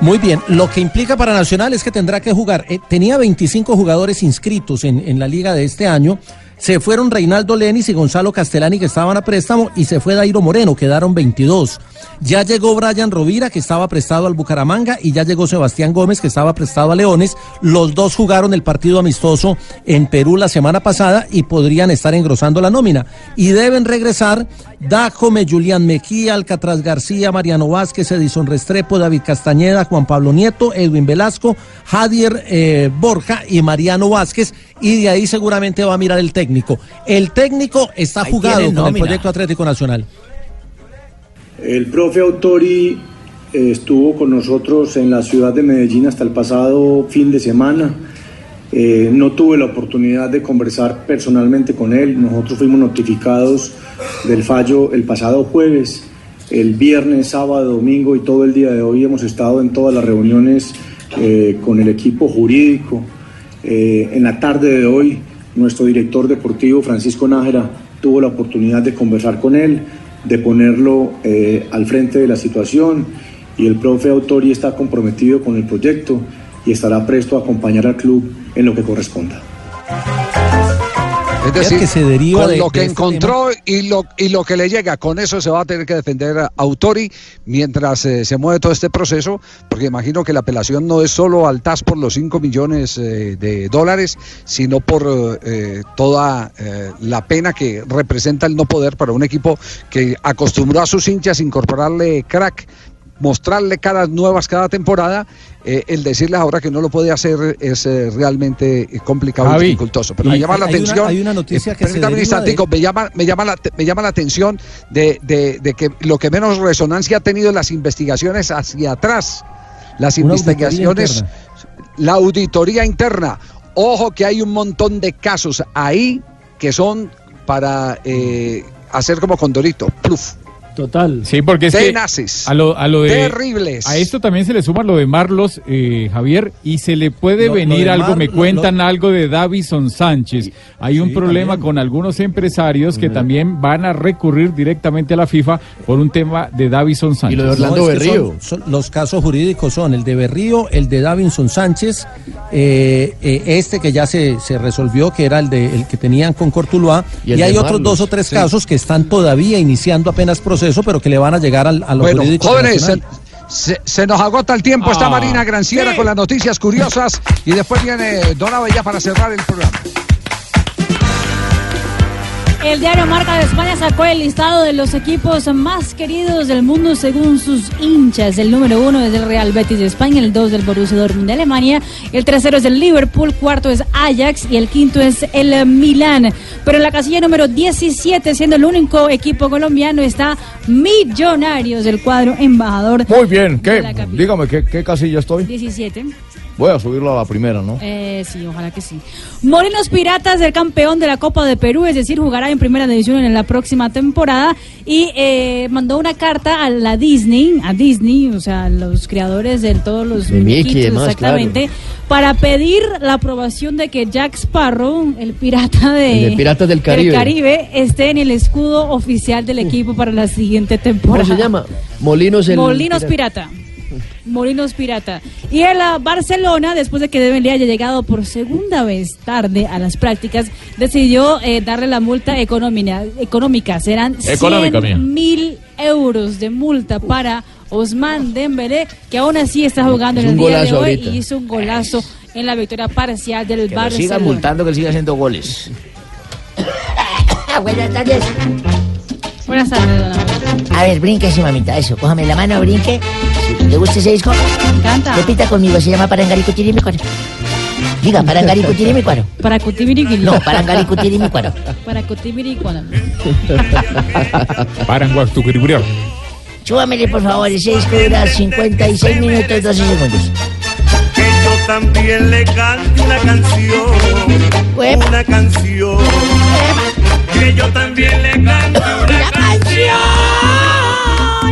Speaker 24: Muy bien, lo que implica para Nacional es que tendrá que jugar. eh, tenía 25 jugadores inscritos en, en la liga de este año. Se fueron Reinaldo Lenis y Gonzalo Castellani que estaban a préstamo y se fue Dairo Moreno, quedaron 22. Ya llegó Brian Rovira que estaba prestado al Bucaramanga y ya llegó Sebastián Gómez que estaba prestado a Leones. Los dos jugaron el partido amistoso en Perú la semana pasada y podrían estar engrosando la nómina. Y deben regresar Dajome, Julián Mejía, Alcatraz García, Mariano Vázquez, Edison Restrepo, David Castañeda, Juan Pablo Nieto, Edwin Velasco, Jadier eh, Borja y Mariano Vázquez. Y de ahí seguramente va a mirar el técnico. El técnico está
Speaker 39: Ahí
Speaker 24: jugado con el proyecto Atlético Nacional.
Speaker 39: El profe Autori eh, estuvo con nosotros en la ciudad de Medellín hasta el pasado fin de semana. Eh, no tuve la oportunidad de conversar personalmente con él. Nosotros fuimos notificados del fallo el pasado jueves el viernes, sábado, domingo y todo el día de hoy hemos estado en todas las reuniones eh, con el equipo jurídico. Eh, en la tarde de hoy, nuestro director deportivo, Francisco Nájera, tuvo la oportunidad de conversar con él, de ponerlo eh, al frente de la situación y el profe Autori está comprometido con el proyecto y estará presto a acompañar al club en lo que corresponda.
Speaker 5: Es decir, con lo que encontró y lo, y lo que le llega, con eso se va a tener que defender a Autori mientras eh, se mueve todo este proceso, porque imagino que la apelación no es solo al TAS por los 5 millones eh, de dólares, sino por eh, toda la pena que representa el no poder para un equipo que acostumbró a sus hinchas incorporarle crack mostrarle caras nuevas cada temporada, eh, el decirles ahora que no lo puede hacer es eh, realmente eh, complicado y dificultoso. Pero me llama la
Speaker 24: una-
Speaker 5: atención.
Speaker 24: hay una noticia que se
Speaker 5: un me llama, me llama la, me llama la atención de, de- de que lo que menos resonancia ha tenido las investigaciones hacia atrás. Las
Speaker 24: Una auditoría
Speaker 5: investigaciones, la auditoría interna. Ojo que hay un montón de casos ahí que son para eh, hacer como Condorito. Pluf.
Speaker 13: Total.
Speaker 10: Sí, porque es
Speaker 5: Tenaces.
Speaker 10: que a lo, a lo de
Speaker 5: Terribles.
Speaker 10: a esto también se le suma lo de Marlos eh, Javier y se le puede
Speaker 24: Lo- lo
Speaker 10: venir
Speaker 24: de
Speaker 10: algo.
Speaker 24: Mar-
Speaker 10: me
Speaker 24: lo-
Speaker 10: cuentan algo de Davison Sánchez. Hay un problema con algunos empresarios que también van a recurrir directamente a la FIFA por un tema de Davison Sánchez.
Speaker 24: No, es que son- son- los casos jurídicos son el de Berrío, el de Davinson Sánchez, eh, eh, este que ya se, se resolvió, que era el de el que tenían con Cortuluá,
Speaker 8: Y
Speaker 24: y,
Speaker 8: de
Speaker 24: hay otros dos o tres
Speaker 8: sí.
Speaker 24: casos que están todavía iniciando apenas proceso, pero que le van a llegar al, a lo
Speaker 5: Bueno, jóvenes, se, nos agota el tiempo. Está
Speaker 24: Ah.
Speaker 5: Marina Granciera con las noticias curiosas y después viene Don ya para cerrar el programa.
Speaker 7: El diario Marca de España sacó el listado de los equipos más queridos del mundo según sus hinchas. El número uno es el Real Betis de España, el dos del Borussia Dortmund de Alemania, el tercero es el Liverpool, cuarto es Ajax y el quinto es el Milán. Pero en la casilla número 17, siendo el único equipo colombiano, está Millonarios, del cuadro embajador.
Speaker 6: Muy bien, ¿qué? Dígame, ¿qué, qué casilla estoy?
Speaker 7: 17.
Speaker 6: Voy a subirlo a la primera, ¿no?
Speaker 7: Eh, sí, ojalá que sí. Molinos Piratas, el campeón de la Copa de Perú, es decir, jugará en primera división en la próxima temporada y eh, mandó una carta a la Disney, a Disney, o sea, los creadores de todos los
Speaker 8: De Mickey demás,
Speaker 7: exactamente, para pedir la aprobación de que Jack Sparrow, el pirata de,
Speaker 11: El de Piratas del Caribe.
Speaker 7: esté en el escudo oficial del equipo para la siguiente
Speaker 11: ¿Cómo
Speaker 7: temporada.
Speaker 11: se llama? Molinos el
Speaker 7: Molinos Pirata. Molinos Pirata. Y el Barcelona, después de que Dembélé haya llegado por segunda vez tarde a las prácticas, decidió eh, darle la multa económica. económica. Serán
Speaker 35: Económica,
Speaker 7: 100
Speaker 35: mía.
Speaker 7: mil euros de multa para Osman Dembélé, que aún así está jugando en el día de hoy
Speaker 25: ahorita.
Speaker 7: y hizo un golazo en la victoria parcial del
Speaker 25: Que
Speaker 7: Barcelona.
Speaker 25: multando, que siga haciendo goles. [COUGHS]
Speaker 40: Buenas tardes.
Speaker 7: Buenas tardes, don.
Speaker 40: A ver, brinque, mamita, eso. Cójame la mano, brinque. ¿Le gusta ese disco?
Speaker 7: Me encanta.
Speaker 40: Repita conmigo, se llama Parangaricutirimícuaro. Diga, Parangaricutirimícuaro.
Speaker 7: Para Cutibiriquil.
Speaker 40: No, Parangaricutirimícuaro.
Speaker 7: Para Cutibiricuaro. [LAUGHS]
Speaker 15: Paranguactucribrior.
Speaker 40: Súbamele, por favor, ese disco dura 56 minutos 12 segundos.
Speaker 41: que yo también le cante una canción. Una canción. Que yo también le cante una canción.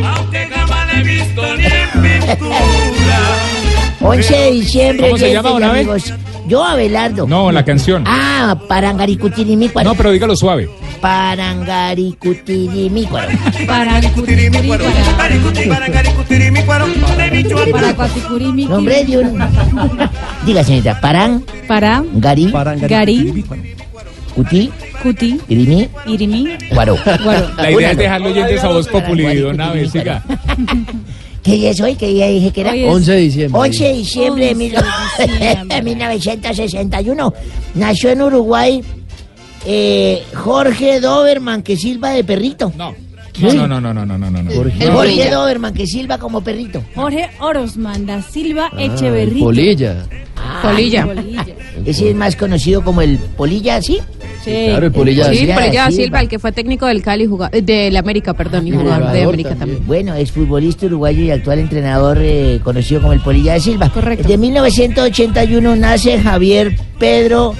Speaker 41: Aunque jamás la he visto ni en pintura.
Speaker 40: 11 de diciembre,
Speaker 15: ¿Cómo se
Speaker 40: oyentes
Speaker 15: llama vez?
Speaker 40: amigos. Yo, Abelardo.
Speaker 15: No, la canción.
Speaker 40: Ah, Parangaricutirimícuaro.
Speaker 15: No, pero dígalo suave.
Speaker 40: Parangaricutirimícuaro.
Speaker 7: Para Cutibiricuaro. Para Cuaticurimi.
Speaker 40: Nombre de un... [LAUGHS] Diga, señorita, Parán,
Speaker 7: Para
Speaker 40: Gari,
Speaker 7: Gari,
Speaker 40: Cuti,
Speaker 7: Cuti,
Speaker 40: Irimi,
Speaker 7: Irimi,
Speaker 40: Guaro.
Speaker 7: Guaro.
Speaker 15: La idea es dejarlo oyentes a voz populi, don Abe, siga.
Speaker 40: ¿Qué día es hoy? ¿Qué día dije que era?
Speaker 7: Hoy es
Speaker 11: 11 de diciembre.
Speaker 40: 11 de diciembre de
Speaker 7: 11
Speaker 40: mil-
Speaker 7: de diciembre.
Speaker 40: 1961. [LAUGHS] Nació en Uruguay eh, Jorge Doberman, que silba de perrito.
Speaker 15: No. No, no, no, no, no, no, no, no.
Speaker 40: El Jorge Doberman, que silba como perrito.
Speaker 7: Jorge Orosman da Silva
Speaker 11: Ah,
Speaker 7: Echeverría.
Speaker 11: Polilla.
Speaker 40: Polilla. Ese es más conocido como el Polilla, ¿sí?
Speaker 7: Sí.
Speaker 11: Claro, el Polilla.
Speaker 40: Sí,
Speaker 27: Sí,
Speaker 40: Polilla
Speaker 27: Polilla
Speaker 40: Silva.
Speaker 27: Silva, el que fue técnico del Cali, eh, del América, perdón, y jugador de América también.
Speaker 40: Bueno, exfutbolista uruguayo y actual entrenador eh, conocido como el Polilla de Silva.
Speaker 7: Correcto.
Speaker 40: De 1981 nace Javier Pedro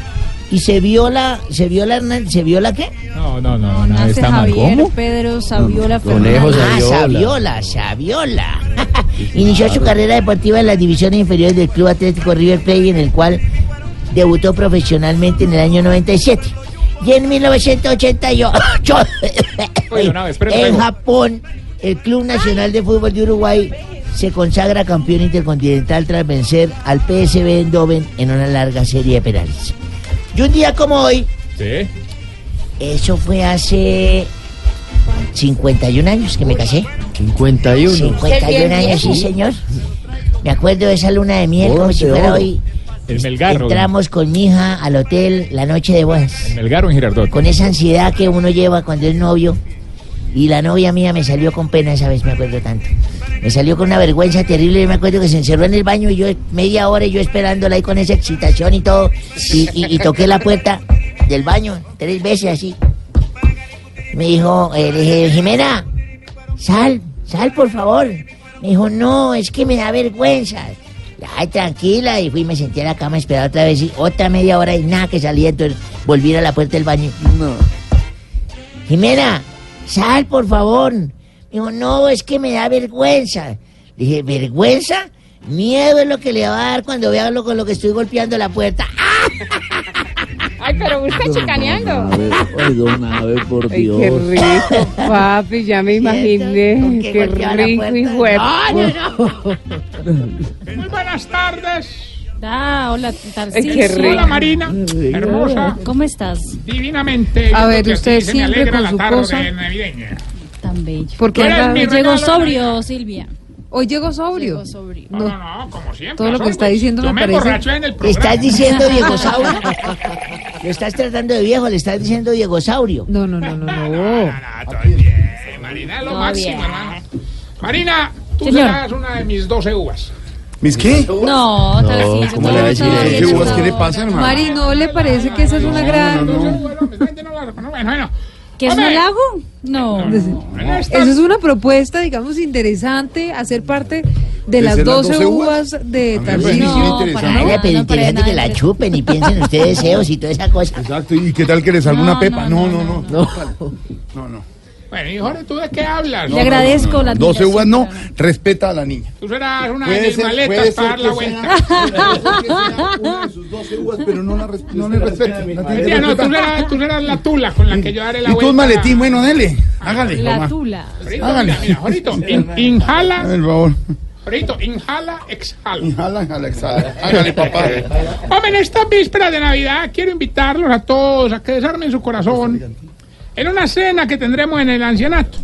Speaker 40: y se viola, se viola Hernán, ¿se viola qué?
Speaker 15: No, no, no, no, está mal.
Speaker 7: Javier,
Speaker 15: ¿Cómo?
Speaker 7: Pedro, Saviola,
Speaker 40: Ah,
Speaker 7: Fernández.
Speaker 40: Saviola, Saviola. [LAUGHS] Inició su carrera deportiva en las divisiones inferiores del Club Atlético River Plate, en el cual debutó profesionalmente en el año 97. Y en 1988,
Speaker 42: Oye, una vez, espérate, [LAUGHS]
Speaker 40: en. Japón, el Club Nacional de Fútbol de Uruguay se consagra campeón intercontinental tras vencer al PSV Eindhoven en una larga serie de penales. Y un día como hoy,
Speaker 42: Sí.
Speaker 40: eso fue hace 51 años que me casé.
Speaker 11: 51.
Speaker 40: 51 años, sí, señor. Me acuerdo de esa luna de miel como si fuera hoy.
Speaker 15: El Melgarro.
Speaker 40: Entramos con mi hija al hotel la noche de bodas.
Speaker 15: El Melgar o en Girardot.
Speaker 40: Con esa ansiedad que uno lleva cuando es novio. Y la novia mía me salió con pena esa vez, me acuerdo tanto. Me salió con una vergüenza terrible. Yo me acuerdo que se encerró en el baño y yo media hora y yo esperándola ahí con esa excitación y todo. Y, y- y toqué la puerta del baño tres veces así. Me dijo, eh, le dije, Jimena, sal, sal por favor. Me dijo, no, es que me da vergüenza. Ay, tranquila, y fui y me senté a la cama a esperar otra vez y otra media hora y nada que salía, entonces volví a la puerta del baño. No. Jimena, sal por favor. Me dijo, no, es que me da vergüenza. Le dije, ¿vergüenza? Miedo es lo que le va a dar cuando vea lo con lo que estoy golpeando la puerta. [LAUGHS]
Speaker 6: Ay, pero usted chicaneando.
Speaker 43: Oiga, una vez, por
Speaker 6: Ay,
Speaker 43: Dios.
Speaker 6: qué rico, papi, ya me imaginé.
Speaker 40: qué
Speaker 6: rico y fuerte.
Speaker 40: No,
Speaker 42: Muy buenas tardes.
Speaker 7: Ah, hola,
Speaker 6: rico.
Speaker 42: Hola Marina, hermosa,
Speaker 7: ¿Cómo estás?
Speaker 42: divinamente.
Speaker 7: A ver, usted
Speaker 42: así se me
Speaker 7: siempre con su cosa. Tan bello.
Speaker 42: Porque
Speaker 7: llegó sobrio, Silvia.
Speaker 44: Hoy llegó sobrio.
Speaker 7: Llegó sobrio.
Speaker 42: No, no, no, como siempre.
Speaker 44: Todo lo que está diciendo me
Speaker 42: me
Speaker 44: parece-
Speaker 42: en el
Speaker 40: ¿Le
Speaker 42: programa.
Speaker 40: estás diciendo [LAUGHS] Diego Saurio? ¿Lo estás tratando de viejo? ¿Le estás diciendo Diego Saurio?
Speaker 44: No, no, no, no, no.
Speaker 42: Eh, Marina es lo
Speaker 40: Todo
Speaker 42: máximo,
Speaker 40: bien.
Speaker 42: hermano. Marina, tú
Speaker 7: Señor.
Speaker 42: serás una de mis 12 uvas.
Speaker 45: ¿Mis qué?
Speaker 7: No, Tarcisio.
Speaker 45: ¿cómo
Speaker 7: no,
Speaker 45: le va a decir
Speaker 7: no,
Speaker 45: eso?
Speaker 7: no,
Speaker 45: ¿Qué
Speaker 7: no, no.
Speaker 45: ¿Qué le pasa, hermano?
Speaker 44: Mari, ¿no le parece que esa es una gran...
Speaker 42: Bueno, bueno.
Speaker 7: ¿Que es un halago? No.
Speaker 44: Eso es una propuesta, digamos, interesante, hacer parte de
Speaker 45: ¿De
Speaker 44: las
Speaker 45: ser las
Speaker 44: 12
Speaker 45: 12
Speaker 44: uvas de Tarcisio.
Speaker 45: interesante.
Speaker 40: Ay, pero interesante que la chupen y piensen ustedes deseos y toda esa cosa.
Speaker 45: Exacto, ¿y qué tal que le salga una pepa? No, no, no. No, no. no.
Speaker 42: Bueno, hijo, ¿tú de qué hablas?
Speaker 7: Le agradezco la
Speaker 45: 12
Speaker 7: admiración,
Speaker 45: uvas no, respeta a la niña.
Speaker 42: Tú serás una
Speaker 45: Puede
Speaker 42: de mis
Speaker 45: ser- puede
Speaker 42: maletas
Speaker 45: ser
Speaker 42: para dar la vuelta. [LAUGHS]
Speaker 45: Una de sus 12 uvas, pero no, la no le respeta.
Speaker 42: no, tú serás, tú serás la tula con la que yo daré la
Speaker 45: Y tú
Speaker 42: vuelta.
Speaker 45: un maletín, bueno, dele, hágale.
Speaker 7: La
Speaker 45: mamá.
Speaker 7: tula.
Speaker 45: Hágale.
Speaker 42: mira, Jorito, in- inhala,
Speaker 45: Por favor.
Speaker 42: Jorito, inhala, exhala.
Speaker 45: Inhala, inhala, exhala. Hágale, papá.
Speaker 42: Hombre, en esta víspera de Navidad quiero invitarlos a todos a que desarmen su corazón en una cena que tendremos en el ancianato.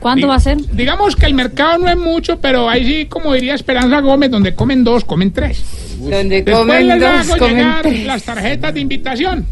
Speaker 7: ¿Cuándo va a ser?
Speaker 42: Digamos que el mercado no es mucho, pero ahí sí, como diría Esperanza Gómez, donde comen dos, comen tres.
Speaker 6: Donde
Speaker 42: Después
Speaker 6: comen
Speaker 42: les
Speaker 6: dos,
Speaker 42: hago
Speaker 6: comen
Speaker 42: llegar
Speaker 6: tres.
Speaker 42: las tarjetas de invitación.